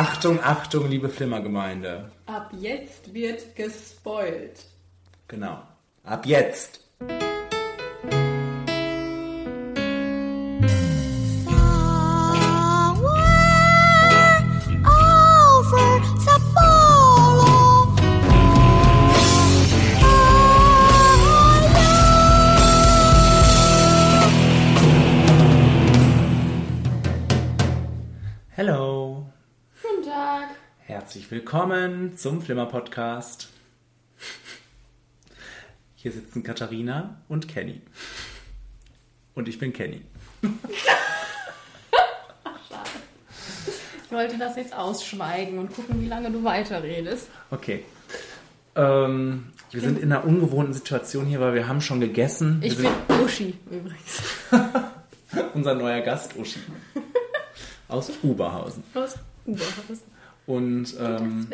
Achtung, Achtung, liebe Flimmergemeinde. Ab jetzt wird gespoilt. Genau. Ab jetzt. Willkommen zum Flimmer Podcast. Hier sitzen Katharina und Kenny. Und ich bin Kenny. Ich wollte das jetzt ausschweigen und gucken, wie lange du weiterredest. Okay. Ähm, wir sind in einer ungewohnten Situation hier, weil wir haben schon gegessen. Ich wir bin Uschi übrigens. unser neuer Gast Uschi. Aus Uberhausen. Aus Oberhausen. Und ähm,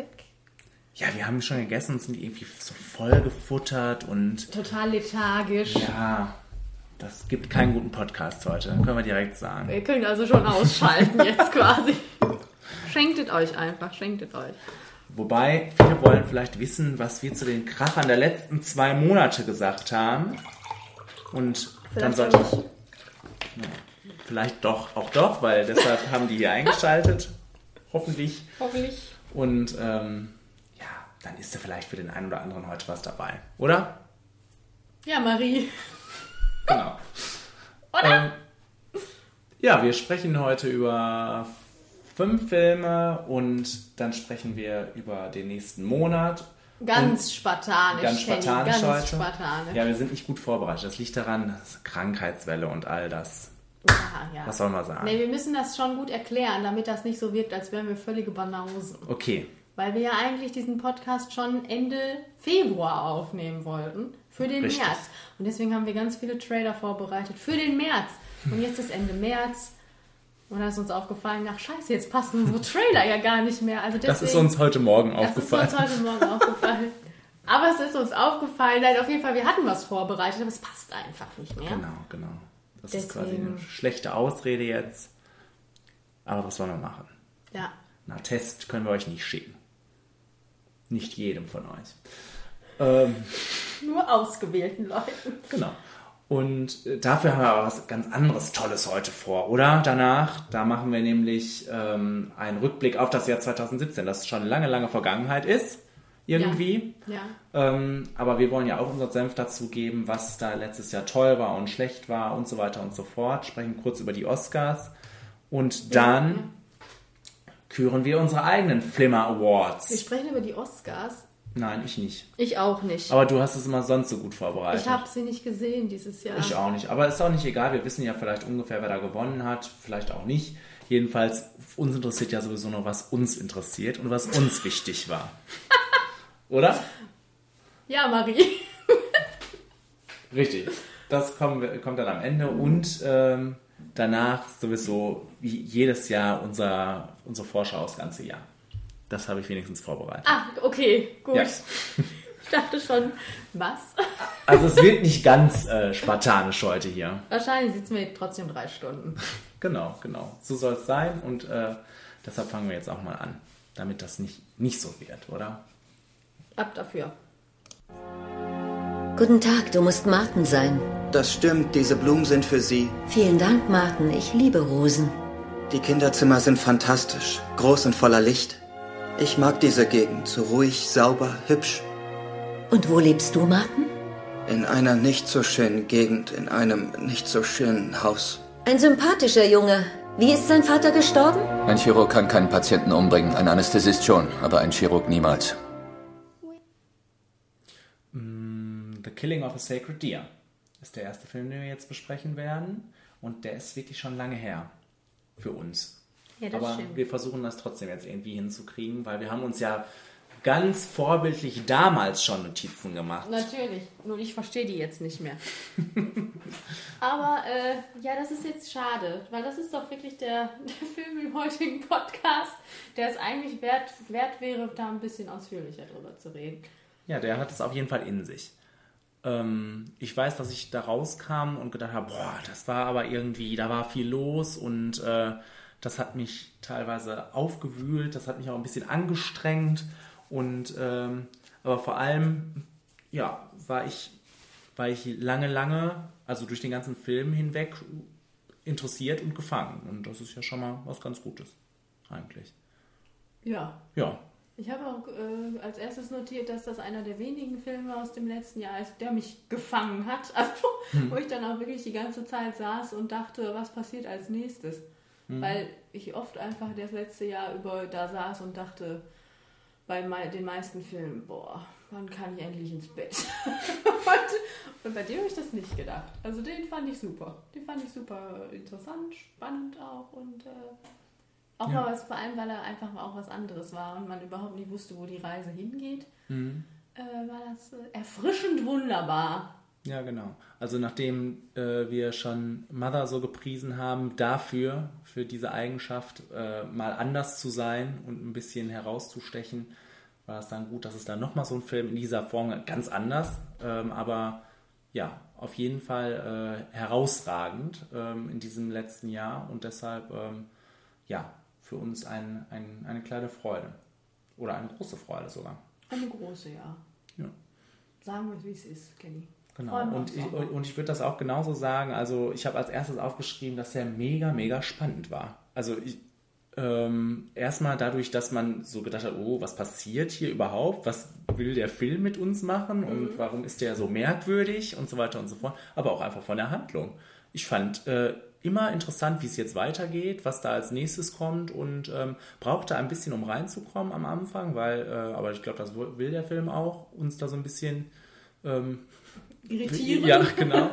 ja, wir haben schon gegessen und sind irgendwie so voll gefuttert und Total lethargisch. ja, das gibt keinen guten Podcast heute, können wir direkt sagen. Ihr könnt also schon ausschalten jetzt quasi. Schenktet euch einfach, schenktet euch. Wobei, viele wollen vielleicht wissen, was wir zu den Krachern der letzten zwei Monate gesagt haben. Und dann Vielleicht sollte auch ich. Vielleicht doch, auch doch, weil deshalb haben die hier eingeschaltet. Hoffentlich. Hoffentlich. Und ähm, ja, dann ist da vielleicht für den einen oder anderen heute was dabei. Oder? Ja, Marie. Genau. Oder? Ähm, ja, wir sprechen heute über fünf Filme und dann sprechen wir über den nächsten Monat. Ganz spartanisch. Ganz spartanisch Ganz heute. spartanisch. Ja, wir sind nicht gut vorbereitet. Das liegt daran, dass Krankheitswelle und all das. Ja, ja. Was soll man sagen? Nee, wir müssen das schon gut erklären, damit das nicht so wirkt, als wären wir völlige Banausen. Okay, Weil wir ja eigentlich diesen Podcast schon Ende Februar aufnehmen wollten. Für den Richtig. März. Und deswegen haben wir ganz viele Trailer vorbereitet für den März. Und jetzt ist Ende März. Und da ist uns aufgefallen, ach scheiße, jetzt passen unsere Trailer ja gar nicht mehr. Also deswegen, das ist uns heute Morgen das aufgefallen. ist uns heute Morgen aufgefallen. Aber es ist uns aufgefallen, nein, auf jeden Fall, wir hatten was vorbereitet, aber es passt einfach nicht mehr. Genau, genau. Das ist quasi Deswegen- eine schlechte Ausrede jetzt. Aber was sollen wir machen? Ja. Na, Test können wir euch nicht schicken. Nicht jedem von euch. Ähm, Nur ausgewählten Leuten. Genau. Und äh, dafür haben wir aber was ganz anderes Tolles heute vor, oder? Danach, da machen wir nämlich ähm, einen Rückblick auf das Jahr 2017, das schon lange, lange Vergangenheit ist, irgendwie. Ja. Ähm, aber wir wollen ja auch unseren Senf dazu geben, was da letztes Jahr toll war und schlecht war und so weiter und so fort. Sprechen kurz über die Oscars. Und dann küren wir unsere eigenen Flimmer Wir Awards. sprechen über die Oscars. Nein, ich nicht. Ich auch nicht. Aber du hast es immer sonst so gut vorbereitet. Ich habe sie nicht gesehen dieses Jahr. Ich auch nicht. Aber ist auch nicht egal. Wir wissen ja vielleicht ungefähr, wer da gewonnen hat. Vielleicht auch nicht. Jedenfalls, uns interessiert ja sowieso nur, was uns interessiert und was uns wichtig war. Oder? Ja, Marie. Richtig. Das wir, kommt dann am Ende. Und ähm, danach sowieso wie jedes Jahr unser, unsere Vorschau aufs ganze Jahr. Das habe ich wenigstens vorbereitet. Ah, okay, gut. Ja. Ich dachte schon, was? Also es wird nicht ganz äh, spartanisch heute hier. Wahrscheinlich sitzen wir trotzdem drei Stunden. Genau, genau. So soll es sein und äh, deshalb fangen wir jetzt auch mal an, damit das nicht, nicht so wird, oder? Ab dafür. Guten Tag, du musst Martin sein. Das stimmt, diese Blumen sind für Sie. Vielen Dank, Martin. Ich liebe Rosen. Die Kinderzimmer sind fantastisch, groß und voller Licht. Ich mag diese Gegend, so ruhig, sauber, hübsch. Und wo lebst du, Martin? In einer nicht so schönen Gegend, in einem nicht so schönen Haus. Ein sympathischer Junge. Wie ist sein Vater gestorben? Ein Chirurg kann keinen Patienten umbringen, ein Anästhesist schon, aber ein Chirurg niemals. Killing of a Sacred Deer ist der erste Film, den wir jetzt besprechen werden. Und der ist wirklich schon lange her für uns. Ja, Aber stimmt. wir versuchen das trotzdem jetzt irgendwie hinzukriegen, weil wir haben uns ja ganz vorbildlich damals schon Notizen gemacht. Natürlich, nur ich verstehe die jetzt nicht mehr. Aber äh, ja, das ist jetzt schade, weil das ist doch wirklich der, der Film im heutigen Podcast, der es eigentlich wert, wert wäre, da ein bisschen ausführlicher drüber zu reden. Ja, der hat es auf jeden Fall in sich. Ähm, ich weiß, dass ich da rauskam und gedacht habe, boah, das war aber irgendwie, da war viel los und äh, Das hat mich teilweise aufgewühlt, das hat mich auch ein bisschen angestrengt und ähm, aber vor allem ja, war ich, war ich lange, lange, also durch den ganzen Film hinweg interessiert und gefangen. Und das ist ja schon mal was ganz Gutes, eigentlich. Ja. Ja. Ich habe auch äh, als erstes notiert, dass das einer der wenigen Filme aus dem letzten Jahr ist, der mich gefangen hat. Also, hm. wo ich dann auch wirklich die ganze Zeit saß und dachte, was passiert als nächstes. Hm. Weil ich oft einfach das letzte Jahr über da saß und dachte, bei den meisten Filmen, boah, wann kann ich endlich ins Bett? und, und bei dir habe ich das nicht gedacht. Also den fand ich super. Den fand ich super interessant, spannend auch und äh, auch ja. mal was, vor allem, weil er einfach auch was anderes war und man überhaupt nicht wusste, wo die Reise hingeht, mhm. äh, war das äh, erfrischend wunderbar. Ja, genau. Also nachdem äh, wir schon Mother so gepriesen haben, dafür, für diese Eigenschaft, äh, mal anders zu sein und ein bisschen herauszustechen, war es dann gut, dass es dann nochmal so ein Film in dieser Form ganz anders, ähm, aber ja, auf jeden Fall äh, herausragend ähm, in diesem letzten Jahr und deshalb ähm, ja, für uns ein, ein, eine kleine Freude. Oder eine große Freude sogar. Eine große, ja. ja. Sagen wir, wie es ist, Kenny. Genau. Und ich, und ich würde das auch genauso sagen. Also, ich habe als erstes aufgeschrieben, dass er mega, mega spannend war. Also, ich, ähm, erstmal dadurch, dass man so gedacht hat, oh, was passiert hier überhaupt? Was will der Film mit uns machen? Und mhm. warum ist der so merkwürdig? Und so weiter und so fort. Aber auch einfach von der Handlung. Ich fand äh, immer interessant, wie es jetzt weitergeht, was da als nächstes kommt und ähm, brauchte ein bisschen, um reinzukommen am Anfang, weil, äh, aber ich glaube, das will der Film auch, uns da so ein bisschen ähm, irritieren. Ja, genau.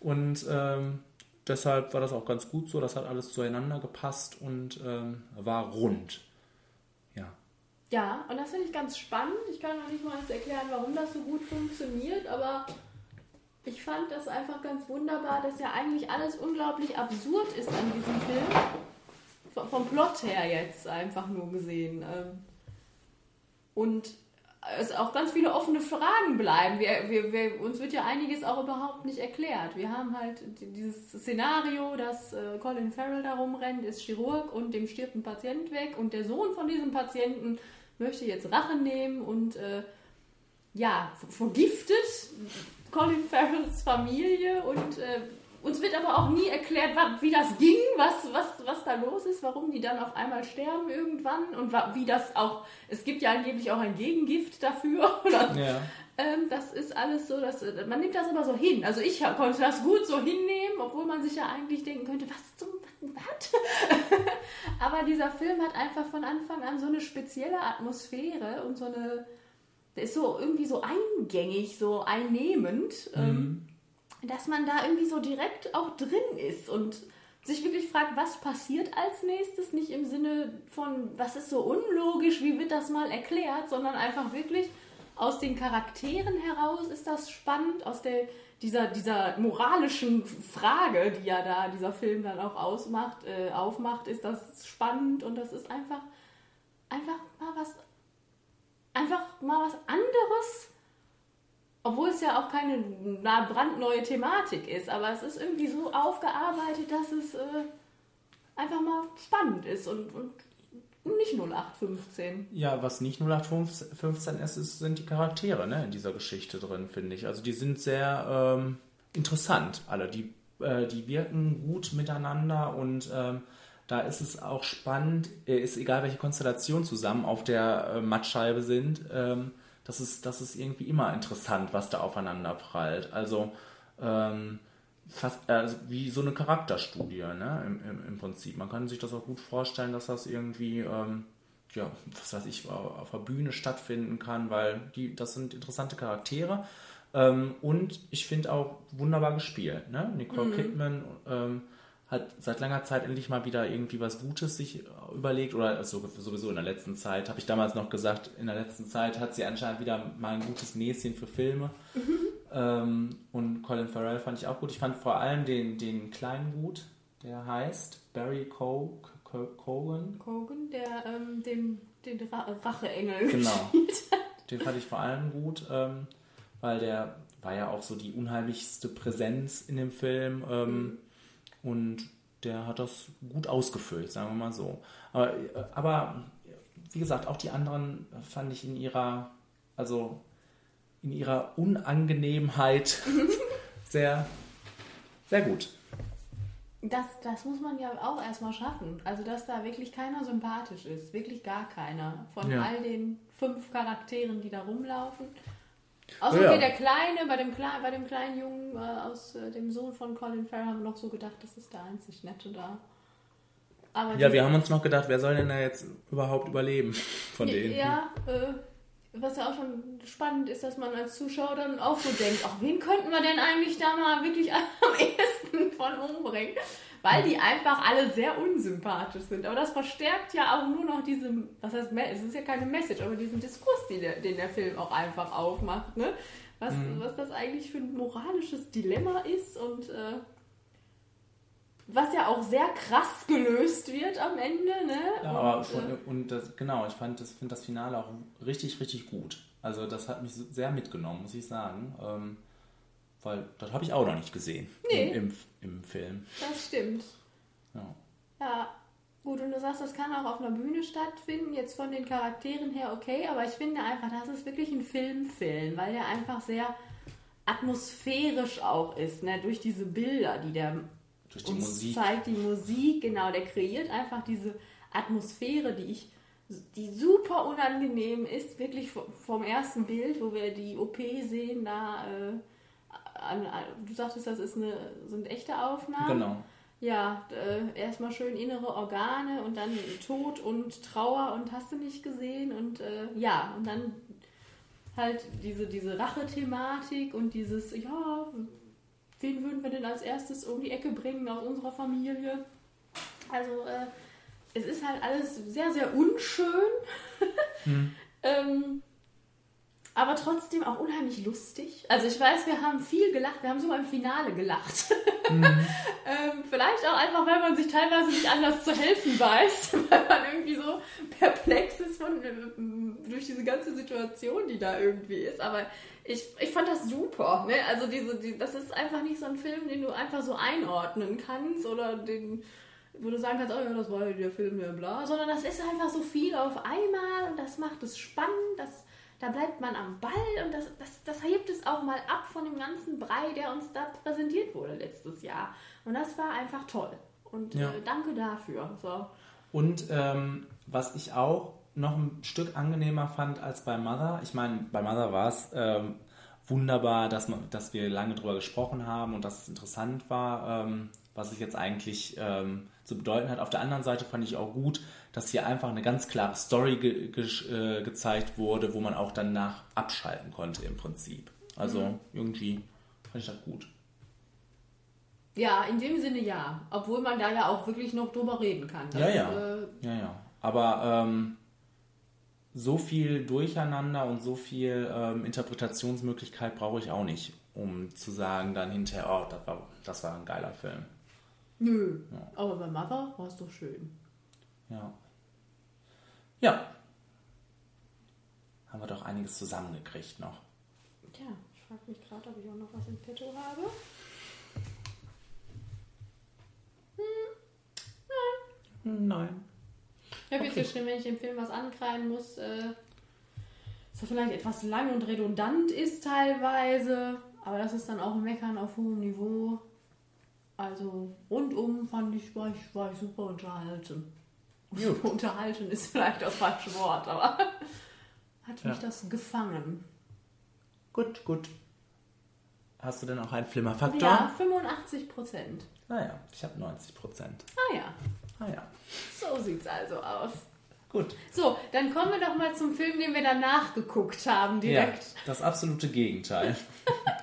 Und ähm, deshalb war das auch ganz gut so, das hat alles zueinander gepasst und ähm, war rund. Ja. Ja, und das finde ich ganz spannend. Ich kann noch nicht mal erklären, warum das so gut funktioniert, aber ich fand das einfach ganz wunderbar, dass ja eigentlich alles unglaublich absurd ist an diesem Film. Vom Plot her jetzt einfach nur gesehen. Ähm. Und es auch ganz viele offene Fragen bleiben. Wir, wir, wir, uns wird ja einiges auch überhaupt nicht erklärt. Wir haben halt dieses Szenario, dass äh, Colin Farrell da rumrennt, ist Chirurg und dem stirbt ein Patient weg und der Sohn von diesem Patienten möchte jetzt Rache nehmen und äh, ja, vergiftet Colin Farrells Familie und äh, uns wird aber auch nie erklärt, wie das ging, was, was, was da los ist, warum die dann auf einmal sterben irgendwann und wie das auch, es gibt ja angeblich auch ein Gegengift dafür. Oder, ja. ähm, das ist alles so, dass, man nimmt das immer so hin. Also ich konnte das gut so hinnehmen, obwohl man sich ja eigentlich denken könnte, was zum, was? aber dieser Film hat einfach von Anfang an so eine spezielle Atmosphäre und so eine, der ist so irgendwie so eingängig, so einnehmend. Ähm, mhm. dass man da irgendwie so direkt auch drin ist und sich wirklich fragt, was passiert als nächstes, nicht im Sinne von, was ist so unlogisch, wie wird das mal erklärt, sondern einfach wirklich aus den Charakteren heraus ist das spannend, aus der, dieser, dieser moralischen Frage, die ja da dieser Film dann auch ausmacht, äh, aufmacht, ist das spannend und das ist einfach, einfach mal was einfach mal was anderes, obwohl es ja auch keine brandneue Thematik ist, aber es ist irgendwie so aufgearbeitet, dass es äh, einfach mal spannend ist und, und nicht 0815. Ja, was nicht 0815 ist, ist sind die Charaktere ne, in dieser Geschichte drin, finde ich. Also die sind sehr ähm, interessant, alle. Die, äh, die wirken gut miteinander und ähm, da ist es auch spannend, äh, ist egal welche Konstellation zusammen auf der äh, Mattscheibe sind, ähm, das, ist, das ist irgendwie immer interessant, was da aufeinander prallt. Also ähm, fast also wie so eine Charakterstudie ne? Im, im, Im, Prinzip. Man kann sich das auch gut vorstellen, dass das irgendwie, ähm, ja, was weiß ich, auf der Bühne stattfinden kann, weil die, das sind interessante Charaktere. Ähm, und ich finde auch wunderbar gespielt. Ne? Nicole mhm. Kidman ähm, hat seit langer Zeit endlich mal wieder irgendwie was Gutes sich überlegt oder also sowieso in der letzten Zeit, habe ich damals noch gesagt, in der letzten Zeit hat sie anscheinend wieder mal ein gutes Näschen für Filme. Mhm. Ähm, und Colin Farrell fand ich auch gut. Ich fand vor allem den, den kleinen gut, der heißt Barry Cogan. Cogan, der ähm, den, den Racheengel genau. Den fand ich vor allem gut, ähm, weil der war ja auch so die unheimlichste Präsenz in dem Film. Ähm, mhm und der hat das gut ausgefüllt, sagen wir mal so. Aber, aber wie gesagt, auch die anderen fand ich in ihrer, also in ihrer Unangenehmheit sehr, sehr gut. Das, das muss man ja auch erstmal schaffen. Also, dass da wirklich keiner sympathisch ist. Wirklich gar keiner. Von Ja. all den fünf Charakteren, die da rumlaufen. Außer Ja, der Kleine, bei dem, Kle bei dem kleinen Jungen äh, aus äh, dem Sohn von Colin Farrell haben wir noch so gedacht, das ist der einzig Nette da. Aber Ja, wir haben uns noch gedacht, wer soll denn da jetzt überhaupt überleben von denen? Ja, äh, was ja auch schon spannend ist, dass man als Zuschauer dann auch so denkt, ach, wen könnten wir denn eigentlich da mal wirklich am ehesten von umbringen? Weil die einfach alle sehr unsympathisch sind. Aber das verstärkt ja auch nur noch diese, was heißt, es ist ja keine Message, aber diesen Diskurs, den der, den der Film auch einfach aufmacht, ne? Was, was das eigentlich für ein moralisches Dilemma ist und äh, was ja auch sehr krass gelöst wird am Ende, ne? Ja, aber und, schon, äh, und das, genau, ich fand das, finde das Finale auch richtig, richtig gut. Also das hat mich sehr mitgenommen, muss ich sagen. Ähm, weil das habe ich auch noch nicht gesehen Nee. im, im, im Film. Das stimmt. Ja. Ja, gut, und du sagst, das kann auch auf einer Bühne stattfinden, jetzt von den Charakteren her okay, aber ich finde einfach, das ist wirklich ein Filmfilm, weil der einfach sehr atmosphärisch auch ist, ne? durch diese Bilder, die der Durch die uns Musik. zeigt, die Musik, genau, der kreiert einfach diese Atmosphäre, die ich die super unangenehm ist, wirklich vom, ersten Bild, wo wir die OP sehen, da äh, an, an, du sagtest, das ist eine, sind echte Aufnahmen. Genau. Ja, äh, erstmal schön innere Organe und dann Tod und Trauer und hast du nicht gesehen und äh, ja, und dann halt diese, diese Rache-Thematik und dieses, ja, wen würden wir denn als erstes um die Ecke bringen aus unserer Familie? Also, äh, es ist halt alles sehr, sehr unschön, ähm, aber trotzdem auch unheimlich lustig. Also, ich weiß, wir haben viel gelacht, wir haben sogar im Finale gelacht. Ähm, vielleicht auch einfach, weil man sich teilweise nicht anders zu helfen weiß, weil man irgendwie so perplex ist von, ähm, durch diese ganze Situation, die da irgendwie ist. Aber ich, ich fand das super. Ne? Also diese, die, das ist einfach nicht so ein Film, den du einfach so einordnen kannst oder den, wo du sagen kannst, oh ja, das war ja der Film, ja bla, sondern das ist einfach so viel auf einmal und das macht es spannend, das, da bleibt man am Ball und das, das, das hebt es auch mal ab von dem ganzen Brei, der uns da präsentiert wurde letztes Jahr. Und das war einfach toll. Und Ja. äh, danke dafür. So. Und ähm, was ich auch noch ein Stück angenehmer fand als bei Mother, ich meine, bei Mother war es ähm, wunderbar, dass, man, dass wir lange drüber gesprochen haben und dass es interessant war, ähm, was es jetzt eigentlich ähm, zu bedeuten hat. Auf der anderen Seite fand ich auch gut, dass hier einfach eine ganz klare Story ge ge äh, gezeigt wurde, wo man auch danach abschalten konnte im Prinzip. Also irgendwie fand ich das gut. Ja, in dem Sinne ja. Obwohl man da ja auch wirklich noch drüber reden kann. Das, Ja, ja. Äh, Ja, ja. Aber ähm, so viel Durcheinander und so viel ähm, Interpretationsmöglichkeit brauche ich auch nicht, um zu sagen dann hinterher, oh, das war, das war ein geiler Film. nö. Aber bei Mother war es doch schön. Ja. Ja. Haben wir doch einiges zusammengekriegt noch. Tja, ich frage mich gerade, ob ich auch noch was im Petto habe. Nein. Ich habe Okay. jetzt geschrieben, wenn ich dem Film was ankreiden muss, äh, dass er vielleicht etwas lang und redundant ist teilweise, aber das ist dann auch ein Meckern auf hohem Niveau. Also rundum fand ich, war ich, war ich super unterhalten. unterhalten ist vielleicht das falsche Wort, aber hat mich Ja. das gefangen. Gut, gut. Hast du denn auch einen Flimmerfaktor? Ja, 85 Prozent. Naja, ich habe 90 Prozent. Ah ja, Ah ja. so sieht's also aus. Gut. So, dann kommen wir doch mal zum Film, den wir danach geguckt haben, direkt. Ja, das absolute Gegenteil.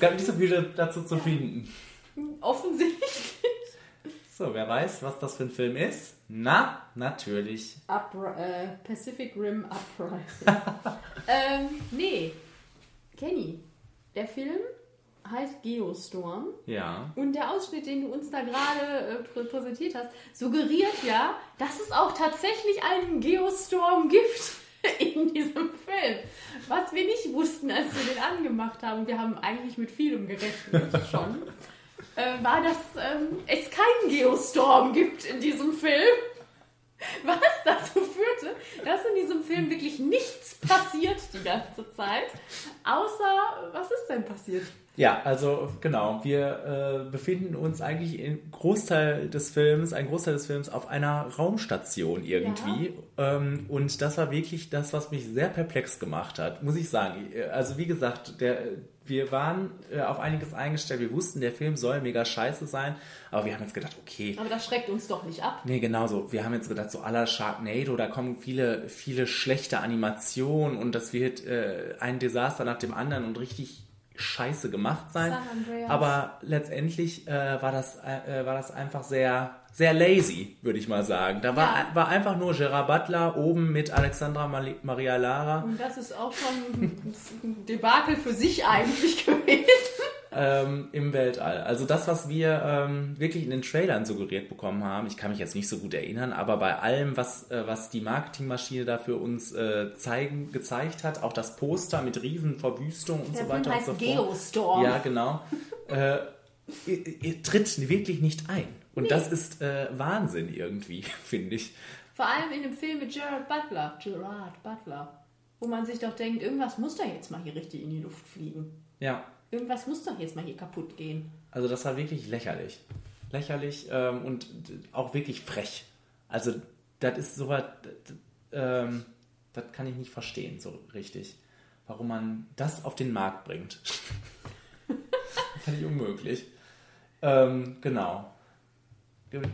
Es gab nicht so viele dazu zu finden. offensichtlich. So, wer weiß, was das für ein Film ist? Na, natürlich. Upri äh, Pacific Rim Uprising. ähm, nee. Kenny, der Film heißt Geostorm. Ja. Und der Ausschnitt, den du uns da gerade äh, präsentiert hast, suggeriert ja, dass es auch tatsächlich einen Geostorm gibt in diesem Film. Was wir nicht wussten, als wir den angemacht haben. Wir haben eigentlich mit vielem gerechnet schon. Äh, war, dass ähm, es keinen Geostorm gibt in diesem Film. Was dazu führte, dass in diesem Film wirklich nichts passiert die ganze Zeit. Außer, was ist denn passiert? Ja, also genau, wir äh, befinden uns eigentlich im Großteil des Films, ein Großteil des Films auf einer Raumstation irgendwie. Ähm, und das war wirklich das, was mich sehr perplex gemacht hat, muss ich sagen. Also wie gesagt, der, wir waren äh, auf einiges eingestellt, wir wussten, der Film soll mega scheiße sein, aber wir haben jetzt gedacht, okay. Aber das schreckt uns doch nicht ab. Nee, genau so. Wir haben jetzt gedacht, so aller Sharknado, da kommen viele, viele schlechte Animationen und das wird äh, ein Desaster nach dem anderen und richtig scheiße gemacht sein. Aber letztendlich äh, war, das, äh, war das einfach sehr, sehr lazy, würde ich mal sagen. Da war, Ja. war einfach nur Gerard Butler oben mit Alexandra Maria Lara. Und das ist auch schon ein Debakel für sich eigentlich gewesen. Ähm, im Weltall. Also das, was wir ähm, wirklich in den Trailern suggeriert bekommen haben, ich kann mich jetzt nicht so gut erinnern, aber bei allem, was, äh, was die Marketingmaschine da für uns äh, zeigen, gezeigt hat, auch das Poster mit riesen Verwüstungen und Der so weiter Film und so heißt fort. Geostorm. Ja, genau. äh, ihr, ihr tritt wirklich nicht ein. Und das ist äh, Wahnsinn irgendwie, finde ich. Vor allem in dem Film mit Gerard Butler. Gerard Butler. Wo man sich doch denkt, irgendwas muss doch jetzt mal hier richtig in die Luft fliegen. Ja, Irgendwas muss doch jetzt mal hier kaputt gehen. Also das war wirklich lächerlich. Lächerlich ähm, und auch wirklich frech. Also das ist sowas, d- d- ähm, das kann ich nicht verstehen so richtig. Warum man das auf den Markt bringt. Völlig unmöglich. Ähm, genau.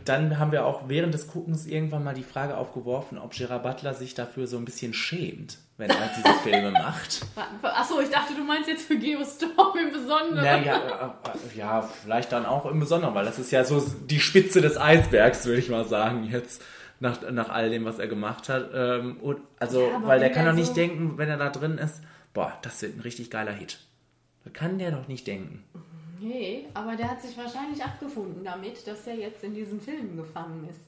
Dann haben wir auch während des Guckens irgendwann mal die Frage aufgeworfen, ob Gerard Butler sich dafür so ein bisschen schämt, wenn er diese Filme macht. Achso, ich dachte, du meinst jetzt für Geostorm im Besonderen. Naja, äh, äh, ja, vielleicht dann auch im Besonderen, weil das ist ja so die Spitze des Eisbergs, würde ich mal sagen, jetzt nach, nach all dem, was er gemacht hat. Ähm, und, also, Ja, weil der kann doch nicht so- denken, wenn er da drin ist, boah, das wird ein richtig geiler Hit. Das kann der doch nicht denken. Nee, aber der hat sich wahrscheinlich abgefunden damit, dass er jetzt in diesen Filmen gefangen ist.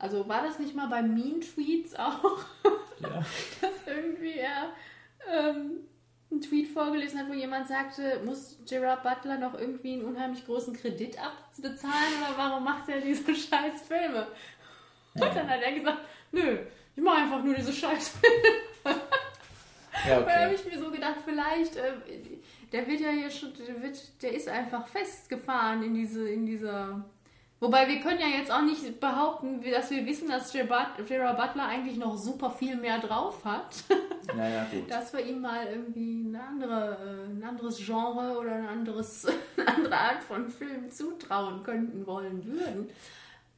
Also war das nicht mal bei Mean Tweets auch, Ja. dass irgendwie er ähm, einen Tweet vorgelesen hat, wo jemand sagte, muss Gerard Butler noch irgendwie einen unheimlich großen Kredit abbezahlen oder warum macht er diese scheiß Filme? Und dann hat er gesagt, nö, ich mache einfach nur diese scheiß Filme. Ja, Und da habe okay. ich mir so gedacht, vielleicht, äh, der wird ja hier schon, der, wird, der ist einfach festgefahren in diese, in dieser. Wobei wir können ja jetzt auch nicht behaupten, dass wir wissen, dass Gerard, Gerard Butler eigentlich noch super viel mehr drauf hat, Naja, gut. dass wir ihm mal irgendwie eine andere, äh, ein anderes Genre oder ein anderes, eine andere Art von Film zutrauen könnten, wollen würden.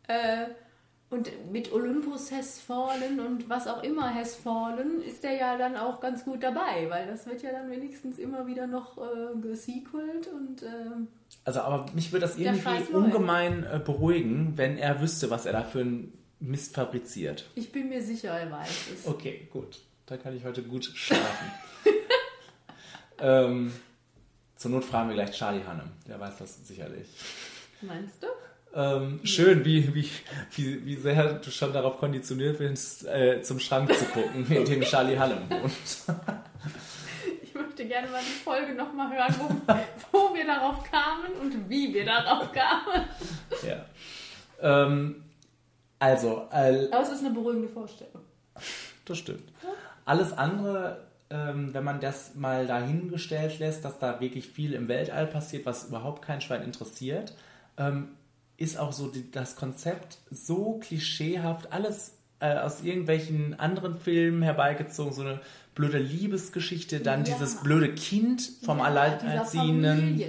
Äh, und mit Olympus has fallen und was auch immer has fallen, ist er ja dann auch ganz gut dabei, weil das wird ja dann wenigstens immer wieder noch äh, gesequelt und ähm, Also, aber mich würde das Der irgendwie ungemein äh, beruhigen, wenn er wüsste, was er da für einen Mist fabriziert. ich bin mir sicher, er weiß es. Okay, gut. Da kann ich heute gut schlafen. ähm, zur Not fragen wir gleich Charlie Hannem. Der weiß das sicherlich. Meinst du? Ähm, schön, wie, wie, wie, wie sehr du schon darauf konditioniert bist, äh, zum Schrank zu gucken, in dem Charlie Hannem wohnt. Ich möchte gerne mal die Folge nochmal hören, wo, wo wir darauf kamen und wie wir darauf kamen. ja. Ähm, also, äh, Aber es ist eine beruhigende Vorstellung. Das stimmt. Alles andere, ähm, wenn man das mal dahingestellt lässt, dass da wirklich viel im Weltall passiert, was überhaupt kein Schwein interessiert, ähm, ist auch so die, das Konzept so klischeehaft, alles äh, aus irgendwelchen anderen Filmen herbeigezogen, so eine blöde Liebesgeschichte, dann Ja. dieses blöde Kind vom Ja, Alleinerziehenden.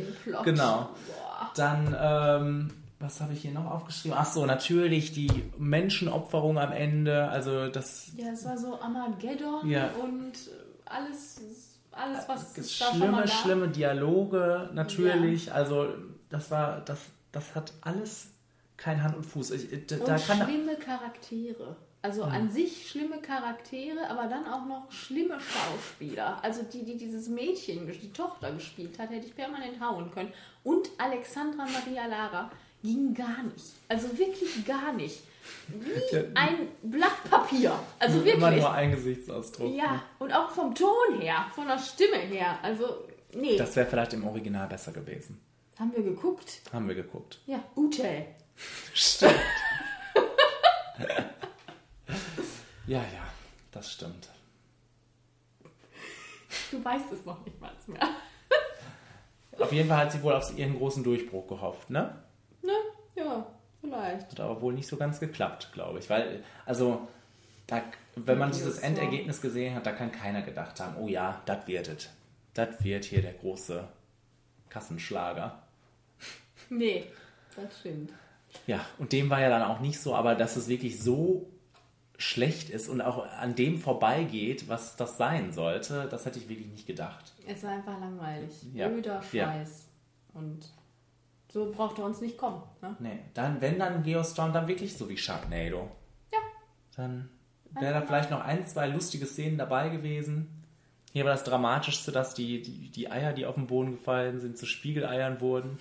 Genau. Boah. Dann, ähm, was habe ich hier noch aufgeschrieben? Ach so, natürlich die Menschenopferung am Ende. Also das Ja, es war so Armageddon Ja. und alles, alles was mal schlimme, schlimme Dialoge natürlich. Also das war, das, das hat alles kein Hand und Fuß. Ich, da, Und da schlimme Charaktere. Also an sich schlimme Charaktere, aber dann auch noch schlimme Schauspieler. Also die, die dieses Mädchen, die Tochter gespielt hat, hätte ich permanent hauen können. Und Alexandra Maria Lara ging gar nicht. Also wirklich gar nicht. Wie ein Blatt Papier. Also immer wirklich. nur ein Gesichtsausdruck. Ja, und auch vom Ton her, von der Stimme her. Also, nee. Das wäre vielleicht im Original besser gewesen. Haben wir geguckt. Haben wir geguckt. Ja, Ute. Stimmt. ja, ja, das stimmt. Du weißt es noch nicht mal mehr. Auf jeden Fall hat sie wohl auf ihren großen Durchbruch gehofft, ne? Ne? Ja, vielleicht. Hat aber wohl nicht so ganz geklappt, glaube ich. Weil, also, da, wenn man dieses. Endergebnis gesehen hat, da kann keiner gedacht haben, oh ja, das wird es. Das wird hier der große Kassenschlager. Nee, das stimmt. Ja, und dem war ja dann auch nicht so, aber dass es wirklich so schlecht ist und auch an dem vorbeigeht, was das sein sollte, das hätte ich wirklich nicht gedacht. Es war einfach langweilig. Ja. Öder Ja. Scheiß. Und so braucht er uns nicht kommen. Ne? Nee, dann, wenn dann Geostorm, dann wirklich so wie Sharknado. Ja. Dann wäre da vielleicht noch ein, zwei lustige Szenen dabei gewesen. Hier war das Dramatischste, dass die, die, die Eier, die auf den Boden gefallen sind, zu Spiegeleiern wurden.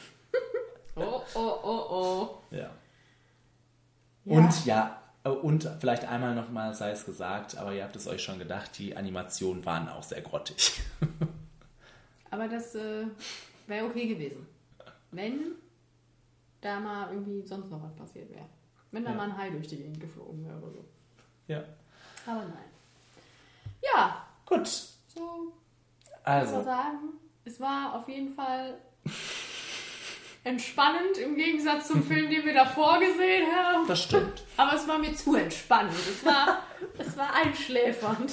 Oh, oh, oh, oh. Ja. Ja. Und ja, äh, und vielleicht einmal nochmal sei es gesagt, aber ihr habt es euch schon gedacht, die Animationen waren auch sehr grottig. Aber das äh, wäre okay gewesen. Wenn da mal irgendwie sonst noch was passiert wäre. Wenn da Ja. mal ein Hai durch die Gegend geflogen wäre oder so. Ja. Aber nein. Ja, Gut. so Also, sagen, es war auf jeden Fall entspannend im Gegensatz zum Film, den wir davor gesehen haben. das stimmt. Aber es war mir zu entspannend. Es war, es war einschläfernd.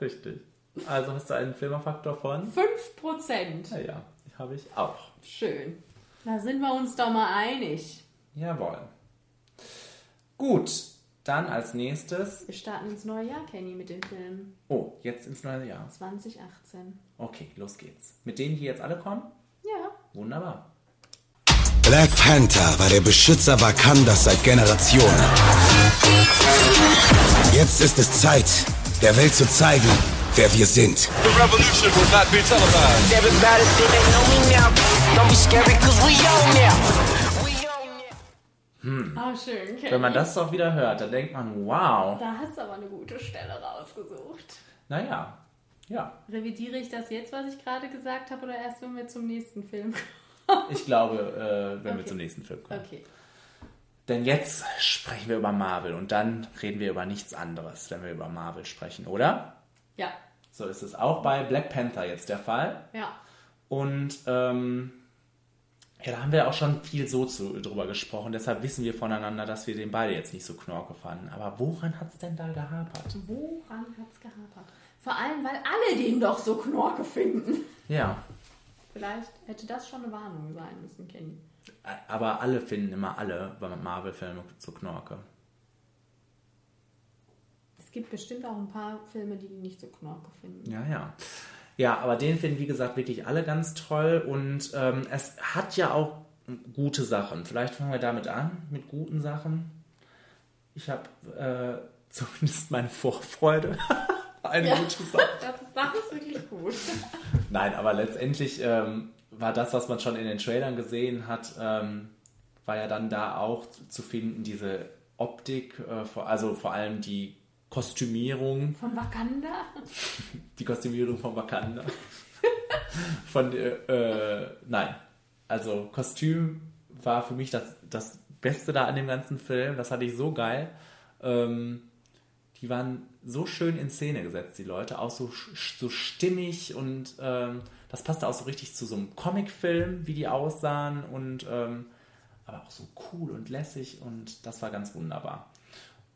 Richtig. Also hast du einen Filmerfaktor von? 5%. Naja, habe ich auch. Schön. Da sind wir uns doch mal einig. Jawohl. Gut, dann als nächstes. Wir starten ins neue Jahr, Kenny, mit den Filmen. Oh, jetzt ins neue Jahr. 2018. Okay, los geht's. Mit denen, die jetzt alle kommen? Ja. Wunderbar. Black Panther war der Beschützer Wakandas seit Generationen. Jetzt ist es Zeit, der Welt zu zeigen, wer wir sind. The revolution will not be televised. Everybody say they know me now. Don't be scary, cause we on now. We on now. Ah, schön, Kenny. Wenn man das doch wieder hört, dann denkt man, wow. Da hast du aber eine gute Stelle rausgesucht. Naja, ja. Revidiere ich das jetzt, was ich gerade gesagt habe, oder erst, wenn wir zum nächsten Film kommen? Ich glaube, äh, wenn wir Okay. zum nächsten Film kommen. Okay. Denn jetzt sprechen wir über Marvel und dann reden wir über nichts anderes, wenn wir über Marvel sprechen, oder? Ja. So ist es auch bei Black Panther jetzt der Fall. Ja. Und ähm, ja, da haben wir auch schon viel so zu, drüber gesprochen. Deshalb wissen wir voneinander, dass wir den beide jetzt nicht so knorke fanden. Aber woran hat es denn da gehapert? Woran hat's gehapert? Vor allem, weil alle den doch so knorke finden. Ja, Vielleicht hätte das schon eine Warnung sein müssen, Kenny. aber alle finden immer alle Marvel-Filme zu knorke. Es gibt bestimmt auch ein paar Filme, die die nicht so knorke finden. Ja, ja. Ja, aber den finden, wie gesagt, wirklich alle ganz toll. Und ähm, es hat ja auch gute Sachen. Vielleicht fangen wir damit an, mit guten Sachen. Ich habe äh, zumindest meine Vorfreude. Eine gute Sache. Das, das ist wirklich gut. Nein, aber letztendlich ähm, war das, was man schon in den Trailern gesehen hat, ähm, war ja dann da auch zu finden, diese Optik, äh, also vor allem die Kostümierung, Von Wakanda? die Kostümierung von Wakanda. von, äh, äh, nein, also Kostüm war für mich das, das Beste da an dem ganzen Film, das hatte ich so geil. Ähm, die waren so schön in Szene gesetzt, die Leute, auch so, so stimmig und ähm, das passte auch so richtig zu so einem Comicfilm, wie die aussahen und ähm, aber auch so cool und lässig und das war ganz wunderbar.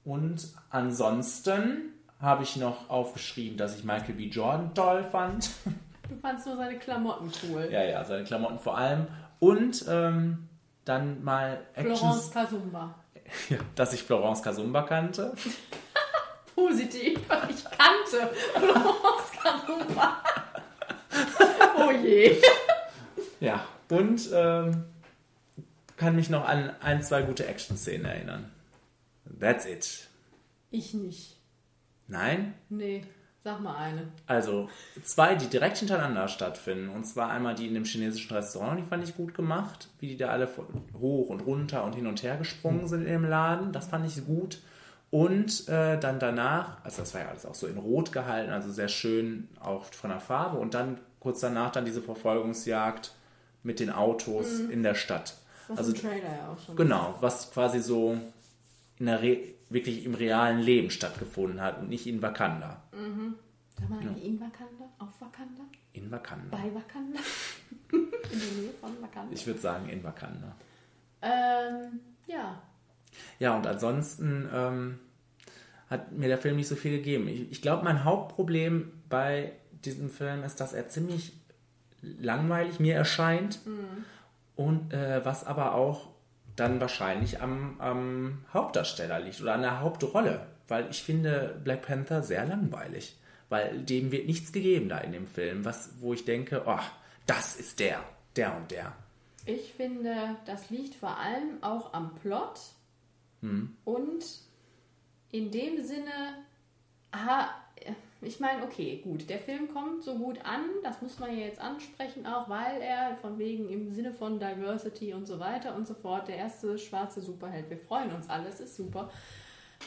Und ansonsten habe ich noch aufgeschrieben, dass ich Michael B. Jordan toll fand. Du fandst nur seine Klamotten cool. ja, ja, seine Klamotten vor allem. Und ähm, dann mal Florence Actions, Kasumba. ja, dass ich Florence Kasumba kannte. Positiv. Ich kannte Florence Kasumba. Oh je. Ja, und ähm, kann mich noch an ein, zwei gute Action-Szenen erinnern. That's it. Ich nicht. Nein? Nee, sag mal eine. Also zwei, die direkt hintereinander stattfinden. Und zwar einmal die in dem chinesischen Restaurant, die fand ich gut gemacht, wie die da alle hoch und runter und hin und her gesprungen sind in dem Laden. Das fand ich gut. Und äh, dann danach, also das war ja alles auch so in Rot gehalten, also sehr schön auch von der Farbe. Und dann kurz danach dann diese Verfolgungsjagd mit den Autos in der Stadt. Was also im Trailer ja auch schon. Genau, was quasi so in der Re wirklich im realen Leben stattgefunden hat und nicht in Wakanda. Sag mal, in Wakanda? Auf Wakanda? In Wakanda. Bei Wakanda? in der Nähe von Wakanda? Ich würde sagen in Wakanda. ähm, ja. Ja, und ansonsten ähm, hat mir der Film nicht so viel gegeben. Ich, ich glaube, mein Hauptproblem bei diesem Film ist, dass er ziemlich langweilig mir erscheint und äh, was aber auch dann wahrscheinlich am, am Hauptdarsteller liegt oder an der Hauptrolle, weil ich finde Black Panther sehr langweilig, weil dem wird nichts gegeben da in dem Film, was wo ich denke, oh, das ist der, der und der. Ich finde, das liegt vor allem auch am Plot und in dem Sinne, aha, ich meine, okay, gut, der Film kommt so gut an, das muss man ja jetzt ansprechen auch, weil er von wegen im Sinne von Diversity und so weiter und so fort der erste schwarze Superheld, wir freuen uns alle, es ist super,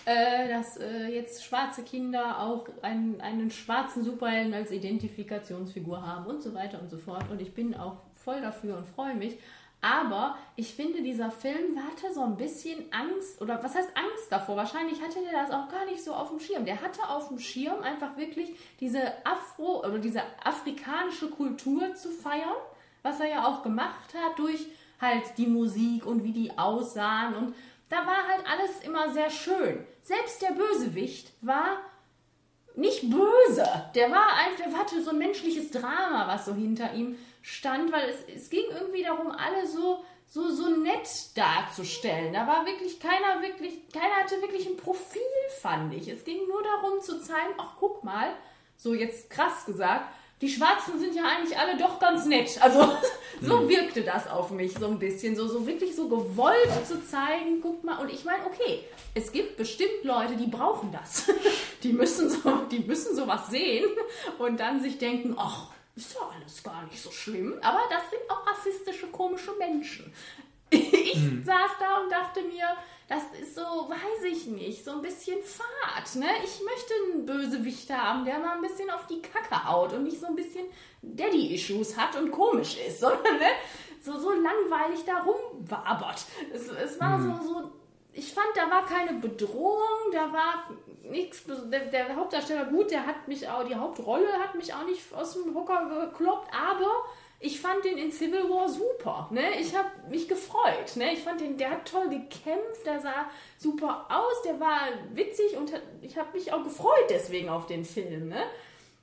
äh, dass äh, jetzt schwarze Kinder auch einen, einen schwarzen Superhelden als Identifikationsfigur haben und so weiter und so fort. Und ich bin auch voll dafür und freue mich. Aber ich finde, dieser Film hatte so ein bisschen Angst, oder was heißt Angst davor? Wahrscheinlich hatte der das auch gar nicht so auf dem Schirm. Der hatte auf dem Schirm einfach wirklich diese Afro- oder diese afrikanische Kultur zu feiern, was er ja auch gemacht hat durch halt die Musik und wie die aussahen. Und da war halt alles immer sehr schön. Selbst der Bösewicht war nicht böse. Der war einfach, hatte so ein menschliches Drama, was so hinter ihm stand, weil es, es ging irgendwie darum, alle so, so, so nett darzustellen. Da war wirklich keiner wirklich, keiner hatte wirklich ein Profil, fand ich. Es ging nur darum zu zeigen, ach guck mal, so jetzt krass gesagt, die Schwarzen sind ja eigentlich alle doch ganz nett. Also so wirkte das auf mich so ein bisschen. So, so wirklich so gewollt zu zeigen, guck mal. Und ich meine, okay, es gibt bestimmt Leute, die brauchen das. Die müssen, so, die müssen sowas sehen und dann sich denken, ach, ist ja alles gar nicht so schlimm. Aber das sind auch rassistische, komische Menschen. Ich saß da und dachte mir, das ist so, weiß ich nicht, so ein bisschen fad. Ne? Ich möchte einen Bösewicht haben, der mal ein bisschen auf die Kacke haut und nicht so ein bisschen Daddy-Issues hat und komisch ist, sondern ne? so, so langweilig da rumwabert. Es, es war so, so, ich fand, da war keine Bedrohung, da war nichts. Der, der Hauptdarsteller, gut, der hat mich auch, die Hauptrolle hat mich auch nicht aus dem Hocker gekloppt, aber ich fand den in Civil War super. Ne? Ich habe mich gefreut. Ne? Ich fand den, der hat toll gekämpft, der sah super aus, der war witzig und hat, ich habe mich auch gefreut deswegen auf den Film. Ne?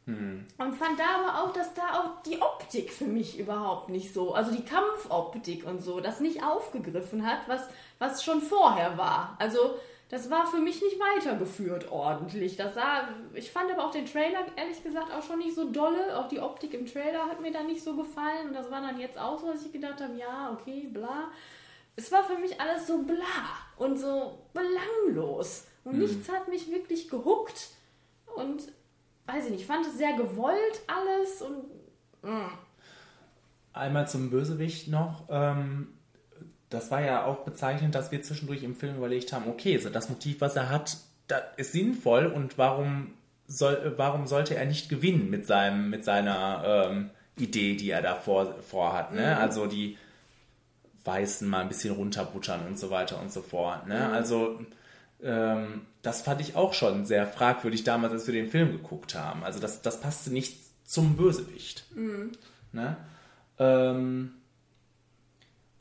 Und fand da aber auch, dass da auch die Optik für mich überhaupt nicht so, also die Kampfoptik und so, das nicht aufgegriffen hat, was, was schon vorher war. Also das war für mich nicht weitergeführt ordentlich. Das sah, ich fand aber auch den Trailer ehrlich gesagt auch schon nicht so dolle. Auch die Optik im Trailer hat mir dann nicht so gefallen. Und das war dann jetzt auch so, dass ich gedacht habe, ja, okay, bla. Es war für mich alles so bla und so belanglos. Und nichts hat mich wirklich gehuckt. Und weiß ich nicht, ich fand es sehr gewollt alles und Einmal zum Bösewicht noch. Ähm, das war ja auch bezeichnend, dass wir zwischendurch im Film überlegt haben, okay, so das Motiv, was er hat, das ist sinnvoll und warum, soll, warum sollte er nicht gewinnen mit, seinem, mit seiner ähm, Idee, die er da vor, vorhat. Ne? Also die Weißen mal ein bisschen runterbuttern und so weiter und so fort. Ne? Also ähm, das fand ich auch schon sehr fragwürdig damals, als wir den Film geguckt haben. Also das, das passte nicht zum Bösewicht. Ne? Ähm,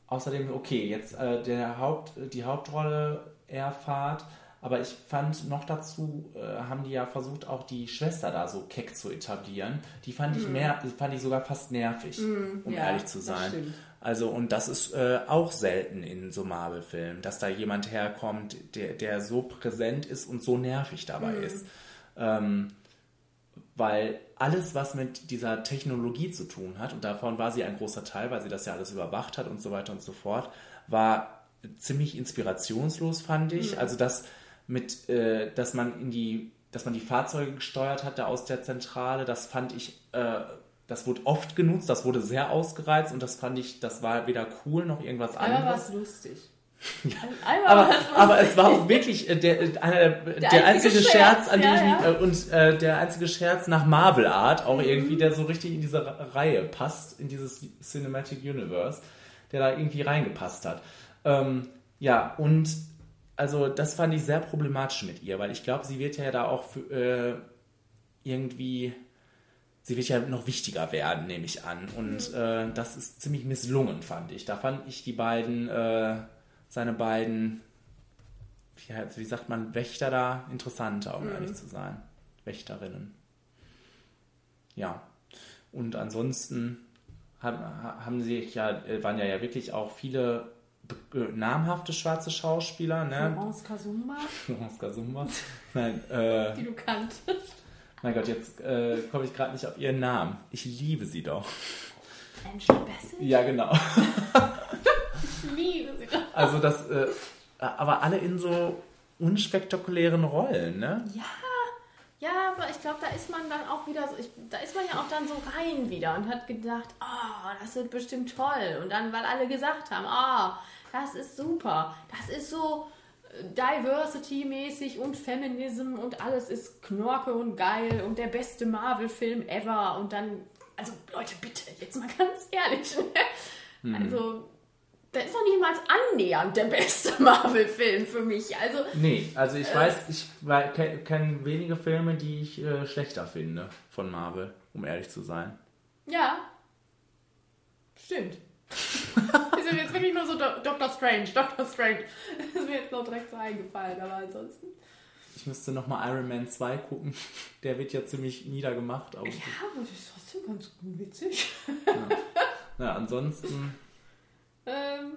außerdem, okay, jetzt äh, der Haupt, die Hauptrolle erfahrt, aber ich fand noch dazu, äh, haben die ja versucht, auch die Schwester da so keck zu etablieren. Die fand ich mehr, fand ich sogar fast nervig, um ja, ehrlich zu sein. Also, und das ist äh, auch selten in so Marvel-Filmen, dass da jemand herkommt, der, der so präsent ist und so nervig dabei ist. Ähm, weil alles, was mit dieser Technologie zu tun hat, und davon war sie ein großer Teil, weil sie das ja alles überwacht hat und so weiter und so fort, war ziemlich inspirationslos, fand ich. Also das mit, äh, dass man in die, dass man die Fahrzeuge gesteuert hatte aus der Zentrale, das fand ich, äh, das wurde oft genutzt, das wurde sehr ausgereizt und das fand ich, das war weder cool noch irgendwas Einmal war anderes. es lustig. Einmal Aber, war es lustig. aber es war auch wirklich äh, der, äh, einer, der, der einzige, einzige Scherz, Scherz, an ja, ich mich, ja. äh, und äh, der einzige Scherz nach Marvel Art auch Mhm. irgendwie, der so richtig in diese Reihe passt, in dieses Cinematic Universe, der da irgendwie reingepasst hat. Ähm, ja, und also das fand ich sehr problematisch mit ihr, weil ich glaube, sie wird ja da auch für, äh, irgendwie, sie wird ja noch wichtiger werden, nehme ich an. Und Mhm. äh, das ist ziemlich misslungen, fand ich. Da fand ich die beiden, äh, seine beiden, wie, wie sagt man, Wächter da interessanter, um ehrlich zu sein. Wächterinnen. Ja. Und ansonsten haben, haben sich ja, äh, waren ja, ja wirklich auch viele äh, namhafte schwarze Schauspieler, ne? Florence Kasumba, Florence Kasumba. Nein, äh, die du kanntest. Mein Gott, jetzt äh, komme ich gerade nicht auf ihren Namen. Ich liebe sie doch. Angela Bassett? Ja, genau. Ich liebe sie doch. Also das, äh, aber alle in so unspektakulären Rollen, ne? Ja, ja, aber ich glaube, da ist man dann auch wieder so, ich, da ist man ja auch dann so rein wieder und hat gedacht, oh, das wird bestimmt toll. Und dann, weil alle gesagt haben, oh, das ist super, das ist so Diversity-mäßig und Feminism und alles ist Knorke und geil und der beste Marvel-Film ever. Und dann, also Leute, bitte, jetzt mal ganz ehrlich. Ne? Also, da ist noch nicht mal annähernd der beste Marvel-Film für mich. Also, Nee, also ich weiß, ich kenne wenige Filme, die ich äh, schlechter finde von Marvel, um ehrlich zu sein. Ja. Stimmt. ist mir jetzt wirklich nur so Do Doctor Strange, Doctor Strange. ist mir jetzt noch direkt so eingefallen, aber ansonsten. Ich müsste nochmal Iron Man 2 gucken. Der wird ja ziemlich niedergemacht. Aber Ja, aber das ist trotzdem ganz witzig. na, ansonsten, Ähm,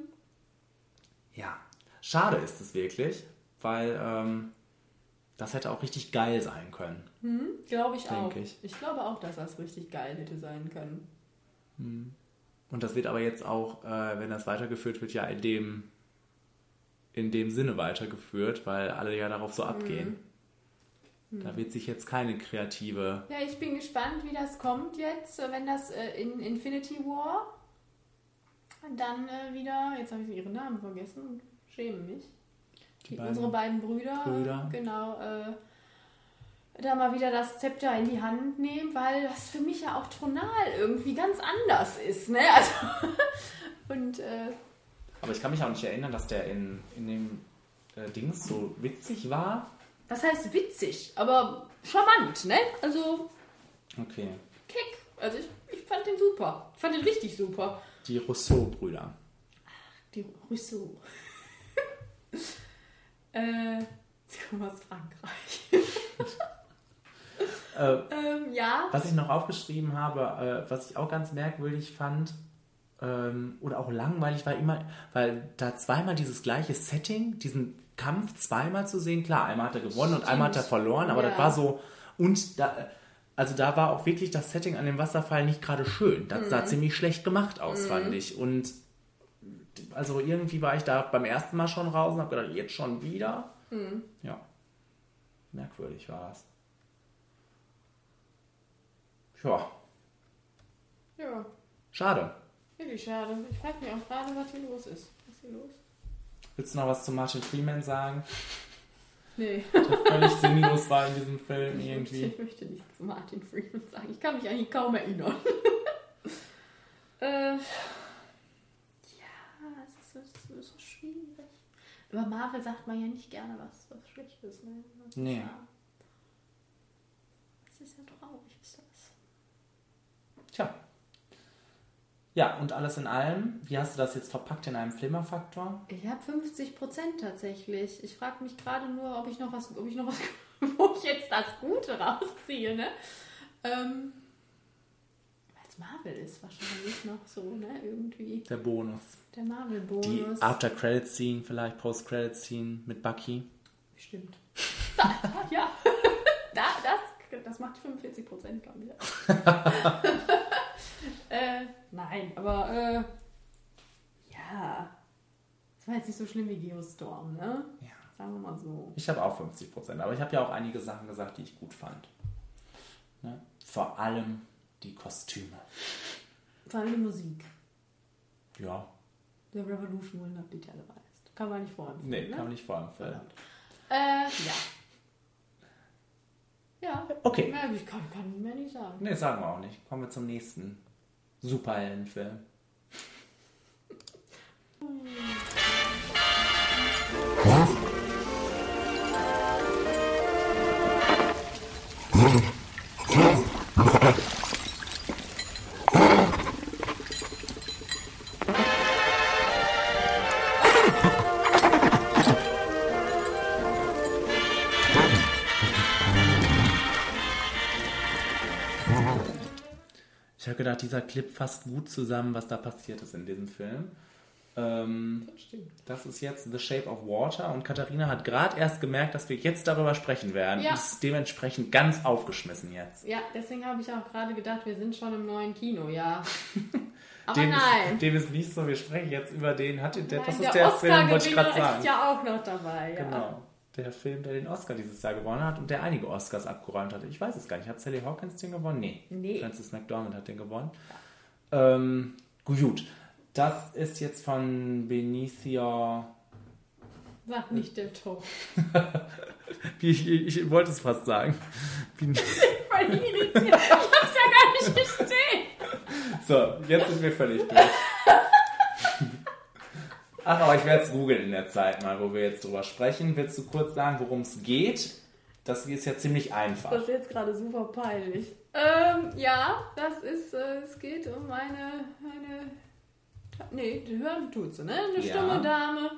ja. Schade ist es wirklich, weil ähm, das hätte auch richtig geil sein können. glaube ich auch. ich. Ich. glaube auch, dass das richtig geil hätte sein können. Und das wird aber jetzt auch, äh, wenn das weitergeführt wird, ja in dem, in dem Sinne weitergeführt, weil alle ja darauf so abgehen. Da wird sich jetzt keine kreative. Ja, ich bin gespannt, wie das kommt jetzt, wenn das äh, in Infinity War dann äh, wieder, jetzt habe ich ihre Namen vergessen und schäme mich. Die Die, beiden unsere beiden Brüder, Brüder. genau, äh, da mal wieder das Zepter in die Hand nehmen, weil das für mich ja auch tonal irgendwie ganz anders ist, ne? Also, und äh, Aber ich kann mich auch nicht erinnern, dass der in, in dem äh, Dings so witzig war. was heißt witzig, aber charmant, ne? Also Okay. kick. Also ich, ich fand den super. Ich fand den richtig super. Die Rousseau-Brüder. Die Rousseau. äh, sie kommen aus Frankreich. Äh, ähm, ja. Was ich noch aufgeschrieben habe, äh, was ich auch ganz merkwürdig fand ähm, oder auch langweilig war immer, weil da zweimal dieses gleiche Setting, diesen Kampf zweimal zu sehen, klar, einmal hat er gewonnen und einmal hat er verloren, aber Ja. das war so und da also da war auch wirklich das Setting an dem Wasserfall nicht gerade schön. Das Mhm. sah ziemlich schlecht gemacht aus, fand ich. Und also irgendwie war ich da beim ersten Mal schon raus und habe gedacht, jetzt schon wieder. Mhm. Ja. Merkwürdig war das. Ja, Ja, schade. wirklich schade. Ich frage mich auch gerade, was hier los ist. Was ist hier los? Willst du noch was zu Martin Freeman sagen? Nee. Der völlig sinnlos war in diesem Film irgendwie. Ich möchte nichts zu Martin Freeman sagen. Ich kann mich ihn kaum erinnern. äh, ja, es ist, so- es ist so schwierig. Über Marvel sagt man ja nicht gerne was, was schlecht ist. Ne? Nee. ja- Das ist ja das. Tja. Ja, und alles in allem, wie hast du das jetzt verpackt in einem Flimmerfaktor? Ich habe 50 Prozent tatsächlich. Ich frage mich gerade nur, ob ich noch was, ob ich noch was, wo ich jetzt das Gute rausziehe, ne? Ähm, Weil es Marvel ist wahrscheinlich noch so, ne? Irgendwie Der Bonus. der Die Marvel-Bonus. After-Credit-Scene, vielleicht Post-Credit-Scene mit Bucky. Stimmt. Da, ja, da, das, das macht 45 Prozent, glaube ich. Äh, nein, aber äh, ja, das war jetzt nicht so schlimm wie Geostorm, ne? Ja. Sagen wir mal so. Ich habe auch 50 Prozent, aber ich habe ja auch einige Sachen gesagt, die ich gut fand. Ne? Vor allem die Kostüme. Vor allem die Musik. Ja, The Revolution will not be televised. Kann man nicht vorempfehlen, nee, ne? kann man nicht vorempfehlen. Äh, ja. Ja. Okay. Ja, ich kann, kann mehr nicht sagen. Nee, sagen wir auch nicht. Kommen wir zum nächsten Superheldenfilm. habe gedacht, dieser Clip fasst gut zusammen, was da passiert ist in diesem Film. Ähm, Das das ist jetzt The Shape of Water und Katharina hat gerade erst gemerkt, dass wir jetzt darüber sprechen werden. Ja. Ist dementsprechend ganz aufgeschmissen jetzt. Ja, deswegen habe ich auch gerade gedacht, wir sind schon im neuen Kino, ja. Aber Dem nein. ist, dem ist nicht so, wir sprechen jetzt über den, hat der, das nein, ist der, Film, wollte ich gerade sagen. ist ja auch noch dabei, ja. Genau. Der Film, der den Oscar dieses Jahr gewonnen hat und der einige Oscars abgeräumt hat. Ich weiß es gar nicht. Hat Sally Hawkins den gewonnen? Nee. Nee. Francis McDormand hat den gewonnen. Ähm, gut. Das ist jetzt von Benicio. Sag nicht Del Toro. Ich, ich, ich wollte es fast sagen. Irritiert. Ich hab's ja gar nicht gesehen. So, jetzt sind wir völlig durch. Ach, aber ich werde es googeln in der Zeit mal, wo wir jetzt drüber sprechen. Willst du kurz sagen, worum es geht? Das ist ja ziemlich einfach. Das ist jetzt gerade super peinlich. Ähm, ja, das ist, äh, es geht um eine, eine, nee, die hören tut sie, ne? Eine Ja. stumme Dame,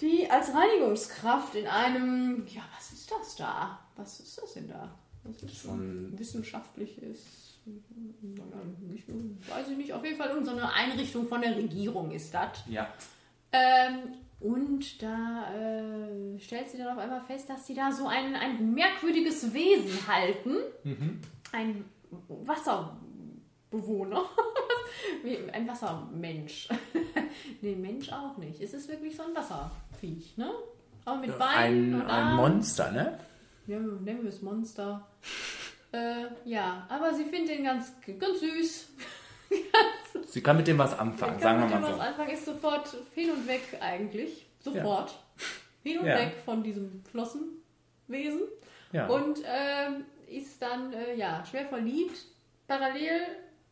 die als Reinigungskraft in einem, ja, was ist das da? Was ist das denn da? Das ist ein wissenschaftliches, nicht, weiß ich nicht, auf jeden Fall irgendeine Einrichtung von der Regierung ist das. Ja. Ähm, und da äh, stellt sie dann auf einmal fest, dass sie da so ein, ein merkwürdiges Wesen halten. Ein Wasserbewohner. Ein Wassermensch. nee, Mensch auch nicht. Es ist wirklich so ein Wasserviech, ne? Aber mit Beinen Ein, und ein. Monster, ne? Ja, nennen wir es Monster. Äh, ja, aber sie findet ihn ganz, ganz süß. Sie kann mit dem was anfangen, Kann sagen wir mit dem mal was so. anfangen, ist sofort hin und weg eigentlich. Sofort. Hin und Ja. weg von diesem Flossenwesen. Ja. Und ähm, ist dann äh, ja, schwer verliebt. Parallel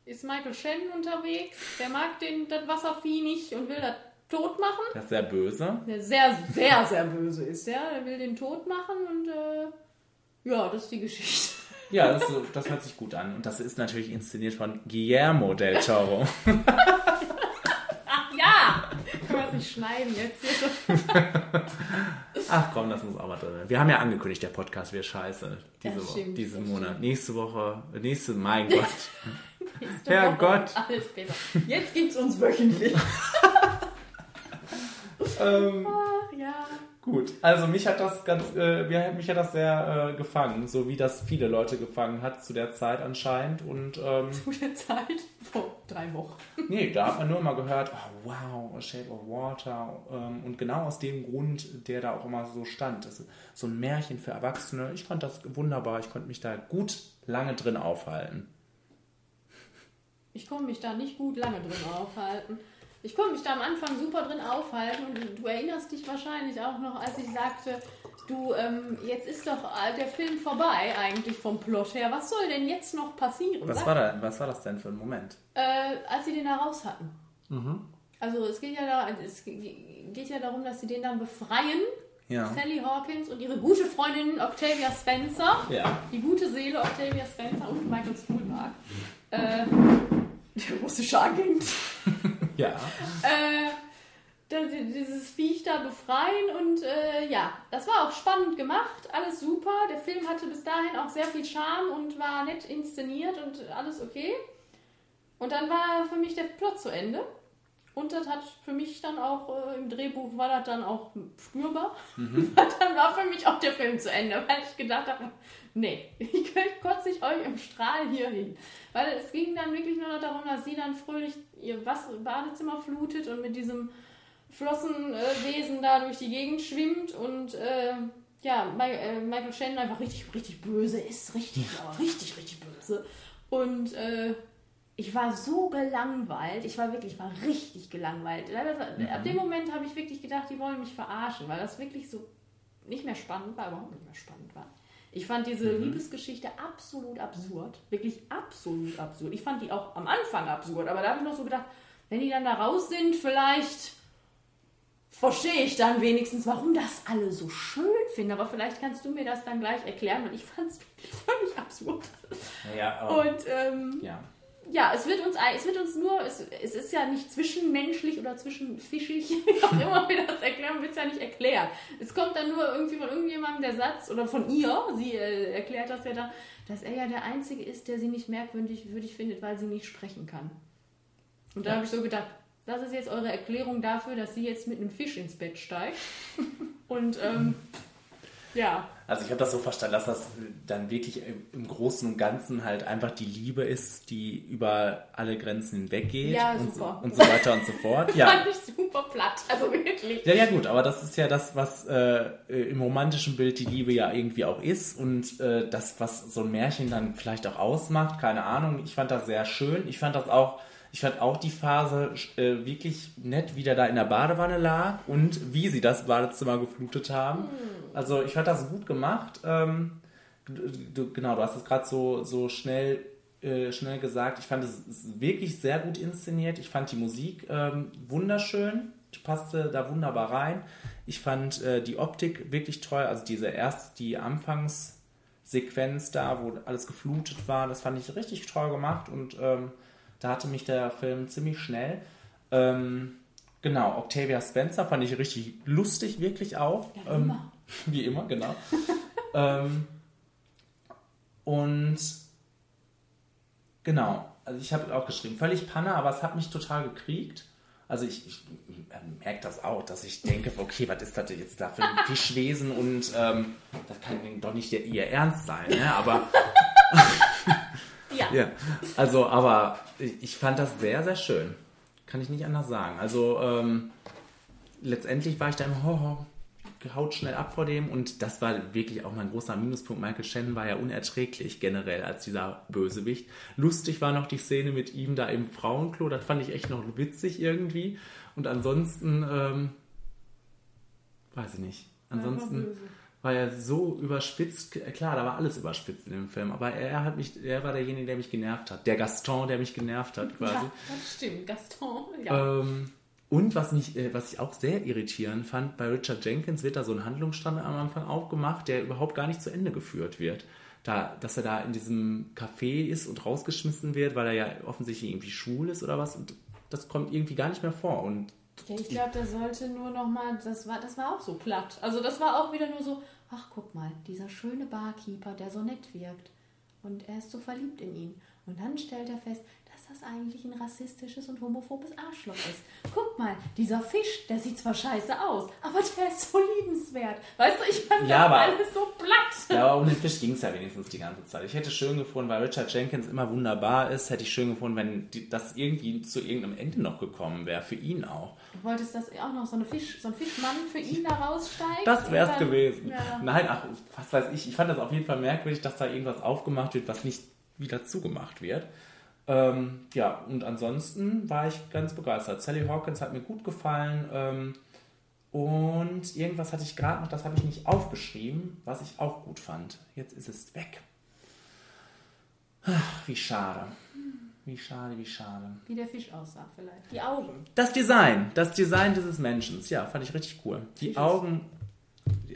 ist Michael Shannon unterwegs. Der mag den, das Wasservieh nicht und will das tot machen. Das ist sehr böse. Der sehr, sehr, sehr böse ist der. Der will den tot machen und äh, ja, das ist die Geschichte. Ja, das, das hört sich gut an. Und das ist natürlich inszeniert von Guillermo del Toro. Ach ja! Kann man es nicht schneiden jetzt hier so. Ach komm, das muss auch mal drin. Wir haben ja angekündigt, der Podcast wäre scheiße. Diese Woche, diesen Monat. Nächste Woche, nächste, mein Gott. Nächste Herrgott. Woche Alles besser. Jetzt gibt's uns wöchentlich. ähm, Ach ja. Gut, also mich hat das ganz, äh, mich hat das sehr äh, gefangen, so wie das viele Leute gefangen hat zu der Zeit anscheinend. Und ähm, Gute Zeit. Vor drei Wochen. nee, da hat man nur mal gehört, oh, wow, A Shape of Water. Ähm, und genau aus dem Grund, der da auch immer so stand. Das ist so ein Märchen für Erwachsene. Ich fand das wunderbar. Ich konnte mich da gut lange drin aufhalten. Ich konnte mich da nicht gut lange drin aufhalten. Ich konnte mich da am Anfang super drin aufhalten und du erinnerst dich wahrscheinlich auch noch, als ich sagte, du, ähm, jetzt ist doch äh, der Film vorbei eigentlich vom Plot her. Was soll denn jetzt noch passieren? Was war, da, was war das denn für ein Moment? Äh, als sie den da raus hatten. Also es geht ja da, es geht ja darum, dass sie den dann befreien. Ja. Sally Hawkins und ihre gute Freundin Octavia Spencer. Ja. Die gute Seele Octavia Spencer und Michael Stuhlbarg. Äh, der russische Agent. Ja. äh, dieses Viech da befreien und äh, ja, das war auch spannend gemacht, alles super. Der Film hatte bis dahin auch sehr viel Charme und war nett inszeniert und alles okay. Und dann war für mich der Plot zu Ende. Und das hat für mich dann auch äh, im Drehbuch war das dann auch spürbar. dann war für mich auch der Film zu Ende, weil ich gedacht habe, nee, ich kotze ich euch im Strahl hier hin. Weil es ging dann wirklich nur noch darum, dass sie dann fröhlich ihr Badezimmer flutet und mit diesem Flossenwesen da durch die Gegend schwimmt und äh, ja, äh, Michael Shannon einfach richtig, richtig böse ist. Richtig, aber richtig, richtig böse. Und äh, ich war so gelangweilt. Ich war wirklich, ich war richtig gelangweilt. Teilweise- Ab dem Moment habe ich wirklich gedacht, die wollen mich verarschen, weil das wirklich so nicht mehr spannend war, überhaupt nicht mehr spannend war. Ich fand diese Liebesgeschichte absolut absurd. Wirklich absolut absurd. Ich fand die auch am Anfang absurd, aber da habe ich noch so gedacht, wenn die dann da raus sind, vielleicht verstehe ich dann wenigstens, warum das alle so schön finden. Aber vielleicht kannst du mir das dann gleich erklären, weil ich fand es wirklich völlig absurd. Ja, oh, Und ähm, ja. Ja, es wird uns, es wird uns nur, es, es ist ja nicht zwischenmenschlich oder zwischenfischig, wie auch immer wir das erklären, wird es ja nicht erklärt. Es kommt dann nur irgendwie von irgendjemandem der Satz, oder von ihr, sie äh, erklärt das ja dann, dass er ja der Einzige ist, der sie nicht merkwürdig würdig findet, weil sie nicht sprechen kann. Und da habe ich so gedacht, das ist jetzt eure Erklärung dafür, dass sie jetzt mit einem Fisch ins Bett steigt. Und ähm, ja, Also ich habe das so verstanden, dass das dann wirklich im Großen und Ganzen halt einfach die Liebe ist, die über alle Grenzen hinweggeht Ja, und, so, super. und so weiter und so fort. Ja. fand ich super platt. Also wirklich. Ja, ja, gut, aber das ist ja das, was äh, im romantischen Bild die Liebe ja irgendwie auch ist und äh, das, was so ein Märchen dann vielleicht auch ausmacht, keine Ahnung. Ich fand das sehr schön. Ich fand das auch, ich fand auch die Phase äh, wirklich nett, wie der da in der Badewanne lag und wie sie das Badezimmer geflutet haben. Also ich fand das gut gemacht. Ähm, du, du, genau, du hast es gerade so, so schnell, äh, schnell gesagt. Ich fand es wirklich sehr gut inszeniert. Ich fand die Musik ähm, wunderschön. Die passte da wunderbar rein. Ich fand äh, die Optik wirklich toll. Also diese erst die Anfangssequenz da, wo alles geflutet war, das fand ich richtig toll gemacht und ähm, da hatte mich der Film ziemlich schnell. Ähm, genau, Octavia Spencer fand ich richtig lustig, wirklich auch. Ja, ähm. Wie immer, genau. ähm, und genau, also ich habe auch geschrieben, völlig Panne, aber es hat mich total gekriegt. Also ich, ich merke das auch, dass ich denke, okay, was ist das jetzt da für ein Fischwesen und ähm, das kann doch nicht ihr, Ernst sein, ne? Aber Ja. ja, also, aber ich, ich fand das sehr, sehr schön. Kann ich nicht anders sagen. Also, ähm, letztendlich war ich da im Horror, haut schnell ab vor dem und das war wirklich auch mein großer Minuspunkt. Michael Shannon war ja unerträglich generell als dieser Bösewicht. Lustig war noch die Szene mit ihm da im Frauenklo, das fand ich echt noch witzig irgendwie. Und ansonsten, ähm, weiß ich nicht. Ansonsten war er so überspitzt. Klar, da war alles überspitzt in dem Film, aber er hat mich, er war derjenige, der mich genervt hat. Der Gaston, der mich genervt hat, quasi. Ja, das stimmt. Gaston. Ja. Ähm, und was, mich, äh, was ich auch sehr irritierend fand, bei Richard Jenkins wird da so ein Handlungsstrang am Anfang aufgemacht, der überhaupt gar nicht zu Ende geführt wird. Da, dass er da in diesem Café ist und rausgeschmissen wird, weil er ja offensichtlich irgendwie schwul ist oder was. Und das kommt irgendwie gar nicht mehr vor. Und Ja, ich glaube, der sollte nur noch mal, das war, das war auch so platt. Also das war auch wieder nur so, ach guck mal, dieser schöne Barkeeper, der so nett wirkt. Und er ist so verliebt in ihn. Und dann stellt er fest, das eigentlich ein rassistisches und homophobes Arschloch ist. Guck mal, dieser Fisch, der sieht zwar scheiße aus, aber der ist so liebenswert. Weißt du, ich fand Ja, das aber- alles so platt. Ja, aber um den Fisch ging es ja wenigstens die ganze Zeit. Ich hätte schön gefunden, weil Richard Jenkins immer wunderbar ist, hätte ich schön gefunden, wenn die, das irgendwie zu irgendeinem Ende noch gekommen wäre, für ihn auch. Du wolltest, dass auch noch so, eine Fisch, so ein Fischmann für ihn da raussteigt? Das wär's Und dann- gewesen. Ja. Nein, ach, was weiß ich. Ich fand das auf jeden Fall merkwürdig, dass da irgendwas aufgemacht wird, was nicht wieder zugemacht wird. Ähm, ja, und ansonsten war ich ganz begeistert. Sally Hawkins hat mir gut gefallen. Ähm, und irgendwas hatte ich gerade noch, das habe ich nicht aufgeschrieben, was ich auch gut fand. Jetzt ist es weg. Ach, wie schade. Wie schade, wie schade. Wie der Fisch aussah vielleicht. Die Augen. Das Design, das Design dieses Menschen, ja, fand ich richtig cool. Die Augen,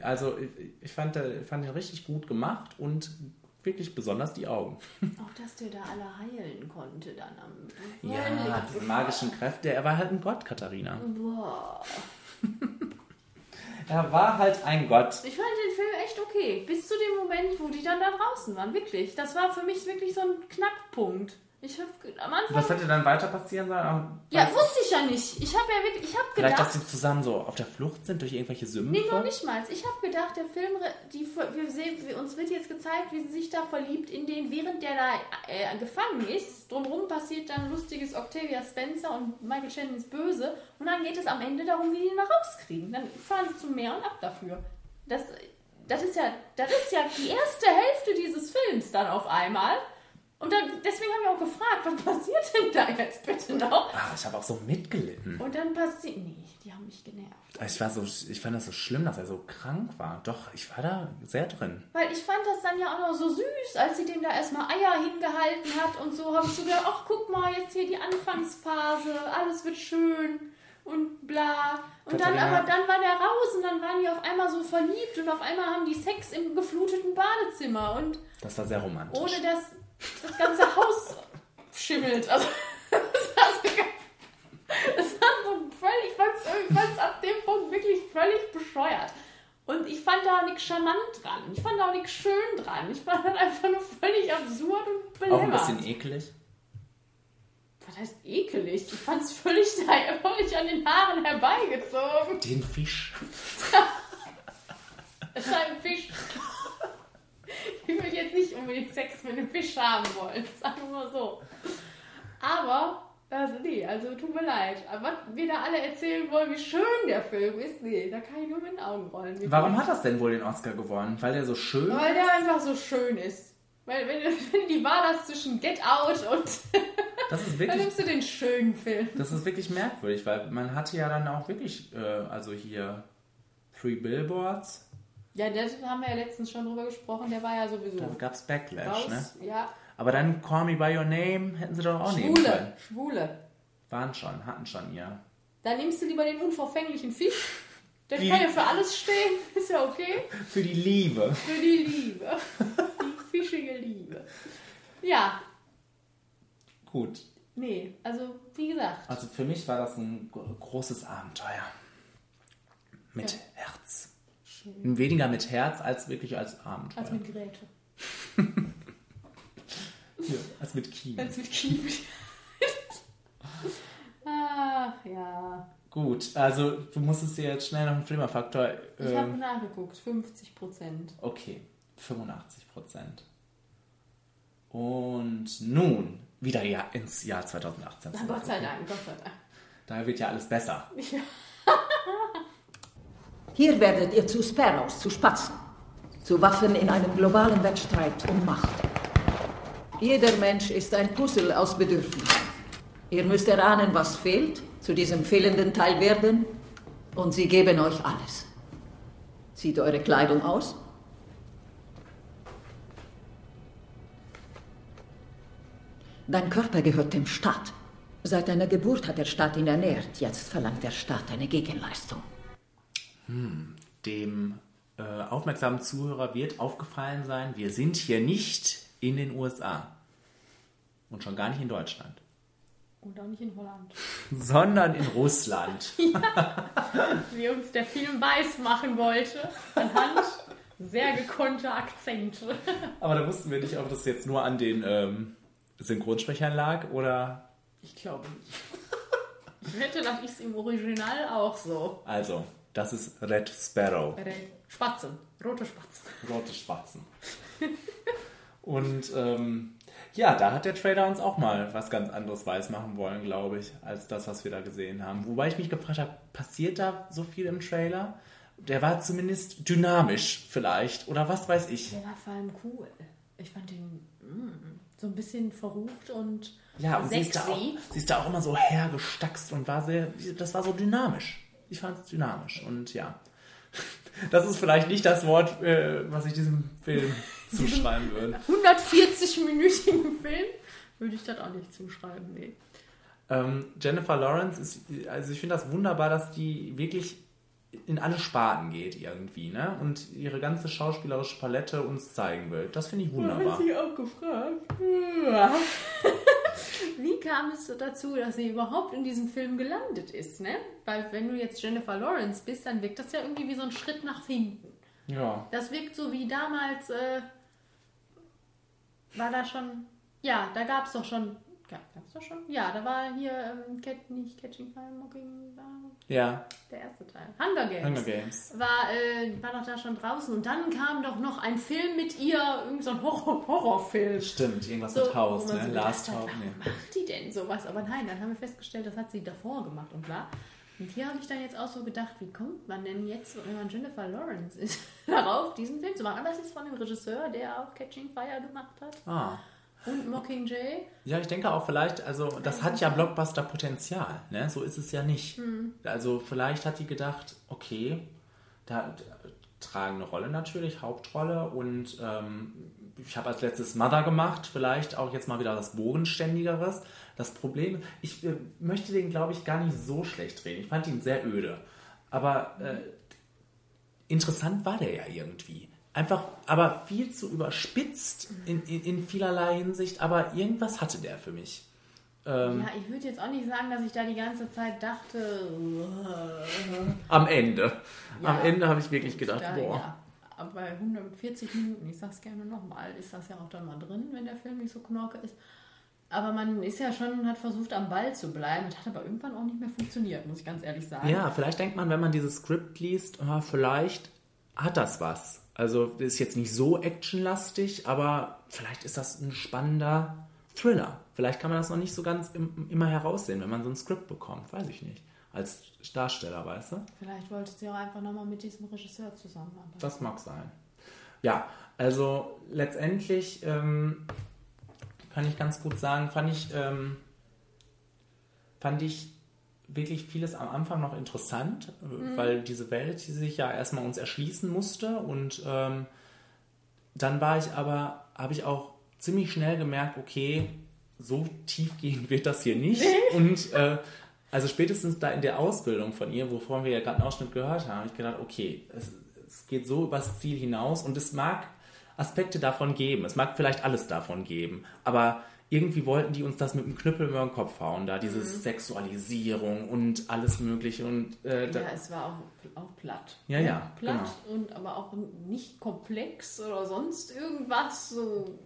also ich, fand, fand den richtig gut gemacht und wirklich besonders die Augen. Auch, dass der da alle heilen konnte dann am Ja, diese magischen Kräfte, er war halt ein Gott, Katharina. Boah. Er war halt ein Gott. Ich fand den Film echt okay. Bis zu dem Moment, wo die dann da draußen waren. Wirklich. Das war für mich wirklich so ein Knackpunkt. Ich hab am Anfang. Was hätte dann weiter passieren sollen? Ja, wusste ich ja nicht. Ich habe ja wirklich, ich habe Vielleicht, gedacht. dass sie zusammen so auf der Flucht sind durch irgendwelche Sümpfe? Nee, noch nicht mal. Ich habe gedacht, der Film, die, wir sehen, uns wird jetzt gezeigt, wie sie sich da verliebt in den, während der da äh, gefangen ist. Drumherum passiert dann lustiges Octavia Spencer und Michael Shannon ist böse. Und dann geht es am Ende darum, wie die ihn da rauskriegen. Dann fahren sie zum Meer und ab dafür. Das, das, ist ja, das ist ja die erste Hälfte dieses Films dann auf einmal. Und dann, deswegen habe ich auch gefragt, was passiert denn da jetzt bitte noch? Ah, ich habe auch so mitgelitten. Und dann passiert. Nee, die haben mich genervt. Ich, war so, ich fand das so schlimm, dass er so krank war. Doch, ich war da sehr drin. Weil ich fand das dann ja auch noch so süß, als sie dem da erstmal Eier hingehalten hat und so, habe ich so gedacht, ach guck mal, jetzt hier die Anfangsphase, alles wird schön und bla. Und dann aber dann war der raus und dann waren die auf einmal so verliebt und auf einmal haben die Sex im gefluteten Badezimmer und Das war sehr romantisch. ohne dass das ganze Haus schimmelt. Also das war so, das war so völlig, ich fand's, ich fand's ab dem Punkt wirklich völlig bescheuert. Und ich fand da auch nichts charmant dran. Ich fand da auch nichts schön dran. Ich fand das einfach nur völlig absurd und auch belämmert. ein bisschen eklig. Was heißt ekelig? Ich fand's völlig, völlig an den Haaren herbeigezogen. Den Fisch. Es ist ein Fisch. Ich jetzt nicht unbedingt Sex mit einem Fisch haben wollen. Sagen wir mal so. Aber, also nee, also tut mir leid. Aber was wir da alle erzählen wollen, wie schön der Film ist, nee, da kann ich nur mit den Augen rollen. Wie Warum hat das denn wohl den Oscar gewonnen? Weil der so schön Weil der einfach so schön ist. Weil wenn, wenn die Wahl hast zwischen Get Out und Das ist dann wirklich, nimmst du den schönen Film. das ist wirklich merkwürdig, weil man hatte ja dann auch wirklich, äh, also hier Three Billboards, Ja, da haben wir ja letztens schon drüber gesprochen, der war ja sowieso da gab es Backlash, raus. ne? Ja, Aber dann Call Me By Your Name hätten sie doch auch nehmen Schwule, können. Schwule. Waren schon, hatten schon, ja. Dann nimmst du lieber den unverfänglichen Fisch. Der Die- kann ja für alles stehen, ist ja okay. Für die Liebe. Für die Liebe. Die fischige Liebe. Ja, Gut. nee, also wie gesagt. Also für mich war das ein gro- großes Abenteuer. Mit Ja. Herz. Weniger mit Herz als wirklich als Abenteuer. Als mit Geräte. Ja, als mit Kino. Als mit Kiwi. Ach ja. Gut, also du musstest dir jetzt schnell noch einen Flimmerfaktor. Ich habe Ähm, nachgeguckt, 50 Prozent. okay, 85 Prozent. Und nun wieder ja ins Jahr 2018. Na, Gott sei Dank, Gott sei Dank. Da wird ja alles besser. Hier werdet ihr zu Sparrows, zu Spatzen, zu Waffen in einem globalen Wettstreit um Macht. Jeder Mensch ist ein Puzzle aus Bedürfnissen. Ihr müsst erahnen, was fehlt, zu diesem fehlenden Teil werden, und sie geben euch alles. Zieht eure Kleidung aus. Dein Körper gehört dem Staat. Seit deiner Geburt hat der Staat ihn ernährt. Jetzt verlangt der Staat eine Gegenleistung. Dem äh, aufmerksamen Zuhörer wird aufgefallen sein, wir sind hier nicht in den USA. Und schon gar nicht in Deutschland. Und auch nicht in Holland. Sondern in Russland. Wie uns der Film weiß machen wollte. Anhand sehr gekonnter Akzente. Aber da wussten wir nicht, ob das jetzt nur an den ähm, Synchronsprechern lag oder. Ich glaube nicht. Ich wette, das ist im Original auch so. Also, das ist Red Sparrow. Den Spatzen. Rote Spatzen. Rote Spatzen. Und ähm, ja, da hat der Trailer uns auch mal was ganz anderes weiß machen wollen, glaube ich, als das, was wir da gesehen haben. Wobei ich mich gefragt habe, passiert da so viel im Trailer? Der war zumindest dynamisch vielleicht oder was weiß ich. Der war vor allem cool. Ich fand ihn mm, so ein bisschen verrucht und Ja, und sie ist, da auch, sexy. sie ist da auch immer so hergestackst und war sehr, das war so dynamisch. Ich fand es dynamisch und ja. Das ist vielleicht nicht das Wort, äh, was ich diesem Film zuschreiben würde. 140-minütigen Film würde ich das auch nicht zuschreiben. Nee. Ähm, Jennifer Lawrence ist, also ich finde das wunderbar, dass die wirklich in alle Sparten geht irgendwie, ne? Und ihre ganze schauspielerische Palette uns zeigen will. Das finde ich wunderbar. ich auch gefragt. Wie kam es so dazu, dass sie überhaupt in diesem Film gelandet ist, ne? Weil wenn du jetzt Jennifer Lawrence bist, dann wirkt das ja irgendwie wie so ein Schritt nach hinten. Ja. Das wirkt so wie damals, äh, war da schon, ja, da gab es doch schon gab es das schon? Ja, da war hier ähm, Cat, nicht Catching Fire, Mocking, war Ja, der erste Teil. Hunger Games. Hunger Games. War, äh, war doch da schon draußen. Und dann kam doch noch ein Film mit ihr, irgendein so ein Horror Horrorfilm. Stimmt, irgendwas So, mit Haus, ne? so Last House. warum Nee. macht die denn sowas? Aber nein, dann haben wir festgestellt, das hat sie davor gemacht und bla. Und hier habe ich dann jetzt auch so gedacht, wie kommt man denn jetzt, wenn man Jennifer Lawrence ist, darauf, diesen Film zu machen? Aber es ist von dem Regisseur, der auch Catching Fire gemacht hat Ah. Und Mockingjay. Ja, ich denke auch vielleicht, also das hat ja Blockbuster-Potenzial, ne? So ist es ja nicht. Hm. Also vielleicht hat die gedacht, okay, da da tragen eine Rolle natürlich, Hauptrolle und ähm, ich habe als letztes Mother gemacht, vielleicht auch jetzt mal wieder was Bodenständigeres. Das Problem, ich äh, möchte den, glaube ich, gar nicht so schlecht reden. Ich fand ihn sehr öde. Aber äh, interessant war der ja irgendwie. Einfach, aber viel zu überspitzt in, in, in vielerlei Hinsicht, aber irgendwas hatte der für mich. Ähm, Ja, ich würde jetzt auch nicht sagen, dass ich da die ganze Zeit dachte, Am Ende. Am Ja. Ende habe ich wirklich gedacht, da, boah. ja. Aber bei 140 Minuten, ich sag's gerne nochmal, ist das ja auch dann mal drin, wenn der Film nicht so knorke ist. Aber man ist ja schon, hat versucht am Ball zu bleiben. Das hat aber irgendwann auch nicht mehr funktioniert, muss ich ganz ehrlich sagen. Ja, vielleicht denkt man, wenn man dieses Skript liest, ah, vielleicht hat das was. Also ist jetzt nicht so actionlastig, aber vielleicht ist das ein spannender Thriller. Vielleicht kann man das noch nicht so ganz im, immer heraussehen, wenn man so ein Skript bekommt. Weiß ich nicht. Als Darsteller, weißt du? Vielleicht wollte sie auch einfach nochmal mit diesem Regisseur zusammenarbeiten. Das mag sein. Ja, also letztendlich ähm, kann ich ganz gut sagen, fand ich, ähm, fand ich wirklich vieles am Anfang noch interessant, äh, weil diese Welt, die sich ja erstmal uns erschließen musste und ähm, dann war ich aber, habe ich auch ziemlich schnell gemerkt, okay, so tiefgehend wird das hier nicht. Und äh, also spätestens da in der Ausbildung von ihr, wovon wir ja gerade einen Ausschnitt gehört haben, habe ich gedacht, okay, es, es geht so übers Ziel hinaus und es mag Aspekte davon geben, es mag vielleicht alles davon geben, aber irgendwie wollten die uns das mit dem Knüppel über den Kopf hauen, da diese Sexualisierung und alles mögliche und äh, da, ja, es war auch, auch platt. Ja, ja, Platt und aber auch nicht komplex oder sonst irgendwas. So.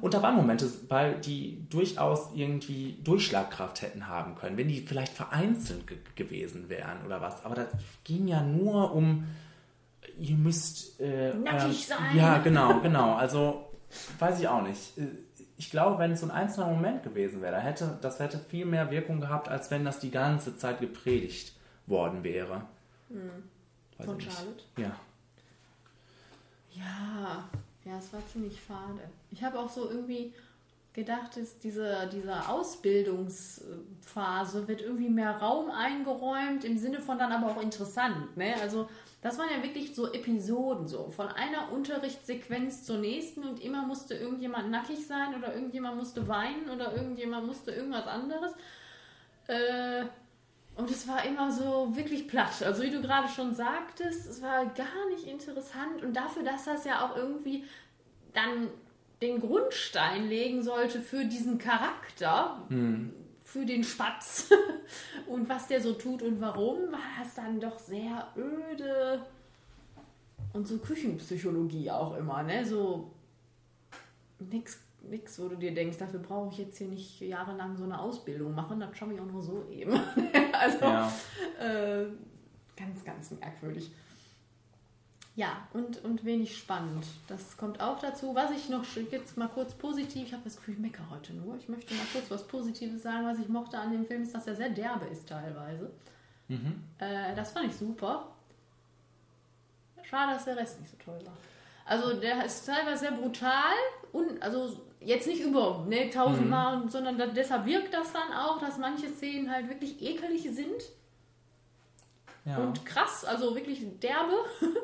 Und da waren Momente bei, die durchaus irgendwie Durchschlagkraft hätten haben können, wenn die vielleicht vereinzelt ge gewesen wären oder was. Aber das ging ja nur um, ihr müsst... Äh, Nackig ähm, sein. Ja, genau, genau. Also, weiß ich auch nicht. Ich glaube, wenn es so ein einzelner Moment gewesen wäre, hätte, das hätte viel mehr Wirkung gehabt, als wenn das die ganze Zeit gepredigt worden wäre. Weiß Von. Charlotte? Ja. Ja, ja, es war ziemlich fade. Ich habe auch so irgendwie gedacht, dass diese, diese Ausbildungsphase wird irgendwie mehr Raum eingeräumt, im Sinne von dann aber auch interessant. Ne? Also das waren ja wirklich so Episoden, so von einer Unterrichtssequenz zur nächsten und immer musste irgendjemand nackig sein oder irgendjemand musste weinen oder irgendjemand musste irgendwas anderes. Äh, und es war immer so wirklich platt. Also wie du gerade schon sagtest, es war gar nicht interessant. Und dafür, dass das ja auch irgendwie dann den Grundstein legen sollte für diesen Charakter, für den Spatz und was der so tut und warum, war das dann doch sehr öde. Und so Küchenpsychologie auch immer, ne? So nix, nix, wo du dir denkst, dafür brauche ich jetzt hier nicht jahrelang so eine Ausbildung machen, das schaffe ich auch nur so eben. also Ja. äh, ganz, ganz merkwürdig. Ja, und, und wenig spannend. Das kommt auch dazu. Was ich noch jetzt mal kurz positiv, ich habe das Gefühl, ich meckere heute nur. Ich möchte mal kurz was Positives sagen. Was ich mochte an dem Film ist, dass er sehr derbe ist teilweise. Äh, das fand ich super. Schade, dass der Rest nicht so toll war. Also der ist teilweise sehr brutal und also jetzt nicht über ne, tausendmal, und- sondern da, deshalb wirkt das dann auch, dass manche Szenen halt wirklich ekelig sind ja. und krass, also wirklich derbe.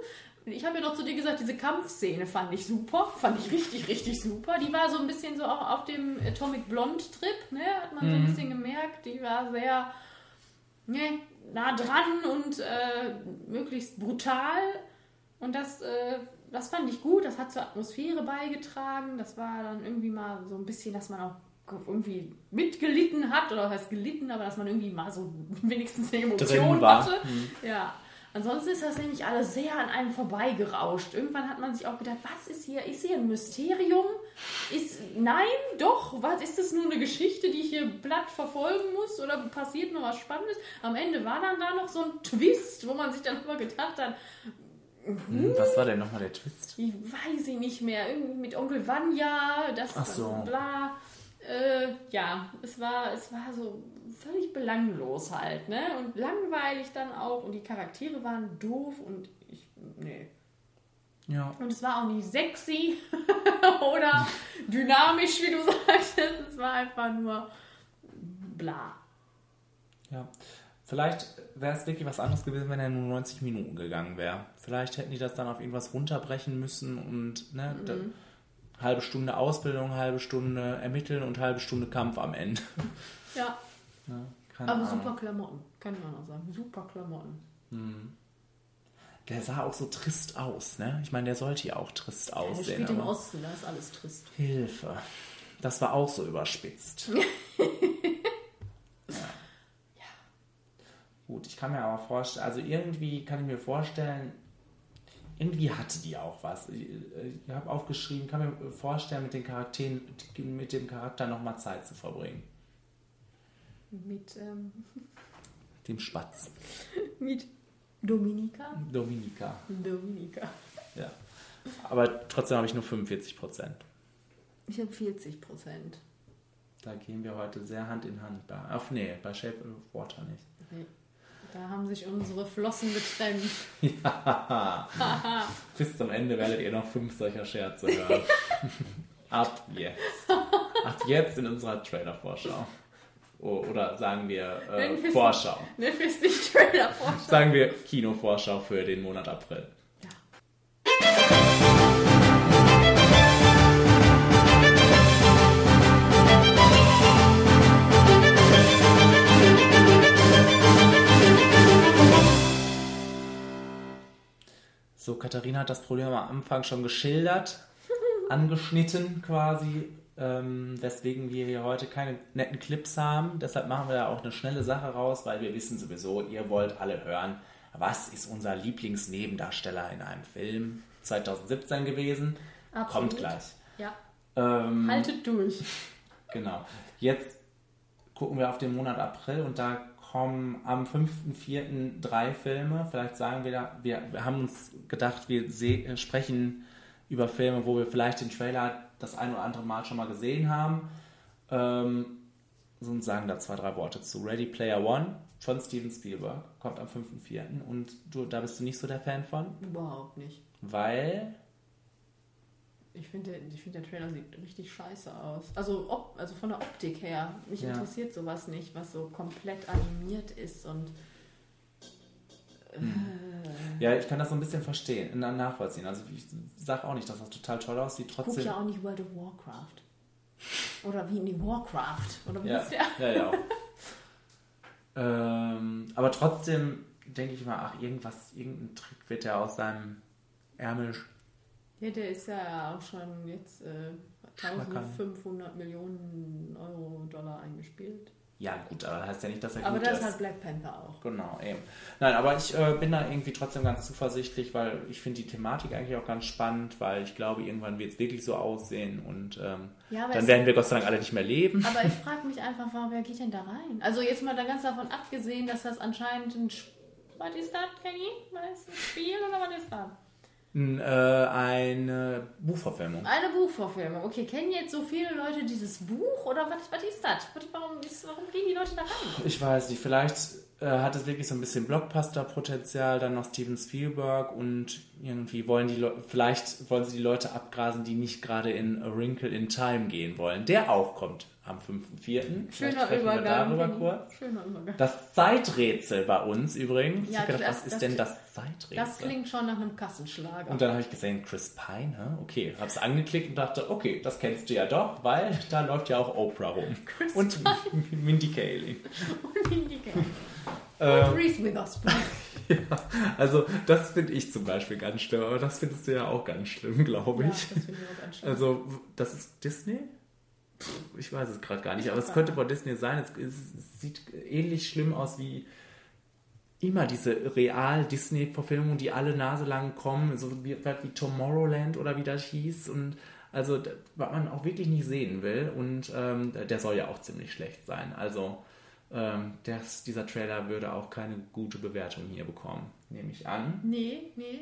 Ich habe ja noch zu dir gesagt, diese Kampfszene fand ich super, fand ich richtig, richtig super. Die war so ein bisschen so auch auf dem Atomic Blonde Trip, ne, hat man so ein bisschen gemerkt. Die war sehr ne, nah dran und äh, möglichst brutal. Und das, äh, das fand ich gut, das hat zur Atmosphäre beigetragen. Das war dann irgendwie mal so ein bisschen, dass man auch irgendwie mitgelitten hat, oder was heißt gelitten, aber dass man irgendwie mal so wenigstens eine Emotion hatte. Ja, Ansonsten ist das nämlich alles sehr an einem vorbeigerauscht. Irgendwann hat man sich auch gedacht, was ist hier? Ist hier ein Mysterium? Ist nein, doch. Was ist das nur eine Geschichte, die ich hier blatt verfolgen muss? Oder passiert noch was Spannendes? Am Ende war dann da noch so ein Twist, wo man sich dann immer gedacht hat, Hm, Was war denn nochmal der Twist? ich weiß ich nicht mehr, irgendwie mit Onkel Vanya, das Ach so. bla. Äh, ja, es war, es war so völlig belanglos halt, ne? Und langweilig dann auch. Und die Charaktere waren doof und ich, nee. Ja. Und es war auch nicht sexy oder dynamisch, wie du sagtest. Es war einfach nur bla. Ja. Vielleicht wäre es wirklich was anderes gewesen, wenn er nur 90 Minuten gegangen wäre. Vielleicht hätten die das dann auf irgendwas runterbrechen müssen und ne, da, halbe Stunde Ausbildung, halbe Stunde ermitteln und halbe Stunde Kampf am Ende. Ja, Ja, aber Ahnung. super Klamotten, kann ich auch sagen. Super Klamotten. Der sah auch so trist aus, ne? Ich meine, der sollte ja auch trist Er aussehen. spielt im Osten, da ist alles trist. Hilfe. Das war auch so überspitzt. ja. Gut, ich kann mir aber vorstellen, also irgendwie kann ich mir vorstellen, irgendwie hatte die auch was. Ich, ich habe aufgeschrieben, kann mir vorstellen, mit den Charakteren, mit dem Charakter nochmal Zeit zu verbringen. Mit, ähm, Dem Spatz. mit Dominika. Dominika. Dominika. Ja. Aber trotzdem habe ich nur 45 Prozent. Ich habe 40 Prozent. Da gehen wir heute sehr Hand in Hand. Bei, ach nee, bei Shape of Water nicht. Nee. Da haben sich unsere Flossen getrennt. Ja. Bis zum Ende werdet ihr noch fünf solcher Scherze hören. Ab jetzt. Ab jetzt in unserer Trailer-Vorschau. O- Oder sagen wir äh, Vorschau. Ne, fürs nicht Trailer vorstellen. Sagen wir Kinovorschau für den Monat April. So, Katharina hat das Problem am Anfang schon geschildert, angeschnitten quasi, ähm, weswegen wir hier heute keine netten Clips haben. Deshalb machen wir da auch eine schnelle Sache raus, weil wir wissen sowieso, ihr wollt alle hören, was ist unser Lieblingsnebendarsteller in einem Film 2017 gewesen. Absolut. Kommt gleich. Ja, Ähm, haltet durch. Genau. Jetzt gucken wir auf den Monat April und da kommen am 5.4. drei Filme. Vielleicht sagen wir da, wir, wir haben uns gedacht, wir se- äh, sprechen über Filme, wo wir vielleicht den Trailer das ein oder andere Mal schon mal gesehen haben. Ähm, und sagen da zwei, drei Worte zu. Ready Player One von Steven Spielberg kommt am 5.4. Und du, da bist du nicht so der Fan von, Überhaupt nicht. weil Ich finde, ich finde, der Trailer sieht richtig scheiße aus. Also, ob, also von der Optik her. Mich Ja. interessiert sowas nicht, was so komplett animiert ist und. Ja, ich kann das so ein bisschen verstehen, na- nachvollziehen. Also ich sage auch nicht, dass das total toll aussieht. Ich gucke Trotzdem. ja auch nicht World of Warcraft. Oder wie in die Warcraft. Oder wie Ja, ist der? ja, ja. ähm, aber trotzdem denke ich mal, ach, irgendwas, irgendein Trick wird er aus seinem Ärmel. Ja, der ist ja auch schon jetzt äh, Schmackern. 1500 Millionen Euro, Dollar eingespielt. Ja, gut, aber das heißt ja nicht, dass er Aber gut das ist. ist halt Black Panther auch. Genau, eben. Nein, aber ich äh, bin da irgendwie trotzdem ganz zuversichtlich, weil ich finde die Thematik eigentlich auch ganz spannend, weil ich glaube, irgendwann wird es wirklich so aussehen und ähm, Ja, aber dann werden wir Gott sei Dank alle nicht mehr leben. Aber ich frage mich einfach, warum, wer geht denn da rein? Also jetzt mal da ganz davon abgesehen, dass das anscheinend ein... Was ist das, Kenny? Was ist ein Spiel oder was ist das? Äh, eine Buchverfilmung. Eine Buchverfilmung. Okay, kennen jetzt so viele Leute dieses Buch oder was, was ist das? Warum, ist, warum gehen die Leute da rein? Ich weiß nicht, vielleicht äh, hat es wirklich so ein bisschen Blockbuster-Potenzial, dann noch Steven Spielberg und irgendwie wollen die Leute, vielleicht wollen sie die Leute abgrasen, die nicht gerade in A Wrinkle in Time gehen wollen. Der auch kommt am 5.4. Vielleicht Schöner Übergang. darüber kurz. Schöner Übergang. Das Zeiträtsel bei uns übrigens. ich Ja, hab gedacht, das- was ist das- denn das Zeiträtsel? Das klingt schon nach einem Kassenschlager. und dann habe ich gesehen, Chris Pine, okay, hab's angeklickt und dachte, okay, das kennst du ja doch, weil da läuft ja auch Oprah rum. und Mindy Kaling. Mindy Kaling. Und Reese Witherspoon. Ja, also das finde ich zum Beispiel ganz schlimm, aber das findest du ja auch ganz schlimm, glaube Ja, ich. das finde ich auch ganz schlimm. Also das ist Disney? Ich weiß es gerade gar nicht, aber es könnte von Disney sein. Es, sieht ähnlich schlimm aus wie immer diese Real-Disney-Verfilmungen, die alle Nase lang kommen, so wie, wie Tomorrowland oder wie das hieß. Und also, was man auch wirklich nicht sehen will. Und ähm, der soll ja auch ziemlich schlecht sein. Also, ähm, das, dieser Trailer würde auch keine gute Bewertung hier bekommen, nehme ich an. Nee, nee.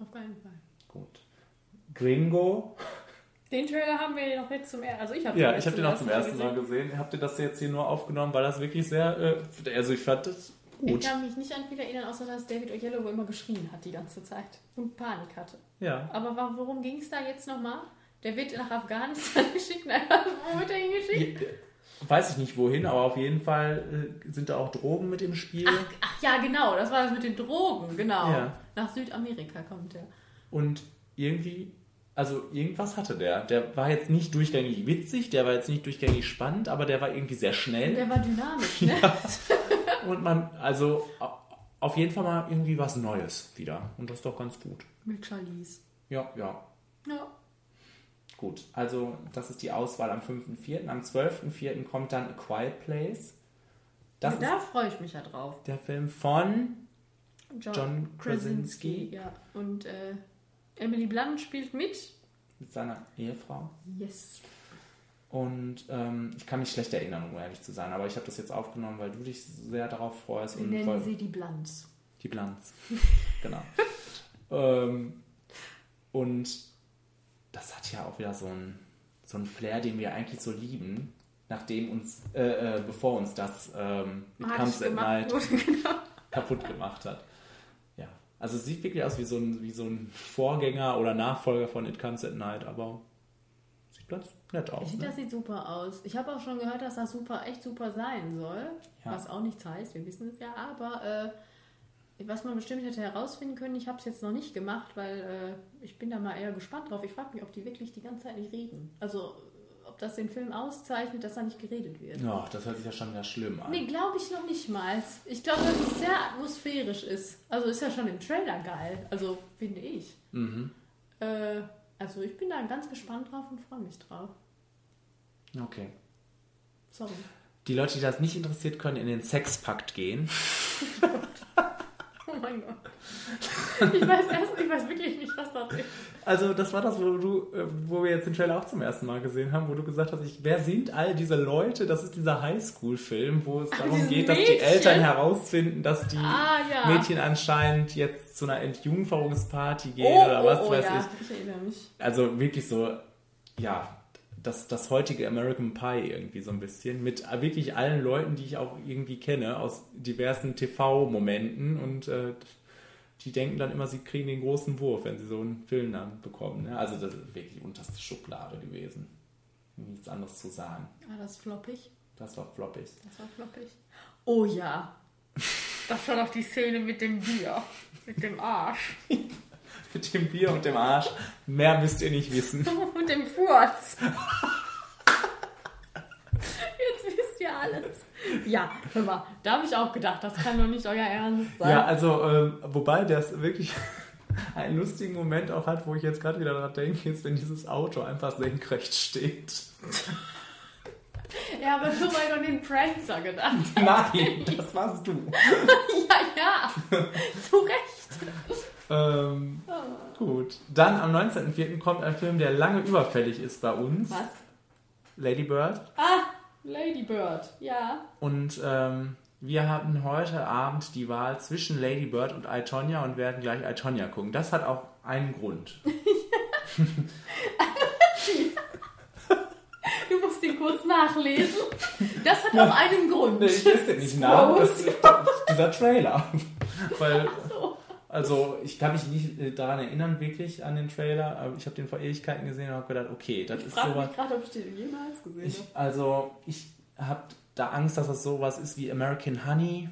Auf keinen Fall. Gut. Gringo. Den Trailer haben wir noch jetzt zum ersten Also ich habe Ja, ich habe den auch zum ersten Mal gesehen. Habt ihr das jetzt hier nur aufgenommen, weil das wirklich sehr, äh, also ich fand das Ich gut. kann mich nicht an viel erinnern, außer dass David Oyelowo immer geschrien hat die ganze Zeit und Panik hatte. Ja. Aber worum ging es da jetzt nochmal? Der wird nach Afghanistan geschickt. Nein, wo wird er hingeschickt? Weiß ich nicht wohin, aber auf jeden Fall äh, sind da auch Drogen mit im Spiel. Ach ja, genau, das war das mit den Drogen, genau. Ja. Nach Südamerika kommt er. Und irgendwie, also irgendwas hatte der. Der war jetzt nicht durchgängig witzig, der war jetzt nicht durchgängig spannend, aber der war irgendwie sehr schnell. Der war dynamisch, ne? Und man, also au- auf jeden Fall mal irgendwie was Neues wieder. Und das ist doch ganz gut. Mit Charlize. Ja, ja. Ja. Gut, also das ist die Auswahl am 5.4. Am 12.4. kommt dann A Quiet Place. Das Und da freue ich mich ja drauf. der Film von John Krasinski. Ja. Und äh, Emily Blunt spielt mit. mit seiner Ehefrau. Yes. Und ähm, ich kann mich schlecht erinnern, um ehrlich zu sein, aber ich habe das jetzt aufgenommen, weil du dich sehr darauf freust. Wir und nennen voll- sie die Blunts. Die Bilanz. genau. ähm, und das hat ja auch wieder so ein, so ein Flair, den wir eigentlich so lieben, nachdem uns, äh, äh, bevor uns das ähm, mit Hart Comes at Night genau. kaputt gemacht hat. Ja. Also es sieht wirklich aus wie so ein, wie so ein Vorgänger oder Nachfolger von It Comes at Night, aber sieht ganz nett aus. Ich finde, Ne? das sieht super aus. Ich habe auch schon gehört, dass das super, echt super sein soll. Ja. Was auch nichts heißt, wir wissen es ja. Aber äh, was man bestimmt hätte herausfinden können, ich habe es jetzt noch nicht gemacht, weil äh, ich bin da mal eher gespannt drauf. Ich frage mich, ob die wirklich die ganze Zeit nicht reden. Also, ob das den Film auszeichnet, dass da nicht geredet wird. Ja, das hört sich ja schon wieder schlimm an. Nee, glaube ich noch nicht mal. Ich glaube, dass es sehr atmosphärisch ist. Also ist ja schon im Trailer geil. Also finde ich. Mhm. Äh, also ich bin da ganz gespannt drauf und freue mich drauf. Okay. Sorry. Die Leute, die das nicht interessiert, können in den Sexpakt gehen. Oh mein Gott. Ich weiß erst, ich weiß wirklich nicht, was das ist. Also das war das, wo du, äh, wo wir jetzt den Trailer auch zum ersten Mal gesehen haben, wo du gesagt hast, ich, wer sind all diese Leute? Das ist dieser Highschool-Film, wo es darum geht, dass die Mädchen? Eltern herausfinden, dass die Ah, ja. Mädchen anscheinend jetzt zu einer Entjungferungsparty gehen Oh, oder oh, was oh, weiß ja. ich. Ich erinnere mich. Also wirklich so, ja, das, das heutige American Pie irgendwie so ein bisschen. Mit wirklich allen Leuten, die ich auch irgendwie kenne, aus diversen TV-Momenten und äh, die denken dann immer, sie kriegen den großen Wurf, wenn sie so einen Film dann bekommen. Ne? Also das ist wirklich unterste Schublade gewesen. Nichts anderes zu sagen. War das floppig? Das war floppig. Das war floppig. Oh ja. Das war doch die Szene mit dem Bier. Mit dem Arsch. Mit dem Bier und dem Arsch. Mehr müsst ihr nicht wissen. Und dem Furz. Jetzt wisst ihr alles. Ja, hör mal, da habe ich auch gedacht, das kann doch nicht euer Ernst sein. Ja, also, ähm, wobei das wirklich einen lustigen Moment auch hat, wo ich jetzt gerade wieder daran denke, ist, wenn dieses Auto einfach senkrecht steht. Ja, aber nur weil du an den Prancer gedacht hast. Nein, das warst du. Ja, ja. Zu Recht. Ähm, gut. Dann am 19.04. kommt ein Film, der lange überfällig ist bei uns. Was? Lady Bird. Ah, Lady Bird. Ja. Und ähm, wir hatten heute Abend die Wahl zwischen Lady Bird und I, Tonya und werden gleich I, Tonya gucken. Das hat auch einen Grund. Du musst ihn kurz nachlesen. Das hat auch einen Grund. Nee, ich lese den nicht nach. Das ist dieser Trailer. Weil, so. Also ich kann mich nicht äh, daran erinnern, wirklich an den Trailer, aber ich habe den vor Ewigkeiten gesehen und habe gedacht, okay, das Ich ist frage sowas. mich gerade, ob ich den jemals gesehen Ich, habe. also, ich habe da Angst, dass das sowas ist wie American Honey.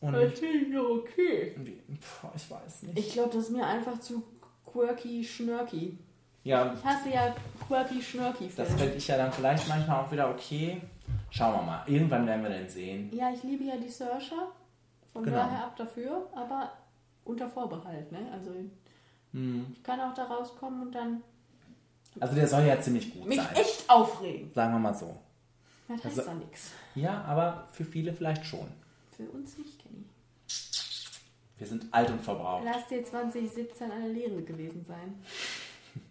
Und Ich finde okay. pf, ich weiß nicht. Ich glaube, das ist mir einfach zu quirky, schnörky. ja, Ich hasse ja quirky, schnörky das Filme. fände ich ja dann vielleicht manchmal auch wieder okay. Schauen wir mal. Irgendwann werden wir den sehen. Ja, ich liebe ja die Searcher. Von Genau. daher ab dafür, aber unter Vorbehalt, ne? Also Hm. ich kann auch da rauskommen und dann Also der soll ja ziemlich gut mich sein. echt aufregen. Sagen wir mal so. Das heißt Also- da nichts. Ja, aber für viele vielleicht schon. Für uns nicht, Kenny. Wir sind alt und verbraucht. Lass dir 2017 eine Lehre gewesen sein.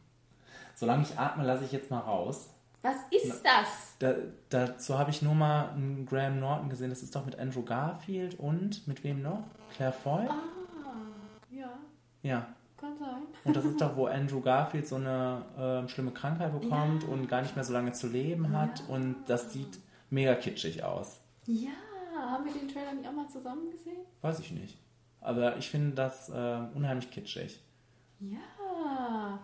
Solange ich atme, lasse ich jetzt mal raus. Was ist das? Da, dazu habe ich nur mal einen Graham Norton gesehen. Das ist doch mit Andrew Garfield und mit wem noch? Claire Foy? Ah, ja, Ja. kann sein. Und das ist doch, wo Andrew Garfield so eine ähm, schlimme Krankheit bekommt und gar nicht mehr so lange zu leben hat. Und das sieht mega kitschig aus. Ja, haben wir den Trailer nicht auch mal zusammen gesehen? Weiß ich nicht. Aber ich finde das ähm, unheimlich kitschig. Ja.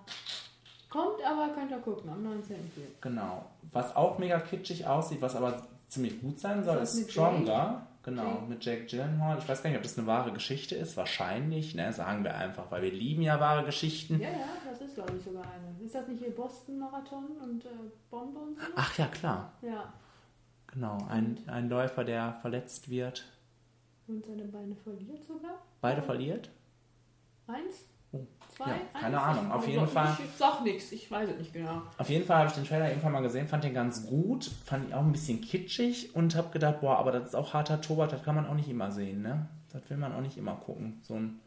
Kommt aber, könnt ihr gucken, am 19.04. Genau. Was auch mega kitschig aussieht, was aber ziemlich gut sein soll, ist mit Stronger. Genau, mit Jake Gyllenhaal. Ich weiß gar nicht, ob das eine wahre Geschichte ist. Wahrscheinlich, ne? Sagen wir einfach, weil wir lieben ja wahre Geschichten. Ja, ja, das ist glaube ich sogar eine. Ist das nicht hier Boston-Marathon und äh, Bombe und so? Ach ja, klar. Ja. Genau. Ein, ein Läufer, der verletzt wird. Und seine Beine verliert sogar? Beide verliert. Eins? Oh, Zwei? ja, keine eins? Ahnung. Auf Ich- jeden ich, Fall. Ich sag nichts, ich weiß es nicht genau. Auf jeden Fall habe ich den Trailer irgendwann mal gesehen, fand den ganz gut, fand ihn auch ein bisschen kitschig und habe gedacht, boah, aber das ist auch harter Tobak, das kann man auch nicht immer sehen, ne? Das will man auch nicht immer gucken. So, ein,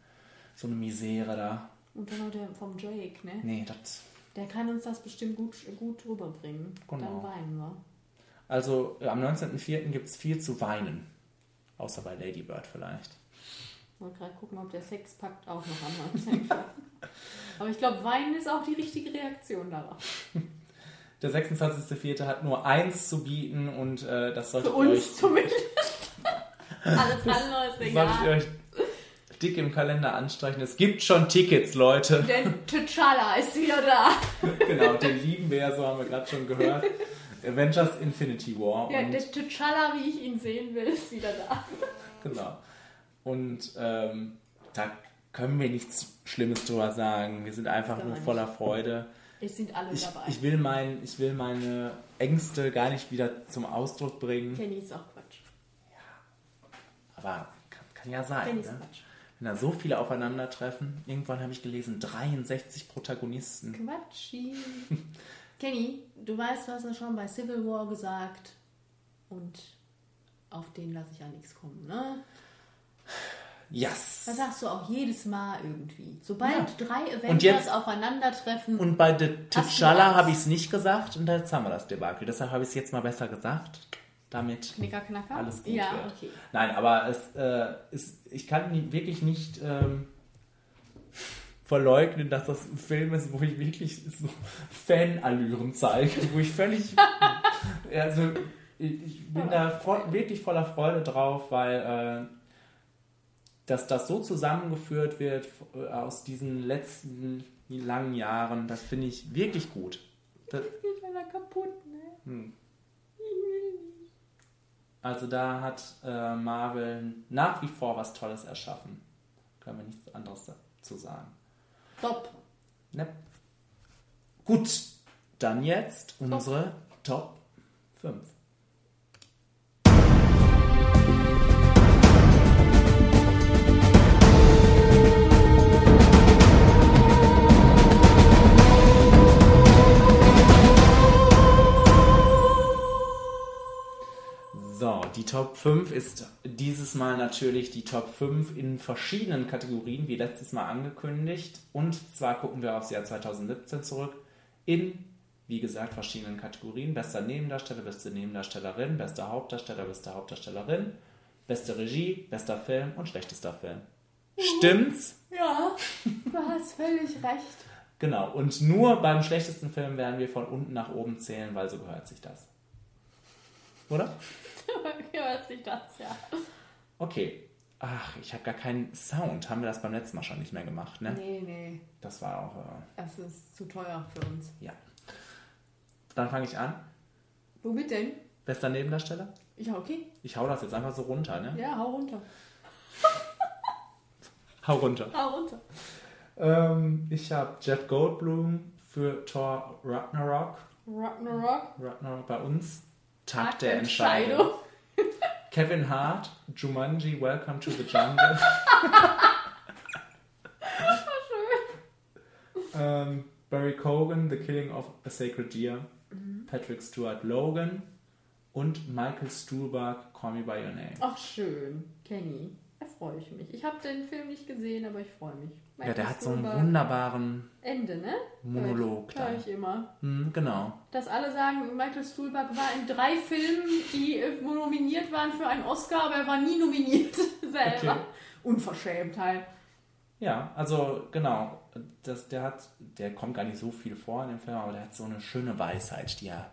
so eine Misere da. Und dann noch der vom Jake, ne? Nee, das. Der kann uns das bestimmt gut, gut rüberbringen. Genau. Dann weinen wir. Also äh, am 19.04. gibt es viel zu weinen. Außer bei Lady Bird vielleicht. Ich wollte gerade gucken, ob der Sexpakt auch noch am 19. Aber ich glaube, weinen ist auch die richtige Reaktion darauf. Der 26.04. hat nur eins zu bieten und äh, das solltet Für uns euch, zumindest. Alles andere ist solltet egal. euch dick im Kalender anstreichen. Es gibt schon Tickets, Leute. Denn T'Challa ist wieder da. genau, den lieben wir ja, so haben wir gerade schon gehört. Avengers Infinity War. Ja, der T'Challa, wie ich ihn sehen will, ist wieder da. genau. Und ähm, da können wir nichts Schlimmes drüber sagen. Wir sind einfach nur voller Freude. Es sind alle Ich, dabei. ich, will mein, ich will meine Ängste gar nicht wieder zum Ausdruck bringen. Kenny ist auch Quatsch. Aber kann, kann ja sein. Kenny ist Ne? Quatsch. Wenn da so viele aufeinandertreffen. Irgendwann habe ich gelesen, 63 Protagonisten. Quatschi. Kenny, du weißt, du hast ja schon bei Civil War gesagt. Und auf den lasse ich ja nichts kommen, ne? Yes! Das sagst du auch jedes Mal irgendwie. Sobald drei Avengers Und jetzt- aufeinandertreffen. Und bei The T'Challa habe ich es nicht gesagt und jetzt haben wir das Debakel. Deshalb habe ich es jetzt mal besser gesagt, damit Knicker, knacker? alles gut Ja, wird. okay. Nein, aber es äh, ist, ich kann wirklich nicht ähm, verleugnen, dass das ein Film ist, wo ich wirklich so Fanallüren zeige, wo ich völlig, also ich, ich bin da vo- wirklich voller Freude drauf, weil äh, dass das so zusammengeführt wird äh, aus diesen letzten langen Jahren, das finde ich wirklich gut. Das, Geht einer kaputt, ne? Also da hat äh, Marvel nach wie vor was Tolles erschaffen. Können wir nichts anderes dazu sagen. Top. Ne? Gut, dann jetzt unsere Top 5. So, die Top 5 ist dieses Mal natürlich die Top 5 in verschiedenen Kategorien, wie letztes Mal angekündigt. Und zwar gucken wir aufs Jahr 2017 zurück in, wie gesagt, verschiedenen Kategorien. Bester Nebendarsteller, beste Nebendarstellerin, bester Hauptdarsteller, beste Hauptdarstellerin, beste Regie, bester Film und schlechtester Film. Stimmt's? Ja, du hast völlig recht. Genau. Und nur beim schlechtesten Film werden wir von unten nach oben zählen, weil so gehört sich das. Oder? Hört sich das, ja. Okay. Ach, ich habe gar keinen Sound. Haben wir das beim letzten Mal schon nicht mehr gemacht, ne? Nee, nee. Das war auch. Äh, Das ist zu teuer für uns. ja. Dann fange ich an. Womit denn? Bester Nebendarsteller? Ja, okay. Ich hau das jetzt einfach so runter, ne? Ja, hau runter. Hau runter. Hau runter. Ähm, ich habe Jeff Goldblum für Thor Ragnarok. Ragnarok. Ragnarok bei uns. Tag, Tag der der Entscheidung. Entscheidung. Kevin Hart, Jumanji, Welcome to the Jungle. ähm, Barry Cogan, The Killing of a Sacred Deer. Patrick Stewart Logan und Michael Stuhlbarg, Call Me By Your Name. Ach, schön. Kenny. Freue ich mich. Ich habe den Film nicht gesehen, aber ich freue mich. Ja, der hat so einen wunderbaren Ende, ne? Monolog Höre da. ich immer. Hm, genau. Dass alle sagen, Michael Stuhlbarg war in drei Filmen, die äh, nominiert waren für einen Oscar, aber er war nie nominiert selber. Okay. Unverschämt halt. Ja, also genau. Das, der hat, der kommt gar nicht so viel vor in dem Film, aber der hat so eine schöne Weisheit, die er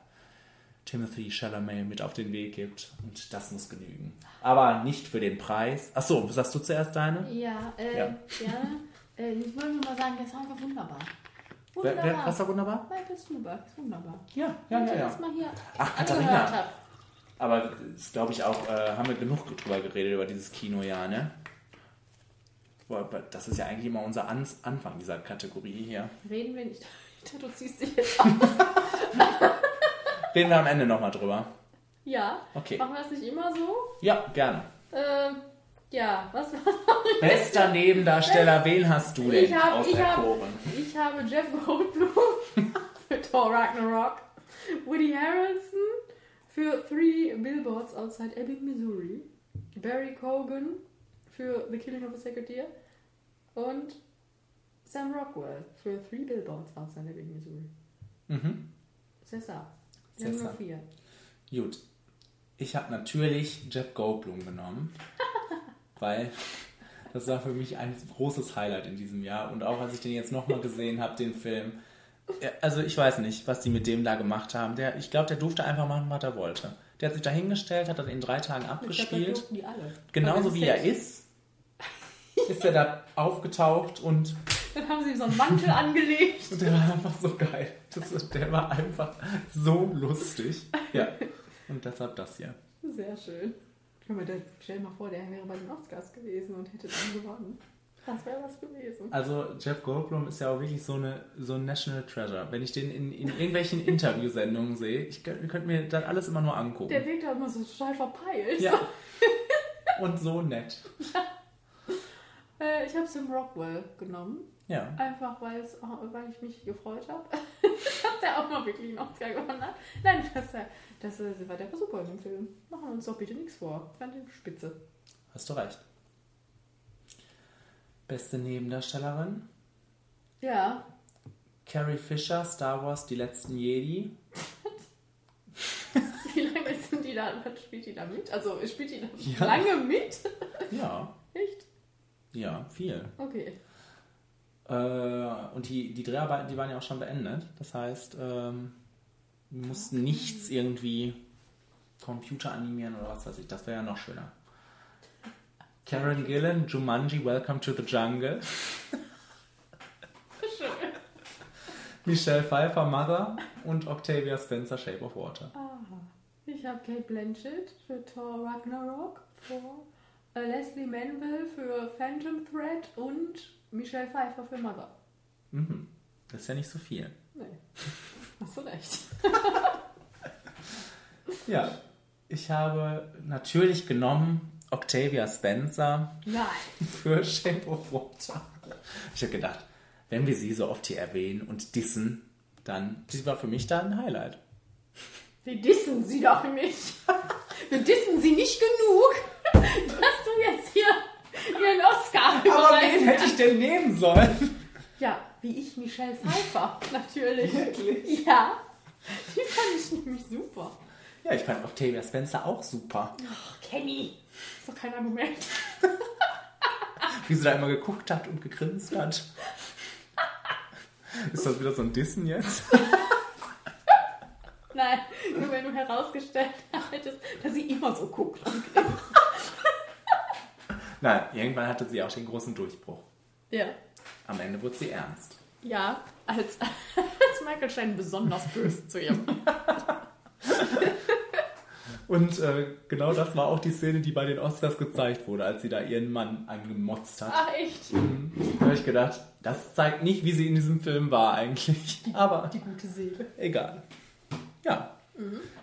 Timothy Chalamet mit auf den Weg gibt. Und das muss genügen. Aber nicht für den Preis. Achso, sagst du zuerst deine? Ja, äh, Ja. gerne. Äh, ich wollte nur mal sagen, der Song war wunderbar. Wer, Wunderbar. wer, was war wunderbar? Michael Stuhlbarg ist wunderbar. Ja, ja, Wenn ja, ja. das mal hier Ach, angehört Katharina. habe. Aber ist, glaube ich, auch, äh, haben wir genug drüber geredet, über dieses Kinojahr, ne? Boah, Das ist ja eigentlich immer unser Ans Anfang dieser Kategorie hier. Reden wir nicht. Ich dachte, Du ziehst dich jetzt aus. Reden wir am Ende nochmal drüber. Ja. Okay. Machen wir das nicht immer so? Ja, gerne. Ähm, ja, was war Bester Nebendarsteller, wen hast du denn Ich habe ich hab, ich habe Jeff Goldblum für Thor Ragnarok, Woody Harrelson für Three Billboards Outside Ebbing, Missouri, Barry Cogan für The Killing of a Secretary und Sam Rockwell für Three Billboards Outside Ebbing, Missouri. Mhm. César. Nur vier. Gut. Ich habe natürlich Jeff Goldblum genommen, weil das war für mich ein großes Highlight in diesem Jahr. Und auch als ich den jetzt nochmal gesehen habe, den Film. Also ich weiß nicht, was die mit dem da gemacht haben. Der, ich glaube, der durfte einfach machen, was er wollte. Der hat sich da hingestellt, hat das in drei Tagen abgespielt. durften die alle. Genauso wie er ist, ist er da aufgetaucht und Dann haben sie ihm so einen Mantel angelegt. Und der war einfach so geil. Das, der war einfach so lustig. Ja. Und deshalb das hier. Sehr schön. Stell dir mal vor, der wäre bei den Oscars gewesen und hätte dann gewonnen. Das wäre was gewesen. Also Jeff Goldblum ist ja auch wirklich so eine so ein National Treasure. Wenn ich den in, in irgendwelchen Interviewsendungen sehe, ich könnt, ihr könnt mir das alles immer nur angucken. Der wirkt auch immer so total verpeilt. ja. Und so nett. Äh, ich habe Sam Rockwell genommen. Ja. Einfach weil, es, weil ich mich gefreut habe, dass der auch mal wirklich einen Oscar gewonnen hat. Nein, das, äh, das, äh, war der war super in dem Film. Machen wir uns doch bitte nichts vor. Ich fand den spitze. Hast du recht. Beste Nebendarstellerin? Ja, Carrie Fisher, Star Wars, Die letzten Jedi. wie lange sind die da? Was spielt die da mit? Also spielt die da Ja. lange mit? Ja. Echt? Ja, viel. Okay. Äh, und die, die Dreharbeiten, die waren ja auch schon beendet. Das heißt, ähm, wir mussten nichts irgendwie Computer animieren oder was weiß ich. Das wäre ja noch schöner. Karen Gillan, Jumanji, Welcome to the Jungle. Michelle Pfeiffer, Mother und Octavia Spencer, Shape of Water. Ich habe Kate Blanchett für Thor Ragnarok, Thor, äh, Leslie Manville für Phantom Thread und Michelle Pfeiffer für Mother. Mhm. Das ist ja nicht so viel. Nee, hast du recht. Ja, ich habe natürlich genommen Octavia Spencer Nein. für Shape of Water. Ich habe gedacht, wenn wir sie so oft hier erwähnen und dissen, dann sie war für mich da ein Highlight. Wir dissen sie doch nicht. Wir dissen sie nicht genug, dass du jetzt hier ihren Oscar überreichst. denn nehmen sollen? Ja, wie ich Michelle Pfeiffer, natürlich. Ja, die fand ich nämlich super. Ja, ich fand Octavia Spencer auch super. Ach, Kenny. Ist doch kein Argument. Wie sie da immer geguckt hat und gegrinst hat. Ist das wieder so ein Dissen jetzt? Nein, nur wenn du herausgestellt hättest, dass sie immer so guckt und grinst. Nein, irgendwann hatte sie auch den großen Durchbruch. Ja. Am Ende wurde sie ernst. Ja, als, als Michael Stein besonders böse zu ihr. Und äh, genau das war auch die Szene, die bei den Oscars gezeigt wurde, als sie da ihren Mann angemotzt hat. Ach, echt? Da habe ich gedacht, das zeigt nicht, wie sie in diesem Film war eigentlich. Aber Die gute Seele. egal. Ja.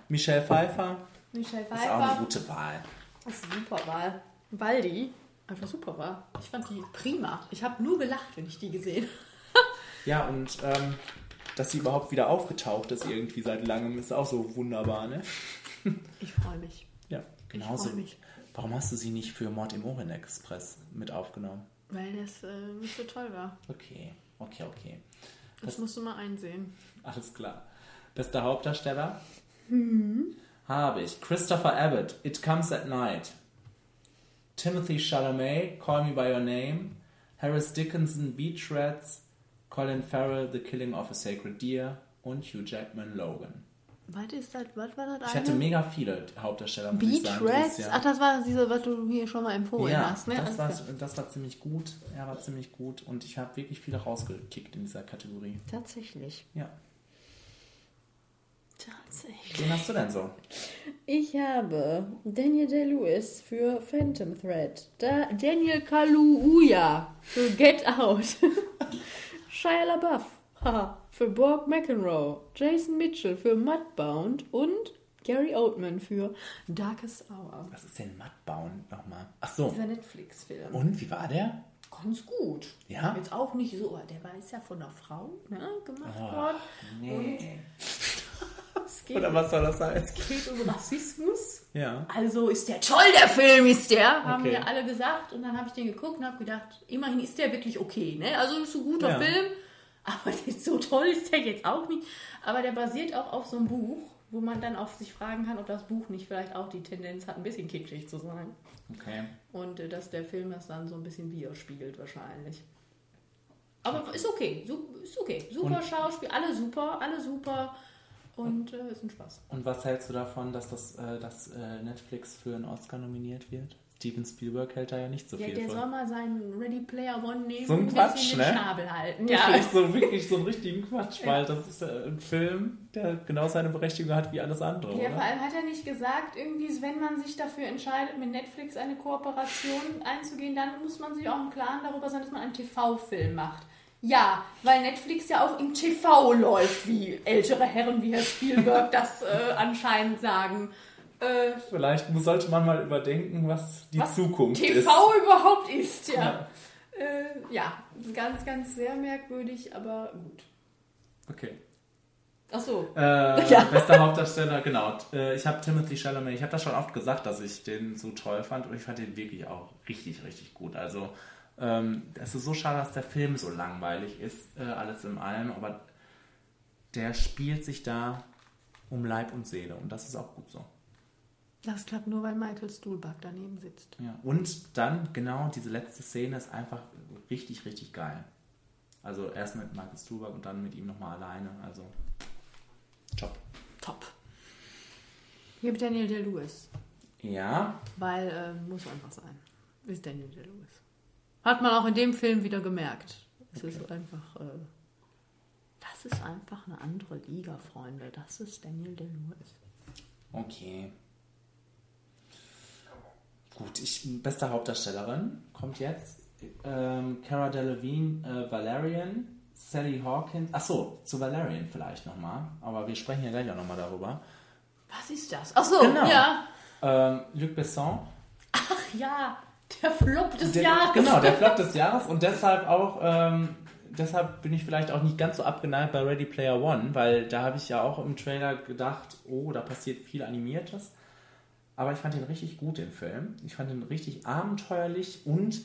Michelle Pfeiffer Michelle ist auch Pfeiffer. eine gute Wahl. Das ist eine super Wahl. Weil die einfach super war. Ich fand die prima. Ich habe nur gelacht, wenn ich die gesehen habe. Ja, und ähm, dass sie überhaupt wieder aufgetaucht ist irgendwie seit langem, ist auch so wunderbar, ne? Ich freue mich. Ja, genauso. freu mich. Warum hast du sie nicht für Mord im Orient Express mit aufgenommen? Weil das äh, nicht so toll war. Okay, okay, okay. Das, musst du mal einsehen. Alles klar. Bester Hauptdarsteller? Mhm. Habe ich. Christopher Abbott, It Comes at Night. Timothy Chalamet, Call Me By Your Name. Harris Dickinson, Beach Rats. Colin Farrell, The Killing of a Sacred Deer. Und Hugh Jackman, Logan. Was ist das? Was war das Ich hatte eine? mega viele Hauptdarsteller, Beach Rats? Jahr. Ach, das war diese, was du hier schon mal empfohlen ja, hast, ne? das, war, das war ziemlich gut. Er war ziemlich gut und ich habe wirklich viele rausgekickt in dieser Kategorie. Tatsächlich. Ja. Tatsächlich. Wen hast du denn so? Ich habe Daniel Day-Lewis für Phantom Thread, da Daniel Kaluuya für Get Out, Shia LaBeouf haha, für Borg McEnroe, Jason Mitchell für Mudbound und Gary Oldman für Darkest Hour. Was ist denn Mudbound nochmal? Ach so. Dieser Netflix-Film. Und wie war der? Ganz gut. Ja? Jetzt auch nicht so, der war ist ja von einer Frau ne, gemacht Oh, worden. nee. Es geht, Oder was soll das heißen? es geht um Rassismus. Ja. Also ist der toll, der Film ist der, haben Okay. wir alle gesagt. Und dann habe ich den geguckt und habe gedacht, immerhin ist der wirklich okay. Ne? Also ist ein guter Ja. Film, aber so toll ist der jetzt auch nicht. Aber der basiert auch auf so einem Buch, wo man dann auch sich fragen kann, ob das Buch nicht vielleicht auch die Tendenz hat, ein bisschen kitschig zu sein. Okay. Und äh, dass der Film das dann so ein bisschen widerspiegelt wahrscheinlich. Aber ist okay, ist okay. Super Und- Schauspiel, alle super, alle super. Und äh, ist ein Spaß. Und was hältst du davon, dass das äh, dass, äh, Netflix für einen Oscar nominiert wird? Steven Spielberg hält da ja nicht so Ja, viel der soll von. mal seinen Ready Player One nehmen So ein und Quatsch, ne? den Schnabel halten. Ja. finde ich so wirklich so einen richtigen Quatsch, weil das ist ein Film, der genau seine Berechtigung hat wie alles andere, ja, vor oder? allem hat er nicht gesagt, irgendwie, wenn man sich dafür entscheidet, mit Netflix eine Kooperation einzugehen, dann muss man sich auch im Klaren darüber sein, dass man einen TV-Film macht. Ja, weil Netflix ja auch im TV läuft, wie ältere Herren wie Herr Spielberg das äh, anscheinend sagen. Äh, Vielleicht muss- sollte man mal überdenken, was die was Zukunft TV ist. überhaupt ist, ja. Ja. Äh, ja, ganz, ganz sehr merkwürdig, aber gut. Okay. Ach so. Äh, Ja. Bester Hauptdarsteller, genau. Äh, ich habe Timothy Chalamet, ich habe das schon oft gesagt, dass ich den so toll fand und ich fand den wirklich auch richtig, richtig gut. Also ähm, es ist so schade, dass der Film so langweilig ist, äh, alles in allem, aber der spielt sich da um Leib und Seele und das ist auch gut so. Das klappt nur, weil Michael Stuhlbarg daneben sitzt. Ja. Und dann, genau, diese letzte Szene ist einfach richtig, richtig geil. Also erst mit Michael Stuhlbarg und dann mit ihm nochmal alleine, also top. Top. Hier habe Daniel Day-Lewis. Ja, Weil, äh, muss einfach sein. Ist Daniel Day-Lewis. Hat man auch in dem Film wieder gemerkt. Es ist einfach, äh, das ist einfach eine andere Liga, Freunde. Das ist Daniel Day-Lewis. Okay. Gut, ich, beste Hauptdarstellerin kommt jetzt. Ähm, Cara Delevingne, äh, Valerian, Sally Hawkins. Achso, zu Valerian vielleicht nochmal. Aber wir sprechen ja gleich auch nochmal darüber. Was ist das? Ach so, Genau. ja. Ähm, Luc Besson. Ach ja, der Flop des Der, Jahres. Genau, der Flop des Jahres. Und deshalb auch, ähm, deshalb bin ich vielleicht auch nicht ganz so abgeneigt bei Ready Player One, weil da habe ich ja auch im Trailer gedacht, oh, da passiert viel Animiertes. Aber ich fand ihn richtig gut, den Film. Ich fand ihn richtig abenteuerlich und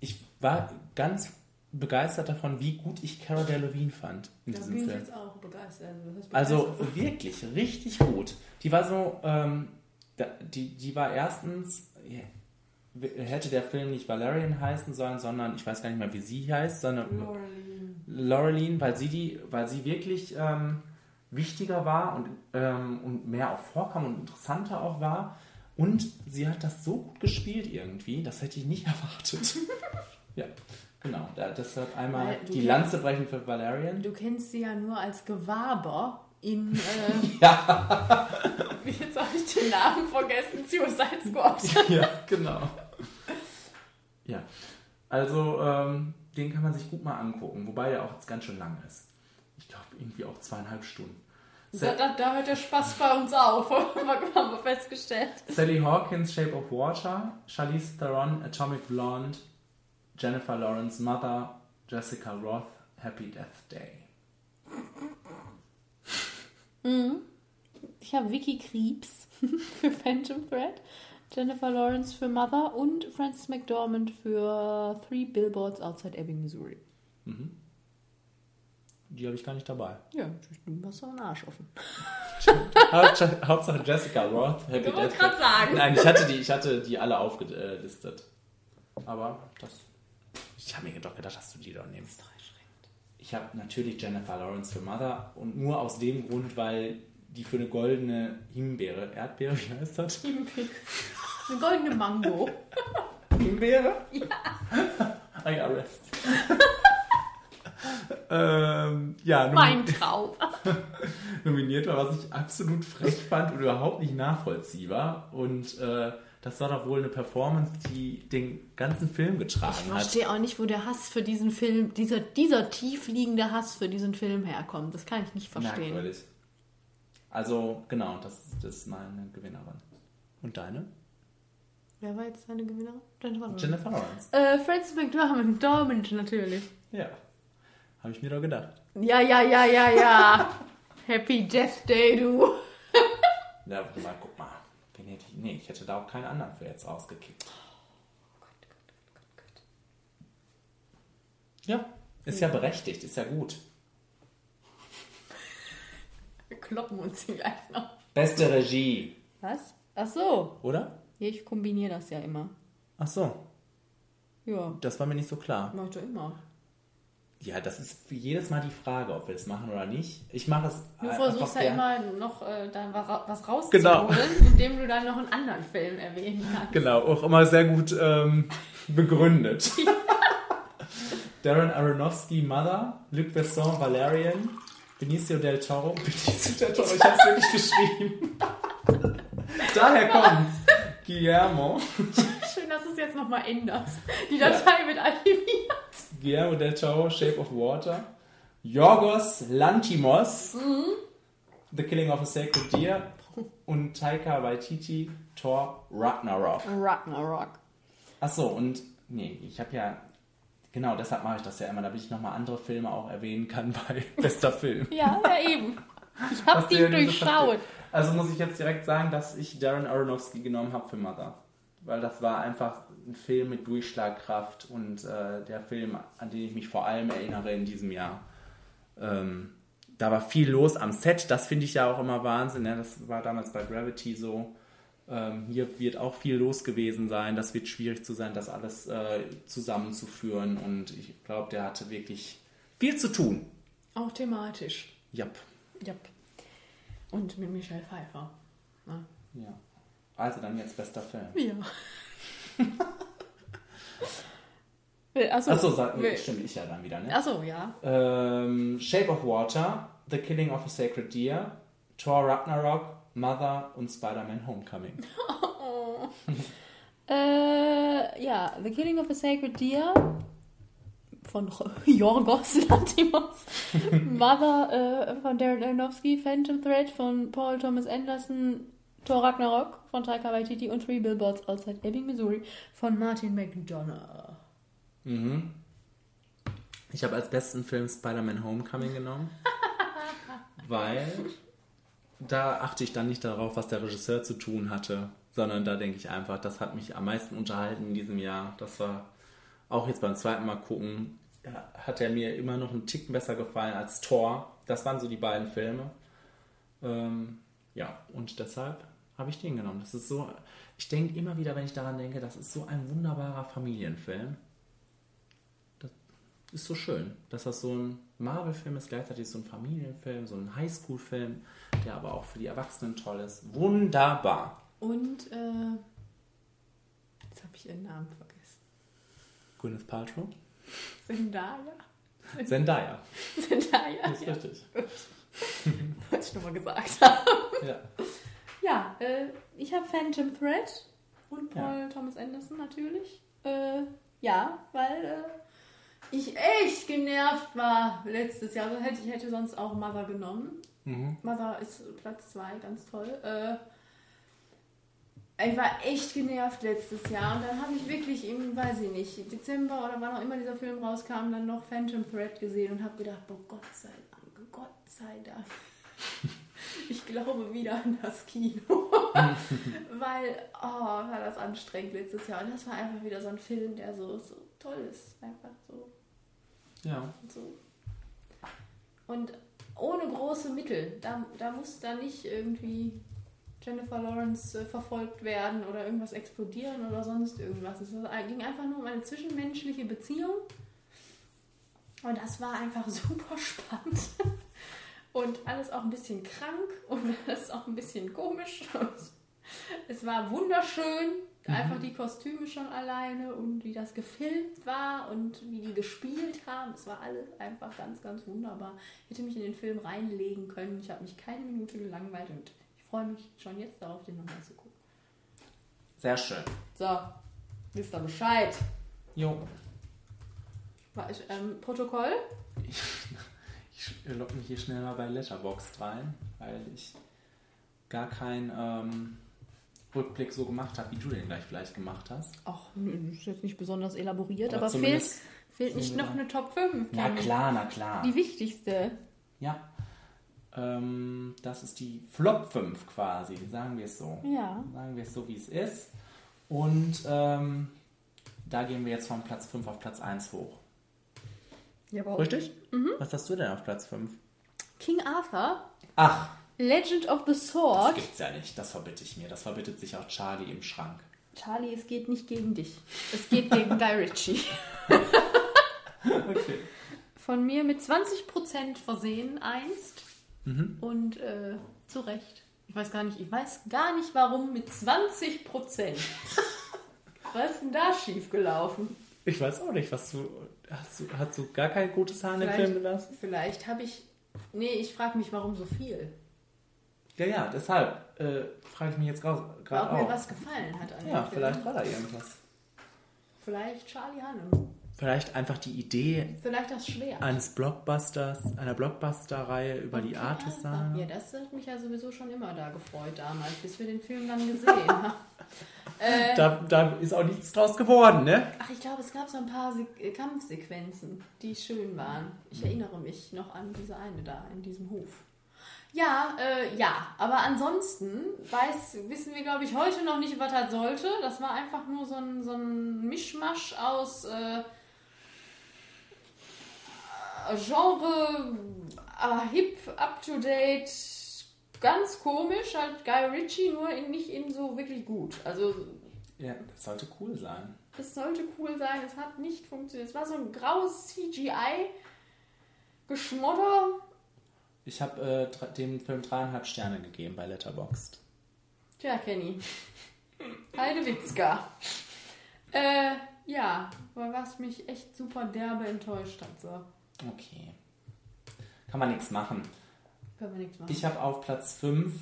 ich war ganz begeistert davon, wie gut ich Cara Delevingne fand in Da diesem bin ich Film. jetzt auch begeistert. Ist Also begeistert. wirklich, richtig gut. Die war so, ähm, die, die war erstens, hätte der Film nicht Valerian heißen sollen, sondern ich weiß gar nicht mehr, wie sie heißt, sondern Laureline, weil sie die, weil sie wirklich ähm, wichtiger war und, ähm, und mehr auch vorkam und interessanter auch war. Und sie hat das so gut gespielt irgendwie, das hätte ich nicht erwartet. ja, genau. Da, deshalb einmal die kennst- Lanze brechen für Valerian. Du kennst sie ja nur als Gewaber in. Äh, Ja. Jetzt habe ich den Namen vergessen. Suicide Squad. ja, genau. Ja, also ähm, den kann man sich gut mal angucken, wobei der auch jetzt ganz schön lang ist. Ich glaube irgendwie auch zweieinhalb Stunden. Da, da, da hört der Spaß bei uns auf, haben wir festgestellt. Sally Hawkins, Shape of Water, Charlize Theron, Atomic Blonde, Jennifer Lawrence, Mother, Jessica Roth, Happy Death Day. ich habe Vicky Kriebs für Phantom Thread, Jennifer Lawrence für Mother und Frances McDormand für Three Billboards Outside Ebbing, Missouri. Die habe ich gar nicht dabei. Ja, du hast doch einen Arsch offen. Hauptsache Jessica Roth, Happy Ich wollte Death gerade Day. sagen. Nein, ich hatte die, ich hatte die alle aufgelistet. Aber das. Ich habe mir doch gedacht, dass du die doch nimmst. Ich habe natürlich Jennifer Lawrence für Mother und nur aus dem Grund, weil die für eine goldene Himbeere, Erdbeere, wie heißt das? Eine goldene Mango. Himbeere? Ja. IRS. ähm, ja, Mein Traum. nominiert war, was ich absolut frech fand und überhaupt nicht nachvollziehbar. Und äh, das war doch wohl eine Performance, die den ganzen Film Ich getragen hat. verstehe auch nicht, wo der Hass für diesen Film, dieser, dieser tief liegende Hass für diesen Film herkommt. Das kann ich nicht verstehen. Merkwürdig. Also, genau, das, das ist meine Gewinnerin. Und deine? Wer war jetzt deine Gewinnerin? Jennifer Lawrence. Jennifer Lawrence. Äh, Frances McDormand, Dormand natürlich. Ja. Habe ich mir doch gedacht. Ja, ja, ja, ja, ja. Happy Death Day, du. Ja, warte mal, guck mal. Ich, nee, ich hätte da auch keinen anderen für jetzt rausgekickt. Ja, ist ja berechtigt, ist ja gut. Wir kloppen uns hier gleich noch. Beste Regie, Was? Ach so. oder? Ja, ich kombiniere das ja immer. Ach so, Ja, das war mir nicht so klar. mach doch immer. Ja, das ist jedes Mal die Frage, ob wir es machen oder nicht. Ich mache es Du äh, versuchst ja immer noch äh, da wa- was Genau. rauszuholen, indem du dann noch einen anderen Film erwähnen kannst. Genau, auch immer sehr gut ähm, begründet. Darren Aronofsky, Mother, Luc Besson, Valerian, Benicio del Toro. Benicio del Toro, ich hab's wirklich geschrieben. Daher kommt's. Guillermo. Schön, dass du es jetzt nochmal änderst. Die Datei wird archiviert. Guillermo del Toro, Shape of Water. Yorgos Lantimos, The Killing of a Sacred Deer. Und Taika Waititi, Thor Ragnarok. Ragnarok. Achso, und nee, ich habe ja, genau deshalb mache ich das ja immer, damit ich nochmal andere Filme auch erwähnen kann bei bester Film. Ja, ja eben. Ich hab Was die du ja nie so durchschaut. Also muss ich jetzt direkt sagen, dass ich Darren Aronofsky genommen habe für Mother. Weil das war einfach ein Film mit Durchschlagkraft und äh, der Film, an den ich mich vor allem erinnere in diesem Jahr. Ähm, da war viel los am Set, das finde ich ja auch immer Wahnsinn. Ne? Das war damals bei Gravity so. Ähm, hier wird auch viel los gewesen sein. Das wird schwierig zu sein, das alles äh, zusammenzuführen. Und ich glaube, der hatte wirklich viel zu tun. Auch thematisch. Jap. Yep. Und mit Michelle Pfeiffer. Na? Ja. Also dann jetzt bester Film. Ja. Achso, Achso, sag, will- stimmt ich ja dann wieder, ne? Achso, ja. Ähm, Shape of Water, The Killing of a Sacred Deer, Thor Ragnarok, Mother und Spider-Man Homecoming. Äh, ja, The Killing of a Sacred Deer von Jorgos Lantimos, Mother äh, von Darren Aronofsky, Phantom Thread von Paul Thomas Anderson, Thor Ragnarok von Taika Waititi und Three Billboards Outside Ebbing, Missouri von Martin McDonough. Mhm. Ich habe als besten Film Spider-Man Homecoming genommen, weil da achte ich dann nicht darauf, was der Regisseur zu tun hatte, sondern da denke ich einfach, das hat mich am meisten unterhalten in diesem Jahr. Das war auch jetzt beim zweiten Mal gucken, ja, hat er mir immer noch einen Ticken besser gefallen als Thor. Das waren so die beiden Filme. Ähm, ja, und deshalb habe ich den genommen. Das ist so, ich denke immer wieder, wenn ich daran denke, das ist so ein wunderbarer Familienfilm. Das ist so schön, dass das so ein Marvel-Film ist, gleichzeitig so ein Familienfilm, so ein Highschool-Film, der aber auch für die Erwachsenen toll ist. Wunderbar. Und, äh, jetzt habe ich ihren Namen vergessen. Gwyneth Paltrow? Zendaya? Zendaya. Zendaya? Das ist ja. richtig. Wollte ich nochmal gesagt haben. Ja. Ja, äh, ich habe Phantom Thread und Paul Ja. Thomas Anderson natürlich. Äh, ja, weil äh, ich echt genervt war letztes Jahr. Also hätte, ich hätte sonst auch Mother genommen. Mother ist Platz 2, ganz toll. Äh, ich war echt genervt letztes Jahr und dann habe ich wirklich im, weiß ich nicht, Dezember oder wann auch immer dieser Film rauskam, dann noch Phantom Thread gesehen und habe gedacht, boah, Gott sei Dank, Gott sei Dank. ich glaube wieder an das Kino. Weil, oh, war das anstrengend letztes Jahr. Und das war einfach wieder so ein Film, der so, so toll ist. Einfach so. Ja. so. Und ohne große Mittel. Da, da muss da nicht irgendwie Jennifer Lawrence äh, verfolgt werden oder irgendwas explodieren oder sonst irgendwas. Es ging einfach nur um eine zwischenmenschliche Beziehung. Und das war einfach super spannend. Und alles auch ein bisschen krank und alles auch ein bisschen komisch. Es war wunderschön. Einfach die Kostüme schon alleine und wie das gefilmt war und wie die gespielt haben. Es war alles einfach ganz, ganz wunderbar. Ich hätte mich in den Film reinlegen können. Ich habe mich keine Minute gelangweilt und freue mich schon jetzt darauf, den nochmal zu gucken. Sehr schön. So, wisst ihr Bescheid. Jo. War ich, ähm, Protokoll? Ich, ich logge mich hier schnell mal bei Letterboxd rein, weil ich gar keinen ähm, Rückblick so gemacht habe, wie du den gleich vielleicht gemacht hast. Ach, das ist jetzt nicht besonders elaboriert, Aber aber, fehlt, zumindest fehlt nicht noch eine Top 5. Na klar, na klar. Die wichtigste. Ja. Ähm, das ist die Flop 5 quasi, sagen wir es so. Ja. Sagen wir es so, wie es ist. Und ähm, da gehen wir jetzt von Platz 5 auf Platz 1 hoch. Jawohl. Richtig? Was hast du denn auf Platz 5? King Arthur, Ach, Legend of the das Sword. gibt's ja nicht. Das verbitte ich mir. Das verbittet sich auch Charlie im Schrank. Charlie, es geht nicht gegen dich. Es geht gegen Guy Ritchie. Okay. Von mir mit 20% versehen einst. Mhm. Und äh, zu Recht. Ich weiß gar nicht, ich weiß gar nicht, warum mit 20%. Was ist denn da schiefgelaufen? Ich weiß auch nicht, was du. Hast du, hast du gar kein gutes Haar in den Film gelassen? vielleicht habe ich. Nee, ich frage mich, warum so viel. Ja, ja, deshalb äh, frage ich mich jetzt gerade Ob auch. mir was gefallen hat an ja, dem vielleicht war da irgendwas. Vielleicht Charlie Hannem. Vielleicht einfach die Idee eines Blockbusters, einer Blockbuster-Reihe über die Okay, Artisan. Ja, das hat mich ja sowieso schon immer da gefreut damals, bis wir den Film dann gesehen haben. äh, Da, da ist auch nichts draus geworden, ne? ach, ich glaube, es gab so ein paar Se Kampfsequenzen, die schön waren. Ich erinnere mich noch an diese eine da in diesem Hof. Ja, äh, ja, aber ansonsten weiß, wissen wir, glaube ich, heute noch nicht, was das sollte. Das war einfach nur so ein, so ein Mischmasch aus äh, Genre, äh, hip, up to date, ganz komisch, halt Guy Ritchie, nur in, nicht in so wirklich gut. Also Ja, das sollte cool sein. es sollte cool sein, es hat nicht funktioniert. Es war so ein graues CGI-Geschmodder. Ich habe äh, dem Film dreieinhalb Sterne gegeben bei Letterboxd. Tja, Kenny. Heidewitzka. Äh, ja, was mich echt super derbe enttäuscht hat. So, Okay. Kann man nichts machen. können wir nichts machen. Ich habe auf Platz 5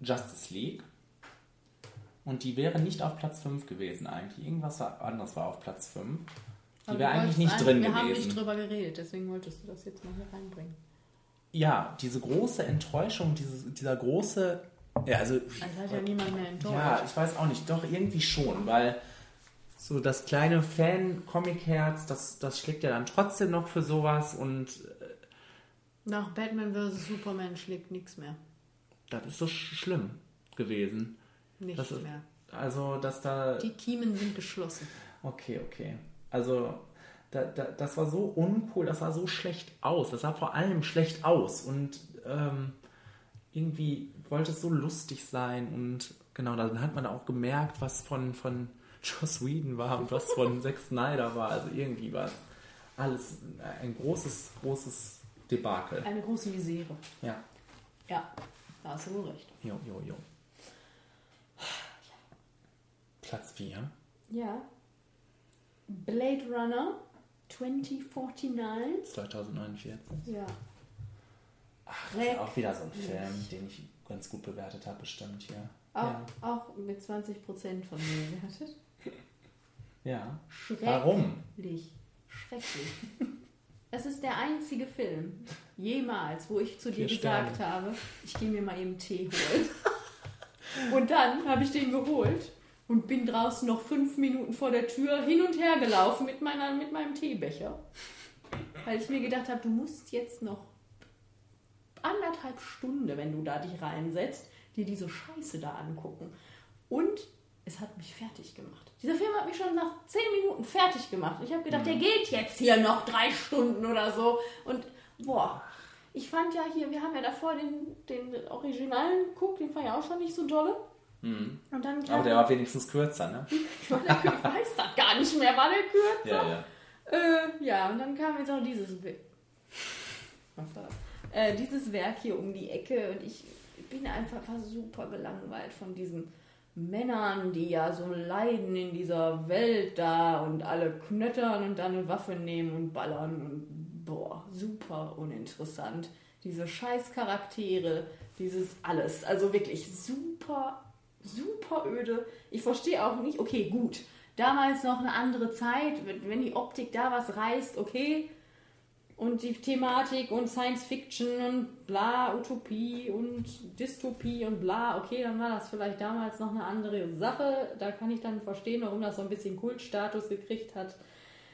Justice League. Und die wäre nicht auf Platz 5 gewesen eigentlich. Irgendwas war, anderes war auf Platz 5. Die wäre eigentlich nicht drin Wir haben gewesen. nicht drüber geredet, deswegen wolltest du das jetzt mal hier reinbringen. ja, diese große Enttäuschung, diese, dieser große. Ja, also. Also hat ja niemand mehr enttäuscht. Ja, ich weiß auch nicht. Doch, irgendwie schon, weil so das kleine Fan-Comic-Herz, das, das schlägt ja dann trotzdem noch für sowas und äh, Nach Batman vs. Superman schlägt nichts mehr. das ist so sch schlimm gewesen. Nichts Das ist- mehr. Also, dass da. Die Kiemen sind geschlossen. Okay, okay. Also, da, da, das war so uncool, das sah so schlecht aus. Das sah vor allem schlecht aus und ähm, irgendwie wollte es so lustig sein und genau, dann hat man auch gemerkt, was von, von Joss Whedon war und was von Zack Snyder war. Also irgendwie war es alles ein großes, großes Debakel. Eine große Misere. Ja, Ja, da hast du wohl recht. jo, jo, jo. Platz 4. Ja. Blade Runner 2049. 2049. Ja. Ach, das ist auch wieder so ein Film, den ich ganz gut bewertet habe, bestimmt hier. Auch, Ja. auch mit 20% von mir bewertet. Ja. Schrecklich. Warum? Schrecklich. Es ist der einzige Film jemals, wo ich zu dir Vier gesagt Sterne. habe, ich gehe mir mal eben Tee holen. und dann habe ich den geholt und bin draußen noch fünf Minuten vor der Tür hin und her gelaufen mit, meiner, mit meinem Teebecher. Weil ich mir gedacht habe, du musst jetzt noch anderthalb Stunden, wenn du da dich reinsetzt, dir diese Scheiße da angucken. Und es hat mich fertig gemacht. Dieser Film hat mich schon nach zehn Minuten fertig gemacht. Ich habe gedacht, der geht jetzt hier noch drei Stunden oder so. Und boah, ich fand ja hier, wir haben ja davor den, den Originalen geguckt, den fand ich auch schon nicht so dolle. Und dann Aber der war wenigstens kürzer, ne? ich weiß das gar nicht mehr, war der kürzer? Ja, ja. Äh, ja, und dann kam jetzt auch dieses, We- was war das? Äh, dieses Werk hier um die Ecke und ich bin einfach super gelangweilt von diesen Männern, die ja so leiden in dieser Welt da und alle knöttern und dann eine Waffe nehmen und ballern und boah, super uninteressant. Diese scheiß Charaktere, dieses alles, also wirklich super, super öde. Ich verstehe auch nicht, okay, gut, damals noch eine andere Zeit, wenn die Optik da was reißt, okay, und die Thematik und Science Fiction und bla, Utopie und Dystopie und bla, okay, dann war das vielleicht damals noch eine andere Sache. Da kann ich dann verstehen, warum das so ein bisschen Kultstatus gekriegt hat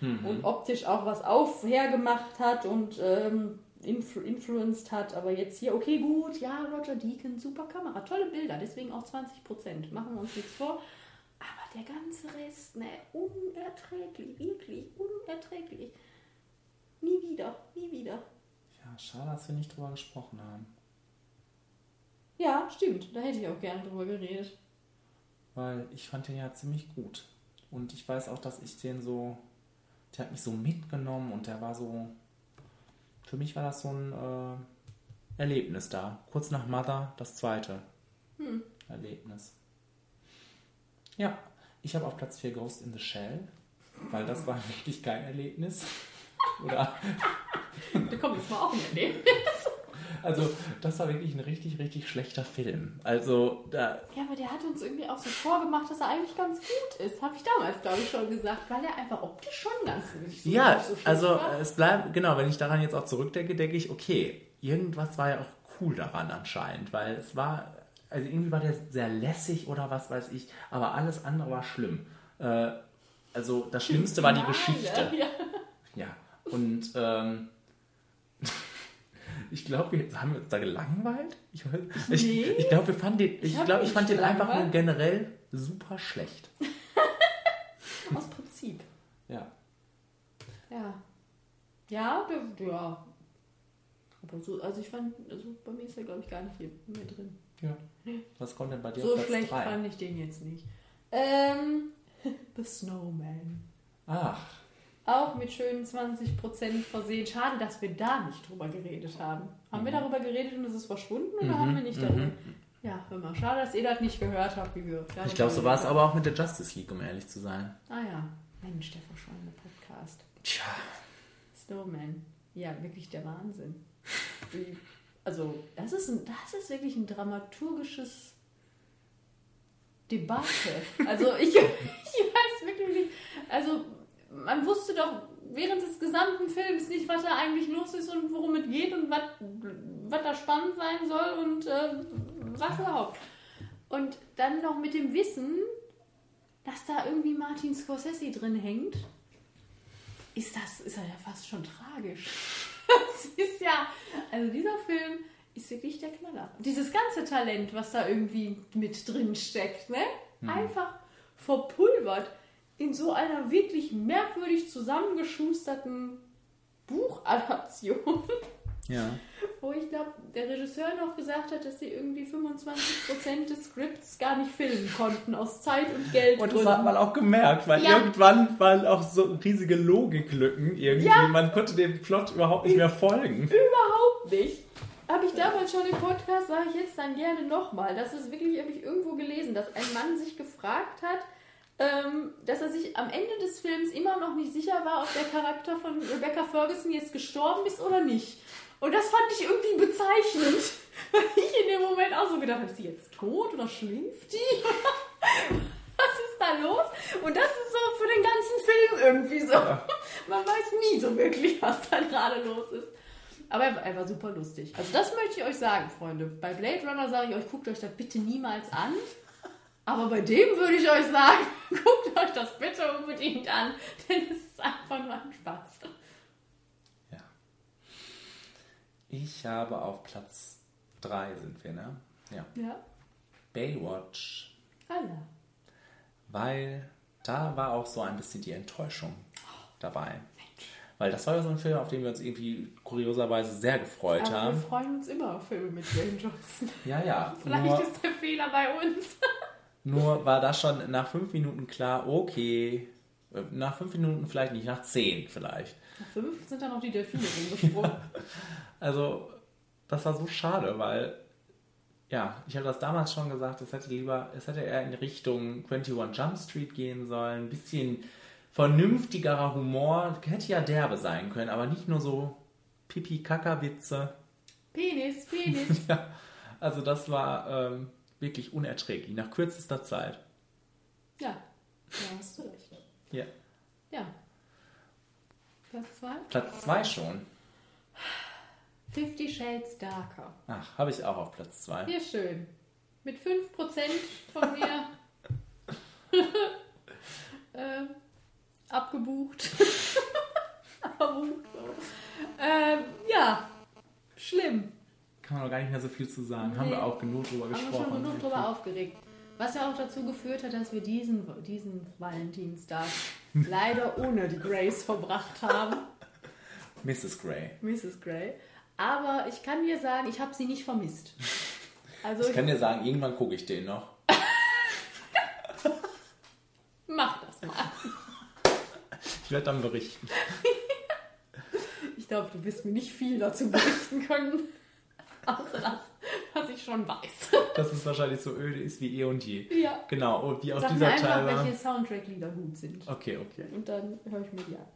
und optisch auch was auf hergemacht hat und ähm, influ influenced hat. Aber jetzt hier, okay, gut, ja, Roger Deakins, super Kamera, tolle Bilder, deswegen auch 20 Prozent. Machen wir uns nichts vor. Aber der ganze Rest, ne, unerträglich, wirklich unerträglich. Nie wieder, nie wieder. Ja, schade, dass wir nicht drüber gesprochen haben. Ja, stimmt. Da hätte ich auch gerne drüber geredet. Weil ich fand den ja ziemlich gut. Und ich weiß auch, dass ich den so. Der hat mich so mitgenommen und der war so. Für mich war das so ein äh, Erlebnis da. Kurz nach Mother das zweite Erlebnis. Ja, ich habe auf Platz 4 Ghost in the Shell, weil das war wirklich kein Erlebnis. Oder Da kommt jetzt mal auch ein Erlebnis. Also, das war wirklich ein richtig, richtig schlechter Film. Also, da, Ja, aber der hat uns irgendwie auch so vorgemacht, dass er eigentlich ganz gut ist. Habe ich damals, glaube ich, schon gesagt, weil er einfach optisch schon ganz nicht so, ja, so also war. es bleibt, genau, wenn ich daran jetzt auch zurückdenke, denke ich, okay, irgendwas war ja auch cool daran anscheinend, weil es war, also irgendwie war der sehr lässig oder was weiß ich, aber alles andere war schlimm. Äh, also, das Schlimmste war die Geschichte. Ja. Ja, und ähm, ich glaube, wir haben wir uns da gelangweilt. Ich, ich, Nee. ich glaube, wir fanden den, ich hab glaube, ich fand den einfach nur generell super schlecht. Aus Prinzip. Ja. Ja. Ja, der, ja. Aber so, also ich fand, also bei mir ist er, glaube ich, gar nicht hier mehr drin. ja. Was kommt denn bei dir So Platz schlecht 3? fand ich den jetzt nicht. Ähm, The Snowman. Ach, Auch mit schönen 20% versehen. Schade, dass wir da nicht drüber geredet haben. Haben Mhm. wir darüber geredet und es ist verschwunden oder haben wir nicht darüber? Ja, hör mal. Schade, dass ihr das nicht gehört habt, wie wir. ich glaube, so war es aber auch mit der Justice League, um ehrlich zu sein. Ah ja. Mensch, der verschollene Podcast. Tja. Snowman. Ja, wirklich der Wahnsinn. Wie, also, das ist, ein, das ist wirklich ein dramaturgisches Debatte. Also, ich, ich weiß wirklich nicht. Also, man wusste doch während des gesamten Films nicht, was da eigentlich los ist und worum es geht und was, da spannend sein soll und äh, was überhaupt. Und dann noch mit dem Wissen, dass da irgendwie Martin Scorsese drin hängt, ist das ist ja fast schon tragisch. Das ist ja, also dieser Film ist wirklich der Knaller. Dieses ganze Talent, was da irgendwie mit drin steckt, ne? Einfach verpulvert in so einer wirklich merkwürdig zusammengeschusterten Buchadaption, Ja. wo ich glaube, der Regisseur noch gesagt hat, dass sie irgendwie 25% des Skripts gar nicht filmen konnten, aus Zeit und Geld. Und das hat man auch gemerkt, weil Ja. irgendwann waren auch so riesige Logiklücken irgendwie. Ja. Man konnte dem Plot überhaupt nicht mehr folgen. Überhaupt nicht. Habe ich damals schon im Podcast, sage ich jetzt dann gerne nochmal. Das ist wirklich, habe ich irgendwo gelesen, dass ein Mann sich gefragt hat, ähm, dass er sich am Ende des Films immer noch nicht sicher war, ob der Charakter von Rebecca Ferguson jetzt gestorben ist oder nicht. Und das fand ich irgendwie bezeichnend. Weil ich in dem Moment auch so gedacht habe, ist sie jetzt tot oder schläft die? Was ist da los? Und das ist so für den ganzen Film irgendwie so. Man weiß nie so wirklich, was da gerade los ist. Aber er, war- er war super lustig. Also das möchte ich euch sagen, Freunde. Bei Blade Runner sage ich euch, guckt euch das bitte niemals an. Aber bei dem würde ich euch sagen, guckt euch das bitte unbedingt an. Denn es ist einfach nur ein Spaß. Ja. Ich habe auf Platz 3 sind wir, ne? Ja. Ja. Baywatch. Ah ja. Weil da war auch so ein bisschen die Enttäuschung dabei. Weil das war ja so ein Film, auf den wir uns irgendwie kurioserweise sehr gefreut Aber wir haben. freuen uns immer auf Filme mit Dwayne Johnson. Ja, ja. Vielleicht Nur, ist der Fehler bei uns. Nur war das schon nach fünf Minuten klar, okay. Nach fünf Minuten vielleicht nicht, nach zehn vielleicht. Nach fünf sind dann noch die Delfine rumgesprungen. Also, das war so schade, weil, ja, ich habe das damals schon gesagt, es hätte lieber, es hätte eher in Richtung 21 Jump Street gehen sollen, ein bisschen vernünftigerer Humor, hätte ja derbe sein können, aber nicht nur so Pipi-Kaka-Witze. Penis, Penis. Ja, also das war ähm, wirklich unerträglich, nach kürzester Zeit. Ja, da hast du recht. Ja. Ja. Platz zwei? Platz 2 schon. Fifty Shades Darker. Ach, habe ich auch auf Platz 2. Hier schön. Mit 5% von mir äh, abgebucht. Verbucht. So. Ähm, ja, schlimm. Kann man noch gar nicht mehr so viel zu sagen. Haben Nee. wir auch genug drüber Haben wir gesprochen. schon genug drüber aufgeregt. Was ja auch dazu geführt hat, dass wir diesen, diesen Valentinstag leider ohne die Grace verbracht haben. Mrs. Grey. Mrs. Grey. Aber ich kann dir sagen, ich habe sie nicht vermisst. Also Ich kann dir sagen, irgendwann gucke ich den noch. mach das mal. Ich werde dann berichten. Ich glaube, du wirst mir nicht viel dazu berichten können. Außer das, was ich schon weiß. Dass es wahrscheinlich so öde ist wie eh und je. Ja. Genau, und wie auch Sag mir dieser einfach, Teil war. welche Soundtrack-Lieder gut sind. Okay, okay. Und dann höre ich mir die an.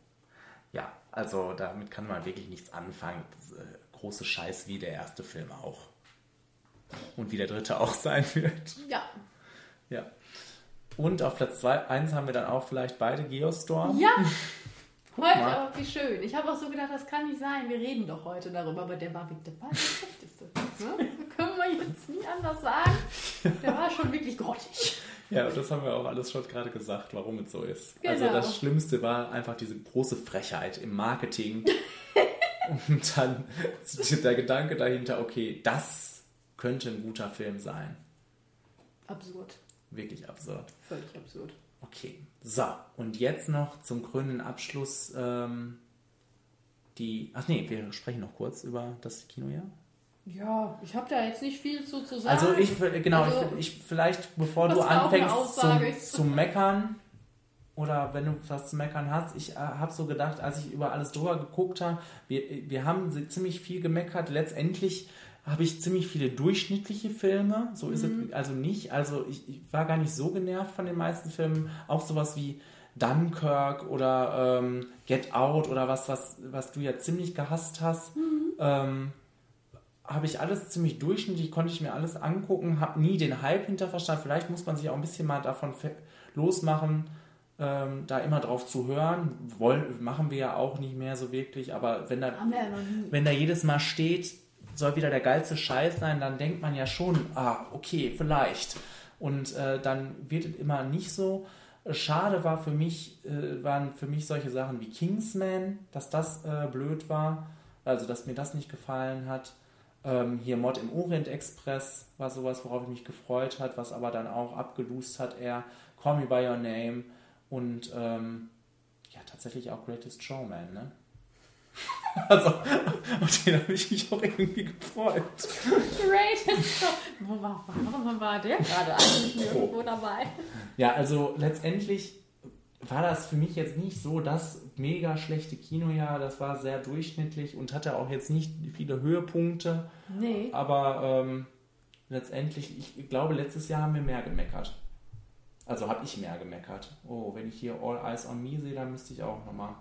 Ja, also damit kann man wirklich nichts anfangen. Das, äh, große Scheiß wie der erste Film auch. Und wie der dritte auch sein wird. Ja. Ja. Und auf Platz 2, 1 haben wir dann auch vielleicht beide Geostorm. Ja! Heute, mal. aber wie schön. Ich habe auch so gedacht, das kann nicht sein. Wir reden doch heute darüber, aber der war wirklich der war der schlechteste. Ne? Können wir jetzt nie anders sagen. Der war schon wirklich grottig. Ja, und das haben wir auch alles schon gerade gesagt, warum es so ist. Genau. Also das Schlimmste war einfach diese große Frechheit im Marketing. und dann der Gedanke dahinter, okay, das könnte ein guter Film sein. Absurd. Wirklich absurd. Völlig absurd. Okay, so, und jetzt noch zum krönenden Abschluss ähm, die. Ach nee, wir sprechen noch kurz über das Kinojahr. Ja, ich habe da jetzt nicht viel zu, zu sagen. Also ich, genau, Also, ich, ich vielleicht, bevor du anfängst ist. zum Meckern oder wenn du was zu meckern hast, ich äh, habe so gedacht, als ich über alles drüber geguckt habe, wir, wir haben ziemlich viel gemeckert. Letztendlich habe ich ziemlich viele durchschnittliche Filme. So ist Mhm. es also nicht. Also ich, ich war gar nicht so genervt von den meisten Filmen. Auch sowas wie Dunkirk oder ähm, Get Out oder was, was, was du ja ziemlich gehasst hast. Mhm. Ähm, habe ich alles ziemlich durchschnittlich, konnte ich mir alles angucken, habe nie den Hype hinterverstanden. Vielleicht muss man sich auch ein bisschen mal davon losmachen, ähm, da immer drauf zu hören. Wollen, machen wir ja auch nicht mehr so wirklich, aber wenn da, ja wenn da jedes Mal steht, soll wieder der geilste Scheiß sein, dann denkt man ja schon, ah, okay, vielleicht. Und äh, dann wird es immer nicht so. Schade war für mich, äh, waren für mich solche Sachen wie Kingsman, dass das äh, blöd war, also dass mir das nicht gefallen hat. Ähm, hier Mord im Orient Express war sowas, worauf ich mich gefreut hat, was aber dann auch abgelust hat eher. Call Me By Your Name und ähm, ja, tatsächlich auch Greatest Showman, ne? Also, auf den habe ich mich auch irgendwie gefreut. Greatest Show. Wo war, warum war der gerade eigentlich nirgendwo dabei? Ja, also letztendlich war das für mich jetzt nicht so das mega schlechte Kinojahr. Das war sehr durchschnittlich und hatte auch jetzt nicht viele Höhepunkte. Nee. Aber ähm, letztendlich, ich glaube, letztes Jahr haben wir mehr gemeckert. Also habe ich mehr gemeckert. Oh, wenn ich hier All Eyes on Me sehe, dann müsste ich auch nochmal.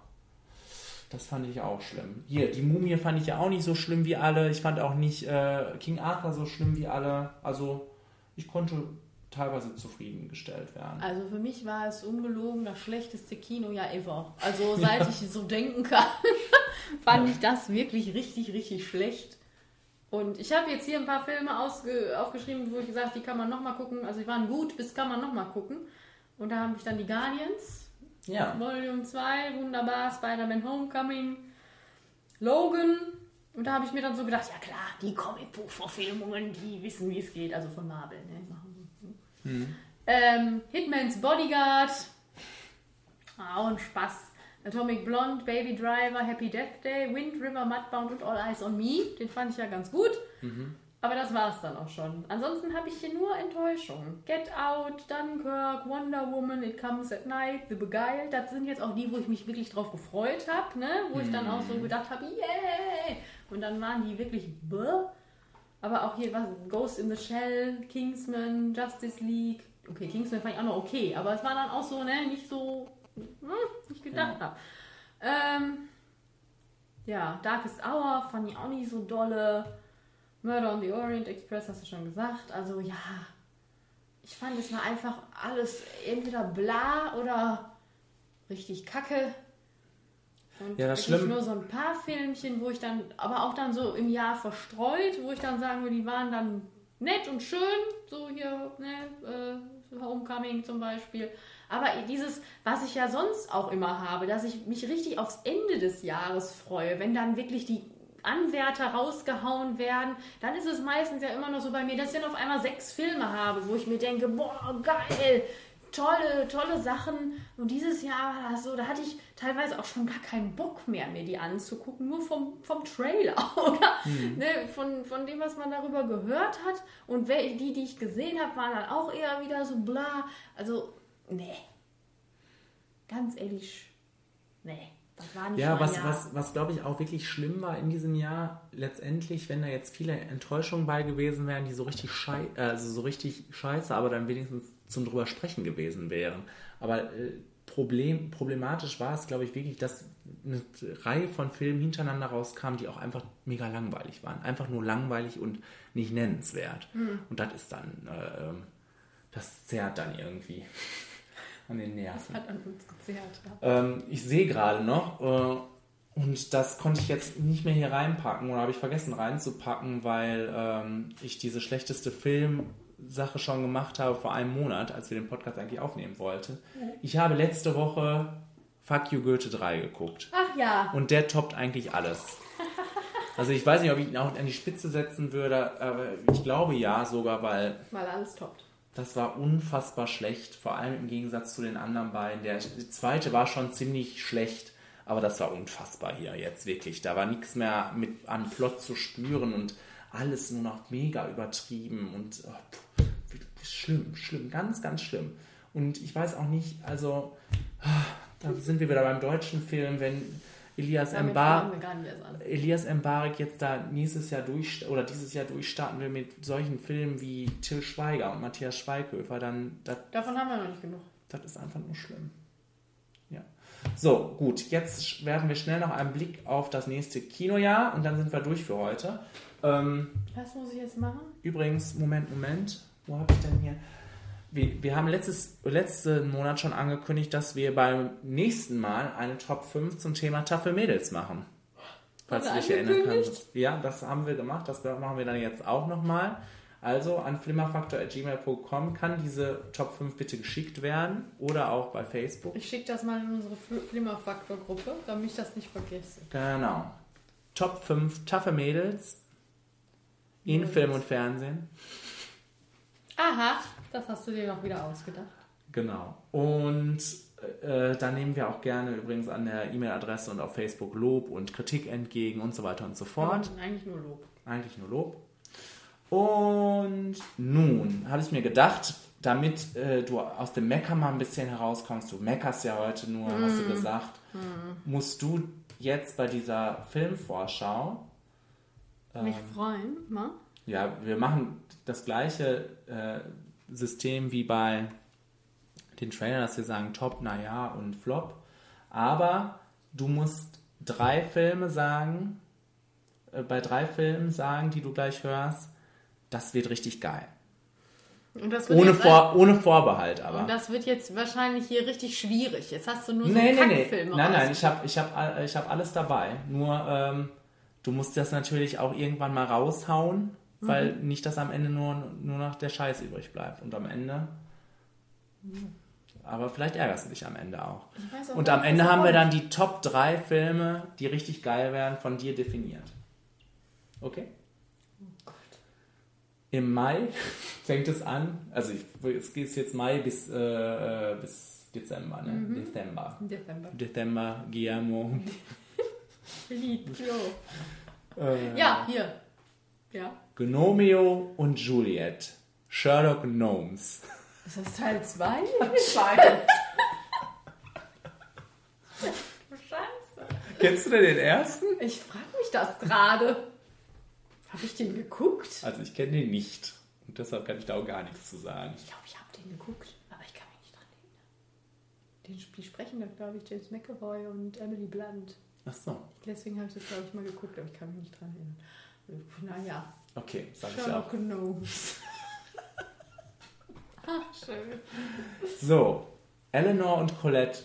Das fand ich auch schlimm. Hier, die Mumie fand ich ja auch nicht so schlimm wie alle. Ich fand auch nicht äh, King Arthur so schlimm wie alle. Also ich konnte teilweise zufriedengestellt werden. Also für mich war es ungelogen das schlechteste Kinojahr ever. Also seit ich so denken kann, fand ich das wirklich richtig, richtig schlecht. Und ich habe jetzt hier ein paar Filme aufgeschrieben, wo ich gesagt, die kann man nochmal gucken. Also die waren gut, bis kann man nochmal gucken. Und da habe ich dann die Guardians, Ja. Volume 2, wunderbar, Spider-Man Homecoming, Logan, Und da habe ich mir dann so gedacht, ja klar, die Comicbuch-Verfilmungen, die wissen, wie es geht. Also von Marvel, ne? Mhm. Ähm, Hitman's Bodyguard. Auch ein Spaß. Atomic Blonde, Baby Driver, Happy Death Day, Wind River, Mudbound und All Eyes on Me. Den fand ich ja ganz gut. Mhm. Aber das war es dann auch schon. Ansonsten habe ich hier nur Enttäuschung. Get Out, Dunkirk, Wonder Woman, It Comes at Night, The Beguiled. Das sind jetzt auch die, wo ich mich wirklich drauf gefreut habe, ne? Wo ich dann auch so gedacht habe, yay! Und dann waren die wirklich bäh. Aber auch hier was Ghost in the Shell, Kingsman, Justice League. Okay, Kingsman fand ich auch noch okay, aber es war dann auch so, ne, nicht so, hm, wie ich gedacht habe. Ähm, ja, Darkest Hour fand ich auch nicht so dolle. Murder on the Orient Express hast du schon gesagt. Also ja, ich fand es war einfach alles entweder bla oder richtig kacke. Und Ja, das Schlimm- nur so ein paar Filmchen, wo ich dann, aber auch dann so im Jahr verstreut, wo ich dann sagen würde, die waren dann nett und schön, so hier, ne, äh, Homecoming zum Beispiel. Aber dieses, was ich ja sonst auch immer habe, dass ich mich richtig aufs Ende des Jahres freue, wenn dann wirklich die Anwärter rausgehauen werden, dann ist es meistens ja immer noch so bei mir, dass ich dann auf einmal sechs Filme habe, wo ich mir denke, boah, geil, tolle, tolle Sachen. Und dieses Jahr war das so, da hatte ich teilweise auch schon gar keinen Bock mehr, mir die anzugucken, nur vom, vom Trailer oder ne, von, von dem, was man darüber gehört hat. Und die, die ich gesehen habe, waren dann auch eher wieder so bla. Also, nee. Ganz ehrlich, nee. Ja, was, was, was glaube ich auch wirklich schlimm war in diesem Jahr, letztendlich, wenn da jetzt viele Enttäuschungen bei gewesen wären, die so richtig schei also so richtig scheiße, aber dann wenigstens zum drüber sprechen gewesen wären. Aber äh, Problem, problematisch war es, glaube ich, wirklich, dass eine Reihe von Filmen hintereinander rauskam, die auch einfach mega langweilig waren. Einfach nur langweilig und nicht nennenswert. Und das ist dann, äh, das zerrt dann irgendwie an den Nerven. hat an uns gezehrt. Ja. Ähm, ich sehe gerade noch, äh, und das konnte ich jetzt nicht mehr hier reinpacken oder habe ich vergessen reinzupacken, weil ähm, ich diese schlechteste Filmsache schon gemacht habe vor einem Monat, als wir den Podcast eigentlich aufnehmen wollten. Ich habe letzte Woche Fuck You Goethe 3 geguckt. Ach ja. Und der toppt eigentlich alles. Also ich weiß nicht, ob ich ihn auch an die Spitze setzen würde, aber ich glaube ja sogar, weil Weil alles toppt. Das war unfassbar schlecht, vor allem im Gegensatz zu den anderen beiden. Der zweite war schon ziemlich schlecht, aber das war unfassbar hier jetzt wirklich. Da war nichts mehr mit an Plot zu spüren und alles nur noch mega übertrieben und oh, schlimm, schlimm, ganz, ganz schlimm. Und ich weiß auch nicht, also ah, da sind wir wieder beim deutschen Film, wenn Elias Mbar. Elias Mbarek jetzt da nächstes Jahr durch oder dieses Jahr durchstarten will mit solchen Filmen wie Till Schweiger und Matthias Schweighöfer, dann das, Davon haben wir noch nicht genug. das ist einfach nur schlimm. Ja. So, gut, jetzt werfen wir schnell noch einen Blick auf das nächste Kinojahr und dann sind wir durch für heute. Ähm, Was muss ich jetzt machen? Übrigens, Moment, Moment. Wo habe ich denn hier? Wir, wir haben letztes, letzten Monat schon angekündigt, dass wir beim nächsten Mal eine Top 5 zum Thema Tafel Mädels machen. Falls du dich erinnern kannst. Ja, das haben wir gemacht. Das machen wir dann jetzt auch nochmal. Also an flimmerfaktor.gmail.com kann diese Top 5 bitte geschickt werden oder auch bei Facebook. Ich schicke das mal in unsere Fl- Flimmerfaktor-Gruppe, damit ich das nicht vergesse. Genau. Top 5 taffe Mädels in Film und Fernsehen. Aha, das hast du dir noch wieder ausgedacht. Genau. Und äh, da nehmen wir auch gerne übrigens an der E-Mail-Adresse und auf Facebook Lob und Kritik entgegen und so weiter und so fort. Aber eigentlich nur Lob. Eigentlich nur Lob. Und nun habe ich mir gedacht, damit äh, du aus dem Mecker mal ein bisschen herauskommst, du meckerst ja heute nur, hast du gesagt, musst du jetzt bei dieser Filmvorschau, Mich freuen, ne? ja, wir machen das gleiche äh, System wie bei den Trailern, dass wir sagen Top, naja und Flop. Aber du musst drei Filme sagen, äh, bei drei Filmen sagen, die du gleich hörst, das wird richtig geil. Ohne, Vor, ohne Vorbehalt aber. Und das wird jetzt wahrscheinlich hier richtig schwierig. Jetzt hast du nur so Nee, nee, nee. Nein, nein, raus- ich habe ich hab, all- ich hab alles dabei. Nur ähm, du musst das natürlich auch irgendwann mal raushauen, weil Mhm. nicht, dass am Ende nur, nur noch der Scheiß übrig bleibt. Und am Ende. Aber vielleicht ärgerst du dich am Ende auch. Auch Und am Ende haben wir dann die Top 3 Filme, die richtig geil werden, von dir definiert. Okay. Im Mai fängt es an, also ich, es geht jetzt Mai bis, äh, äh, bis Dezember, ne? Dezember. Dezember. Dezember, Guillermo. Filipio. Äh, Ja, hier. Ja. Gnomeo und Juliet. Sherlock Gnomes. Ist das Teil 2? Scheiße. Scheiße. Kennst du denn den ersten? Ich frage mich das gerade. Habe ich den geguckt? Also ich kenne den nicht. Und deshalb kann ich da auch gar nichts zu sagen. Ich glaube, ich habe den geguckt, aber ich kann mich nicht dran erinnern. Den die sprechen da, glaube ich, James McAvoy und Emily Blunt. Ach so. Deswegen habe ich das, glaube ich, mal geguckt, aber ich kann mich nicht dran erinnern. Naja, Okay, sag ich auch. Gnomes. Ach, schön. So, Eleanor und Colette,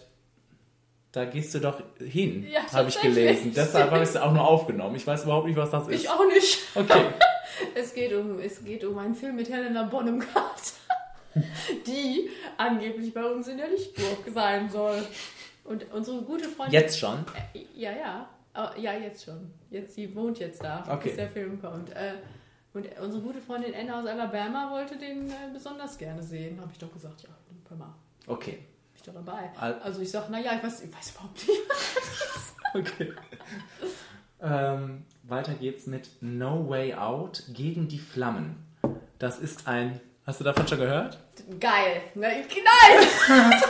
da gehst du doch hin, Ja, habe ich gelesen. Deshalb habe ich es auch nur aufgenommen. Ich weiß überhaupt nicht, was das ist. Ich auch nicht. Okay. Es geht um, es geht um einen Film mit Helena Bonham Carter, die angeblich bei uns in der Lichtburg sein soll. Und unsere gute Freundin. Jetzt schon? Äh, Ja, ja. Oh, Ja, jetzt schon. Jetzt, sie wohnt jetzt da, Okay. bis der Film kommt. Äh, Und unsere gute Freundin Anna aus Alabama wollte den äh, besonders gerne sehen. Habe ich doch gesagt, ja, hör mal, Okay. bin ich doch dabei. Al- Also ich sage, naja, ich weiß, ich weiß überhaupt nicht. Okay. ähm, weiter geht's mit No Way Out gegen die Flammen. Das ist ein. Hast du davon schon gehört? Geil. Na, Nein!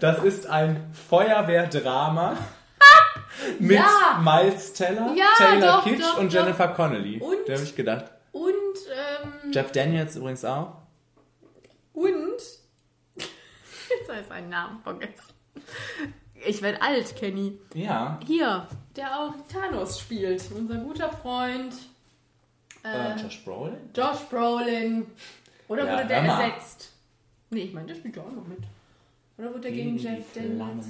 Das ist ein Feuerwehrdrama mit Ja. Miles Teller, Ja, Taylor doch, Kitsch doch, und doch. Jennifer Connelly. Und? Da habe ich gedacht. Und, ähm, Jeff Daniels übrigens auch. und. Jetzt habe ich seinen Namen vergessen. Ich werde alt, Kenny. Ja. Hier, der auch Thanos spielt. Unser guter Freund. Äh, Äh, Josh Brolin? Josh Brolin. Oder Ja, wurde der ersetzt? Nee, ich meine, der spielt ja auch noch mit. Oder wurde der gegen, Gegen Jeff Daniels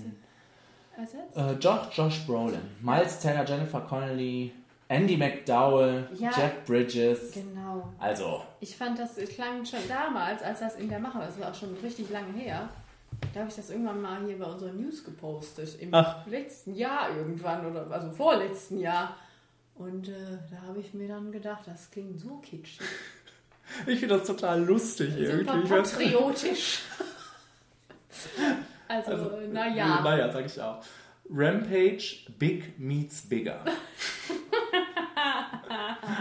Flammen. ersetzt? Äh, Josh, Josh Brolin. Miles Teller, Jennifer Connelly, Andy McDowell, Ja. Jeff Bridges. Genau. Also, Ich fand, das klang schon damals, als das in der Mache war, das war auch schon richtig lange her. Da habe ich das irgendwann mal hier bei unserer News gepostet. Im Ach. letzten Jahr irgendwann, oder also vorletzten Jahr. Und äh, da habe ich mir dann gedacht, das klingt so kitschig. ich finde das total lustig Super irgendwie. Patriotisch. also, naja. Naja, sag ich auch. Rampage Big Meets Bigger.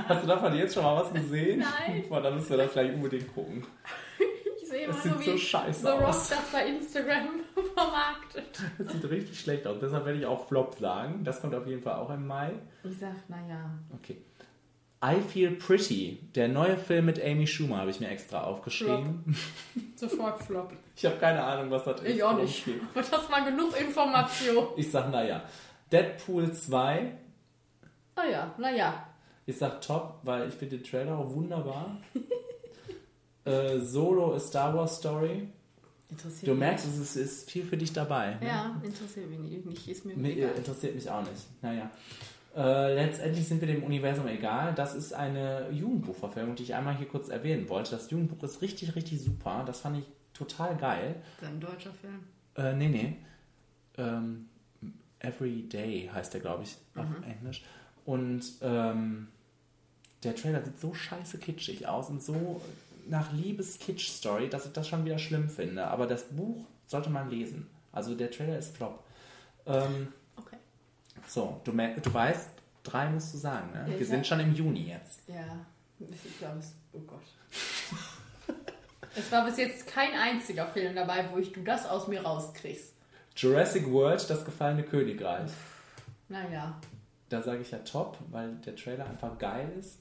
Hast du davon jetzt schon mal was gesehen? Nein. Boah, dann müssen wir das vielleicht unbedingt gucken. Ich sehe immer Das nur, sieht wie so scheiße The aus. Rock das bei Instagram vermarktet. Das sieht richtig schlecht aus. Deshalb werde ich auch Flop sagen. Das kommt auf jeden Fall auch im Mai. Ich sag, naja. Okay. I Feel Pretty, der neue Film mit Amy Schumer, habe ich mir extra aufgeschrieben. Sofort Flop. Ich habe keine Ahnung, was das ist. Ich auch nicht. Aber das war genug Information. Ich sag, naja. Deadpool 2, Ah ja, naja. ich sag top, weil ich finde den Trailer auch wunderbar. äh, Solo A Star Wars Story. Interessiert Du mich. merkst, es ist, ist viel für dich dabei. ne? Ja, interessiert mich nicht. nicht ist mir Mir, egal. interessiert mich auch nicht. Naja. Äh, letztendlich sind wir dem Universum egal. Das ist eine Jugendbuchverfilmung, die ich einmal hier kurz erwähnen wollte. Das Jugendbuch ist richtig, richtig super. Das fand ich total geil. Das ist ein deutscher Film. Äh, nee, nee. Ähm, Every Day heißt der, glaube ich, auf Englisch. Und ähm, der Trailer sieht so scheiße kitschig aus und so nach Liebes-Kitsch-Story, dass ich das schon wieder schlimm finde. Aber das Buch sollte man lesen. Also der Trailer ist flop. Ähm. So, du, du weißt, drei musst du sagen, ne? Ja, Wir sind schon im Juni jetzt. Ja, ich glaube es. Oh Gott. es war bis jetzt kein einziger Film dabei, wo ich du das aus mir rauskriegst. Jurassic World, das gefallene Königreich. Naja. Da sage ich ja top, weil der Trailer einfach geil ist.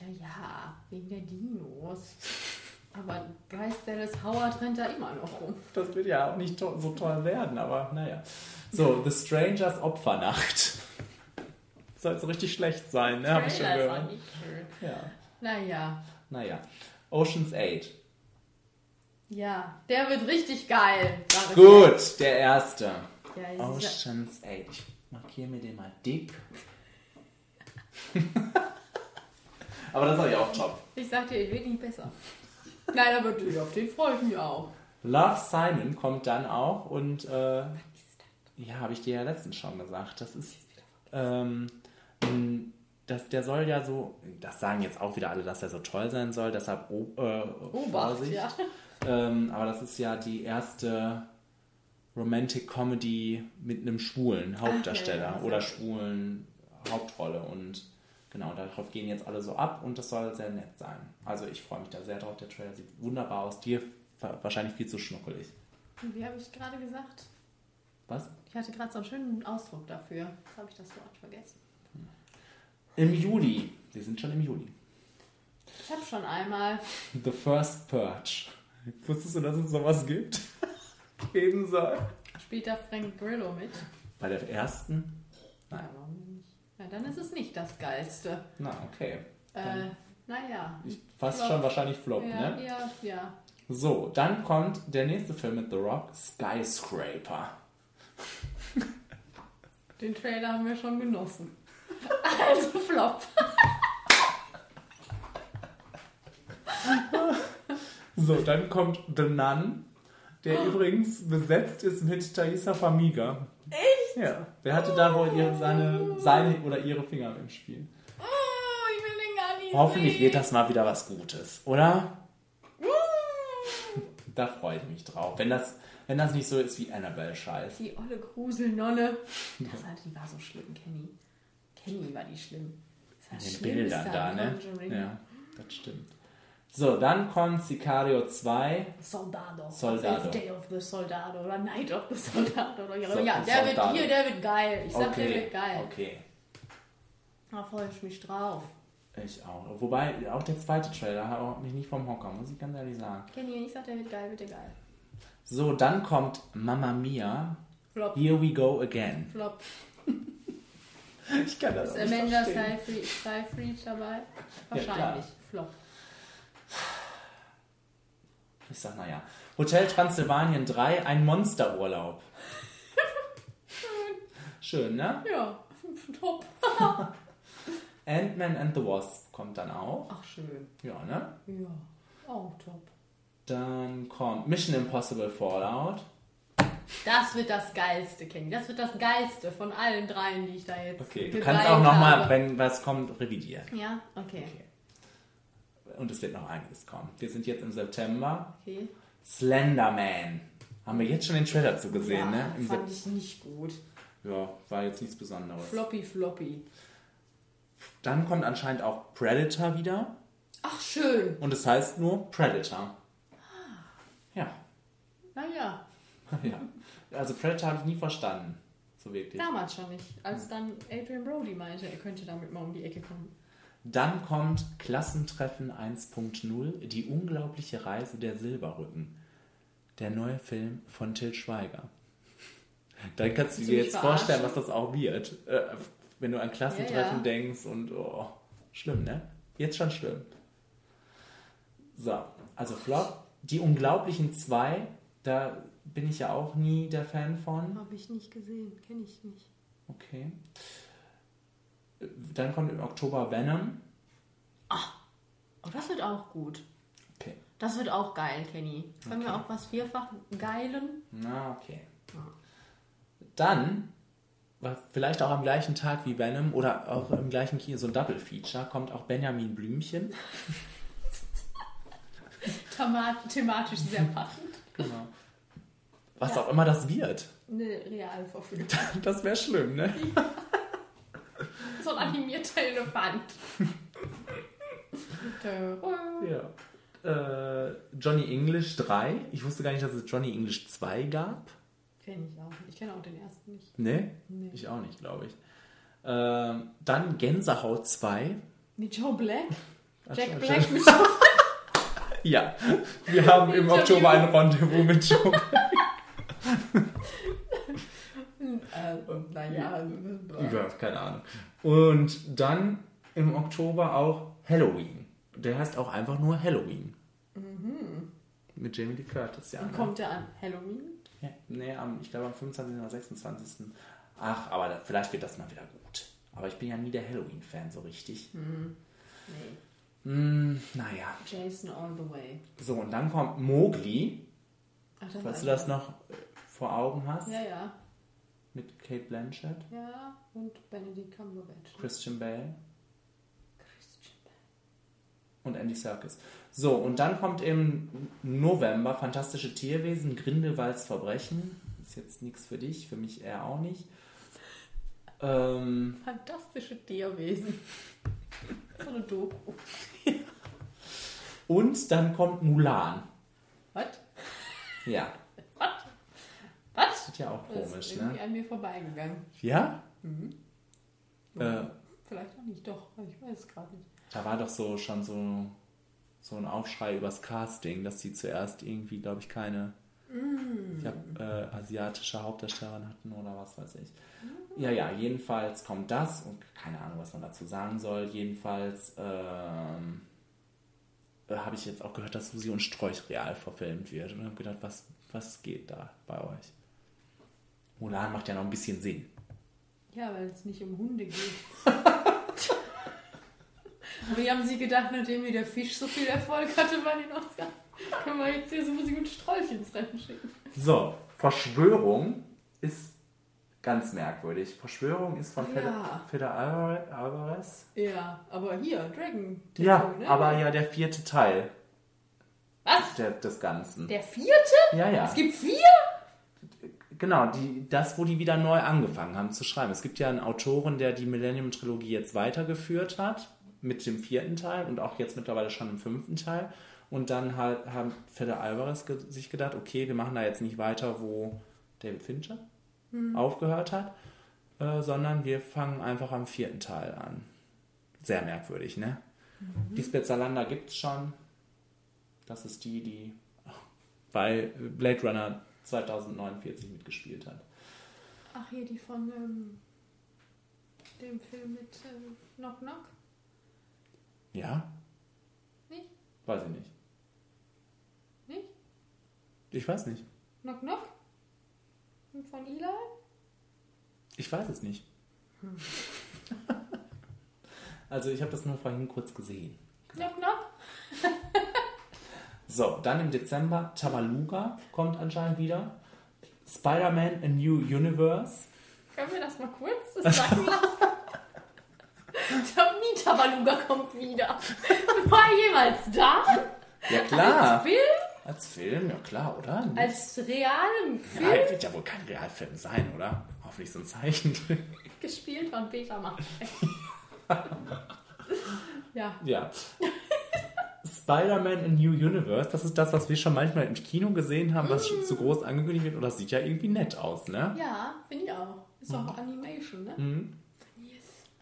Ja, ja, wegen der Dinos. Aber Bryce Dallas Howard rennt da immer noch rum. Das wird ja auch nicht so toll werden, aber naja. So, The Strangers Opfernacht. Soll so richtig schlecht sein, ne? Hab ich schon gehört. nicht schön. Ja, Naja. naja. Ocean's 8. Ja, der wird richtig geil. ich Gut, der erste. Ja, Ocean's 8. Ich markiere mir den mal dick. aber das ist ja auch top. Ich sag dir, es wird nicht besser. Nein, aber du, auf den freue ich mich auch. Love Simon kommt dann auch und äh, ja, habe ich dir ja letztens schon gesagt. Das ist ähm, das, der soll ja so, das sagen jetzt auch wieder alle, dass er so toll sein soll, deshalb oh, äh, Obacht, Vorsicht. ja. Ähm, aber das ist ja die erste Romantic Comedy mit einem schwulen Hauptdarsteller ja, oder schwulen Hauptrolle und genau, darauf gehen jetzt alle so ab und das soll sehr nett sein. Also ich freue mich da sehr drauf, der Trailer sieht wunderbar aus, dir wa- wahrscheinlich viel zu schnuckelig. Wie habe ich gerade gesagt? Was? Ich hatte gerade so einen schönen Ausdruck dafür. Jetzt habe ich das Wort vergessen. Im Juli, wir sind schon im Juli, Ich habe schon einmal. The First Purge. Wusstest du, dass es sowas gibt? Geben soll? Spielt da Frank Grillo mit? Bei der ersten? Ja, warum? Ja, dann ist es nicht das Geilste. Na, okay. Äh, naja. Ich, fast Flop. schon wahrscheinlich Flop, Ja, ne? ja, ja. So, dann kommt der nächste Film mit The Rock, Skyscraper. Den Trailer haben wir schon genossen. Also Flop. So, dann kommt The Nun, der übrigens besetzt ist mit Thaisa Famiga. Echt? Ja. Wer hatte da wohl ihre, seine, seine oder ihre Finger im Spiel? Oh, ich will den gar nicht Hoffentlich wird das mal wieder was Gutes, oder? Da freue ich mich drauf. Wenn das, wenn das nicht so ist wie Annabelle-Scheiß. Die olle Gruselnonne. Das halt, die war so schlimm, Kenny. Kenny war die schlimm. Das war In den Bildern da, ne? Ja, das stimmt. So, dann kommt Sicario 2. Soldado. Soldado. Fifth Day of the Soldado oder Night of the Soldado. Oder ja, So- ja, der Soldado. wird hier, der wird geil. Ich sag, der Okay, wird geil. okay. Da freue ich mich drauf. Ich auch. Wobei, auch der zweite Trailer haut mich nicht vom Hocker, muss ich ganz ehrlich sagen. Kenny, ich sag, der wird geil, wird der geil. So, dann kommt Mamma Mia. Flop. Here we go again. Flop. Ich kann das Ist Amanda Seyfried, Seyfried dabei? Wahrscheinlich. Flop. Ich sag, naja. Hotel Transsilvanien 3, ein Monsterurlaub. Schön, ne? Ja, top. Ant-Man and the Wasp kommt dann auch. Ach, schön. Ja, ne? Ja, auch top. Dann kommt Mission Impossible Fallout. Das wird das Geilste, Kenny. Das wird das Geilste von allen dreien, die ich da jetzt Okay, du kannst auch nochmal, wenn was kommt, revidieren. Ja, okay. Und es wird noch einiges kommen. Wir sind jetzt im September. Okay. Slenderman. Haben wir jetzt schon den Trailer zu gesehen, ja, ne? Im fand ich nicht gut. Ja, war jetzt nichts Besonderes. Floppy, floppy. Dann kommt anscheinend auch Predator wieder. Ach, schön. Und es heißt nur Predator. Ja. Naja, ja. Also Predator habe ich nie verstanden. So wirklich. damals schon nicht. Als dann Adrian Brody meinte, er könnte damit mal um die Ecke kommen. Dann kommt Klassentreffen 1.0, die unglaubliche Reise der Silberrücken. Der neue Film von Till Schweiger. Dann kannst du dir jetzt mich vorstellen, was verarschen? das auch wird. Äh, wenn du an Klassentreffen Ja, ja. denkst und oh, schlimm, ne? Jetzt schon schlimm. So, also Flop. Die Unglaublichen zwei, da bin ich ja auch nie der Fan von. Habe ich nicht gesehen, kenne ich nicht. Okay. Dann kommt im Oktober Venom. Oh, das wird auch gut. Okay. Das wird auch geil, Kenny. Können wir auch was vierfach geilen? Na, okay. Dann, vielleicht auch am gleichen Tag wie Venom oder auch im gleichen Kino, so ein Double-Feature, kommt auch Benjamin Blümchen. Thema- Thematisch sehr passend. Genau. Was Ja. auch immer das wird. Eine Realverfilmung. Das wäre schlimm, ne? So ein animierter Elefant. Ja. Äh, Johnny English 3. Ich wusste gar nicht, dass es Johnny English 2 gab. Kenne ich auch. Ich kenne auch den ersten nicht. Ne? Nee. Ich auch nicht, glaube ich. Ähm, dann Gänsehaut 2. Mit Joe Black? Ach, Jack Black mit Joe Ja, wir haben im. Oktober ein Rendezvous mit Joe. äh, Naja, Ja, keine Ahnung. Und dann im Oktober auch Halloween. Der heißt auch einfach nur Halloween. Mit Jamie Lee Curtis, ja. Und ne? kommt der an Halloween? Ja, nee, am, ich glaube am 25. oder 26. Ach, aber da, vielleicht wird das mal wieder gut. Aber ich bin ja nie der Halloween-Fan so richtig. Nee. Hm, naja. Jason all the way. So, und dann kommt Mowgli, Ach, das falls du das noch äh, vor Augen hast. Ja, ja. Mit Kate Blanchett, Ja, und Benedict Cumberbatch. Christian Bale. Und Andy Serkis. So, und dann kommt im November Fantastische Tierwesen, Grindelwalds Verbrechen. Ist jetzt nichts für dich, für mich eher auch nicht. Ähm, Fantastische Tierwesen. So eine Doku. und dann kommt Mulan. Was? Ja, Ja auch Das ist komisch, irgendwie ne? an mir vorbeigegangen. Ja? Äh, Vielleicht auch nicht, doch. Ich weiß es gerade nicht. da war doch so schon so, so ein Aufschrei übers Casting, dass sie zuerst irgendwie, glaube ich, keine ich hab, äh, asiatische Hauptdarstellerin hatten oder was weiß ich. Ja, ja, jedenfalls kommt das und keine Ahnung, was man dazu sagen soll. Jedenfalls ähm, äh, habe ich jetzt auch gehört, dass Susi und Strolch real verfilmt wird und habe gedacht, was, was geht da bei euch? Mulan macht ja noch ein bisschen Sinn. Ja, weil es nicht um Hunde geht. Wie haben sie gedacht, nachdem wie der Fisch so viel Erfolg hatte bei den Oscars, können wir jetzt hier so Musik und Strolch ins Rennen schicken? So, Verschwörung ist ganz merkwürdig. Verschwörung ist von Ja. Feder, Feder Alvar- Alvarez. Ja, aber hier, Dragon. Ja, ne? aber ja der vierte Teil Was? der, des Ganzen. Der vierte? ja, ja. Es gibt vier? Genau, die, das, wo die wieder neu angefangen haben zu schreiben. Es gibt ja einen Autoren, der die Millennium-Trilogie jetzt weitergeführt hat, mit dem vierten Teil und auch jetzt mittlerweile schon im fünften Teil. Und dann halt haben Fede Alvarez ge sich gedacht, okay, wir machen da jetzt nicht weiter, wo David Fincher aufgehört hat, äh, sondern wir fangen einfach am vierten Teil an. Sehr merkwürdig, ne? Lisbeth Salander gibt es schon. Das ist die, die bei Blade Runner 2049 mitgespielt hat. Ach, hier die von ähm, dem Film mit ähm, Knock Knock? Ja? Nicht? Weiß ich nicht. Nicht? Ich weiß nicht. Knock Knock? Und von Eli? Ich weiß es nicht. also ich habe das nur vorhin kurz gesehen. Knock Knock? So, dann im Dezember Tabaluga kommt anscheinend wieder. Spider-Man A New Universe. Können wir das mal kurz sagen lassen? Tommy Tabaluga kommt wieder. War er jemals da? Ja klar. Als Film? Als Film, ja klar, oder? Als realen Film ja, wird ja wohl kein Realfilm sein, oder? Hoffentlich so ein Zeichentrick. gespielt von Peter Maffay. ja. Ja. Spider-Man A New Universe, das ist das, was wir schon manchmal im Kino gesehen haben, was schon zu groß angekündigt wird. Und das sieht ja irgendwie nett aus, ne? Ja, finde ich auch. Ist Mhm. auch Animation, ne?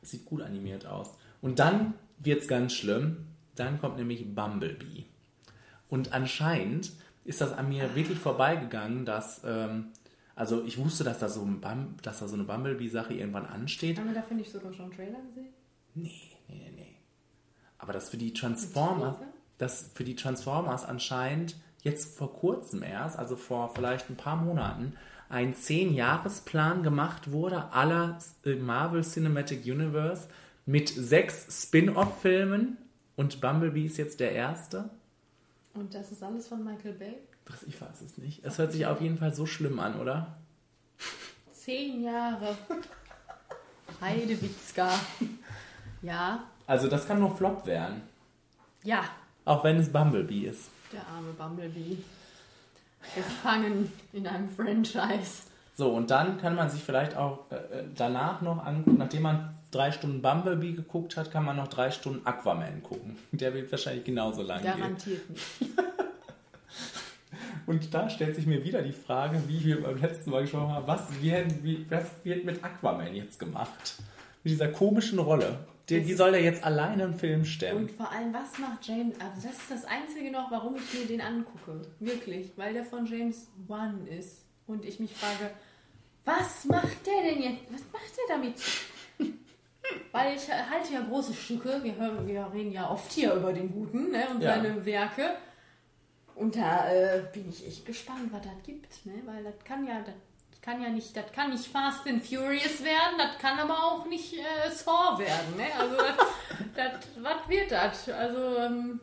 Sieht gut animiert aus. Und dann wird's ganz schlimm. Dann kommt nämlich Bumblebee. Und anscheinend ist das an mir wirklich vorbeigegangen, dass, ähm, also ich wusste, dass da so, ein Bum, dass da so eine Bumblebee-Sache irgendwann ansteht. Haben wir dafür nicht sogar schon einen Trailer gesehen? Nee, nee, nee, nee. Aber das für die Transformers, Teaser? das für die Transformers anscheinend jetzt vor kurzem erst, also vor vielleicht ein paar Monaten, ein 10-Jahres-Plan gemacht wurde aller äh, Marvel Cinematic Universe mit sechs Spin-off-Filmen und Bumblebee ist jetzt der erste. Und das ist alles von Michael Bay? Das, ich weiß es nicht. Es hört sich auf jeden Fall so schlimm an, oder? Zehn Jahre. Heidewitzka. Ja. Also das kann nur Flop werden. Ja. Auch wenn es Bumblebee ist. Der arme Bumblebee. Gefangen in einem Franchise. So, und dann kann man sich vielleicht auch äh, äh, danach noch angucken, nachdem man drei Stunden Bumblebee geguckt hat, kann man noch drei Stunden Aquaman gucken. Der wird wahrscheinlich genauso lang gehen. Garantiert nicht. Und da stellt sich mir wieder die Frage, wie wir beim letzten Mal gesprochen haben, was wird, wie, was wird mit Aquaman jetzt gemacht? Mit dieser komischen Rolle. Die, die soll er jetzt alleine einen Film stellen. Und vor allem, was macht James? Also, das ist das Einzige noch, warum ich mir den angucke. Wirklich. Weil der von James Wan ist. Und ich mich frage, was macht der denn jetzt? Was macht der damit? Weil ich halte ja große Stücke. Wir, hören, wir reden ja oft hier über den Guten ne, und Ja. seine Werke. Und da äh, bin ich echt gespannt, was das gibt. Ne? Weil das kann ja, das kann ja nicht, das kann nicht Fast and Furious werden, das kann aber auch nicht äh, Saw werden. Ne? Also, was wird das? Also, ähm,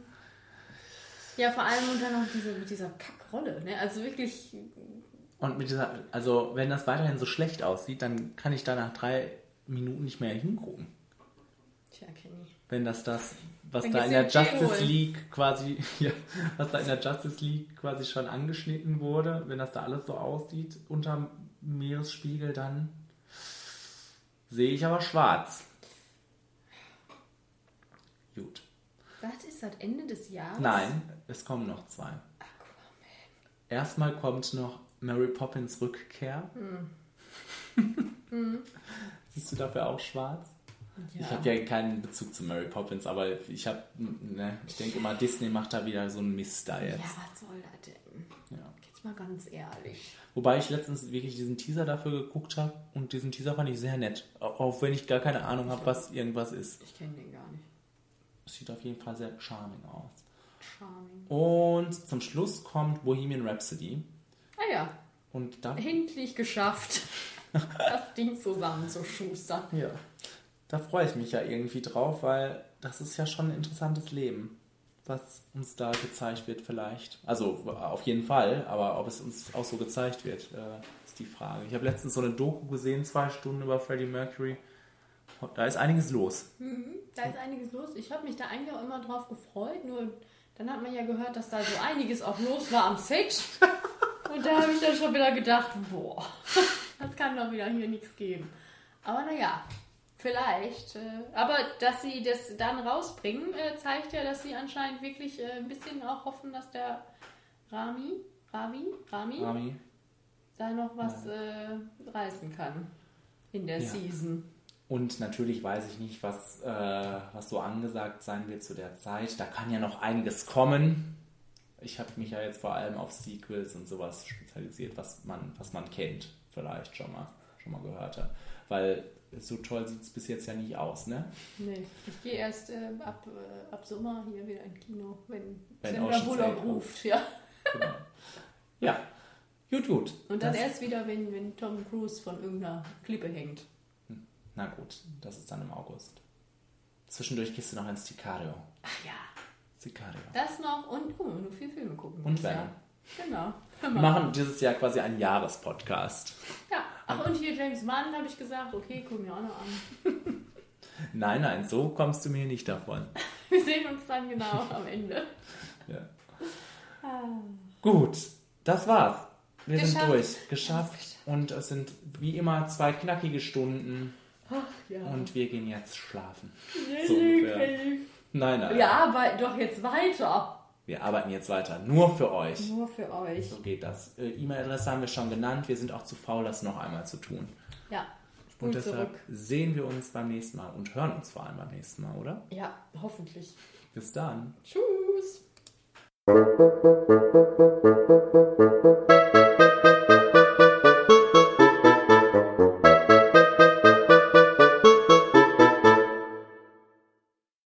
ja, vor allem und dann noch diese, mit dieser Kackrolle. Ne? Also wirklich, Und mit dieser, also wenn das weiterhin so schlecht aussieht, dann kann ich da nach drei Minuten nicht mehr hingucken. tja, Kenny. Wenn das das was Dann da in der Justice. League quasi, ja, was da in der Justice League quasi schon angeschnitten wurde, wenn das da alles so aussieht, unterm Meeresspiegel, dann sehe ich aber schwarz. Gut. Was ist das Ende des Jahres? Nein, es kommen noch zwei. Erstmal kommt noch Mary Poppins Rückkehr. Siehst du dafür auch schwarz? Ich habe ja keinen Bezug zu Mary Poppins, aber ich habe, ne, ich denke immer, Disney macht da wieder so einen Mist da Ja, jetzt. was soll das denn? Ja. Jetzt mal ganz ehrlich. Wobei ich letztens wirklich diesen Teaser dafür geguckt habe und diesen Teaser fand ich sehr nett. Auch wenn ich gar keine Ahnung habe, was irgendwas ist. Ich kenne den gar nicht. Sieht auf jeden Fall sehr charming aus. Charming. Und zum Schluss kommt Bohemian Rhapsody. Ah ja, Und da, endlich geschafft, das Ding zusammenzuschustern. ja, da freue ich mich ja irgendwie drauf, weil das ist ja schon ein interessantes Leben, was uns da gezeigt wird vielleicht. Also auf jeden Fall, aber ob es uns auch so gezeigt wird, äh, ist die Frage. Ich habe letztens so eine Doku gesehen, zwei Stunden über Freddie Mercury. Da ist einiges los. Da ist einiges los. Ich habe mich da eigentlich auch immer drauf gefreut, nur dann hat man ja gehört, dass da so einiges auch los war am Set. Und da habe ich dann schon wieder gedacht, boah, das kann doch wieder hier nichts geben. Aber naja, vielleicht. Äh, aber dass sie das dann rausbringen, äh, zeigt ja, dass sie anscheinend wirklich äh, ein bisschen auch hoffen, dass der Rami, Ravi, Rami, Rami, da noch was äh, reißen kann in der Ja. Season. Und natürlich weiß ich nicht, was, äh, was so angesagt sein wird zu der Zeit. Da kann ja noch einiges kommen. Ich habe mich ja jetzt vor allem auf Sequels und sowas spezialisiert, was man, was man kennt, vielleicht schon mal, schon mal gehört hat. Weil so toll sieht es bis jetzt ja nicht aus, ne? Nee, ich gehe erst äh, ab, äh, ab Sommer hier wieder in Kino, wenn Wenn Sandra Bullock Eight ruft, ja. Genau. Ja, gut, gut. Und dann Das- erst wieder, wenn, wenn Tom Cruise von irgendeiner Klippe hängt. Na gut, das ist dann im August. Zwischendurch gehst du noch ins Sicario. Ach ja. Sicario. Das noch und oh, nur vier Filme gucken. Und. Jahr. Genau. Wir mal. machen dieses Jahr quasi einen Jahrespodcast. Ja. Ach, und hier James Bond habe ich gesagt, okay, gucken wir auch noch an. Nein, nein, so kommst du mir nicht davon. Wir sehen uns dann genau am Ende. Ja. Gut, das war's. Wir sind Geschafft. durch. Geschafft. Und es sind wie immer zwei knackige Stunden. Ach ja. Und wir gehen jetzt schlafen. So ungefähr. Nein, nein. Wir arbeiten doch jetzt weiter. Wir arbeiten jetzt weiter. Nur für euch. Nur für euch. So geht das. Äh, E-Mail-Adresse haben wir schon genannt. Wir sind auch zu faul, das noch einmal zu tun. Ja. Und Spul deshalb zurück. sehen wir uns beim nächsten Mal und hören uns vor allem beim nächsten Mal, oder? Ja, hoffentlich. Bis dann. Tschüss.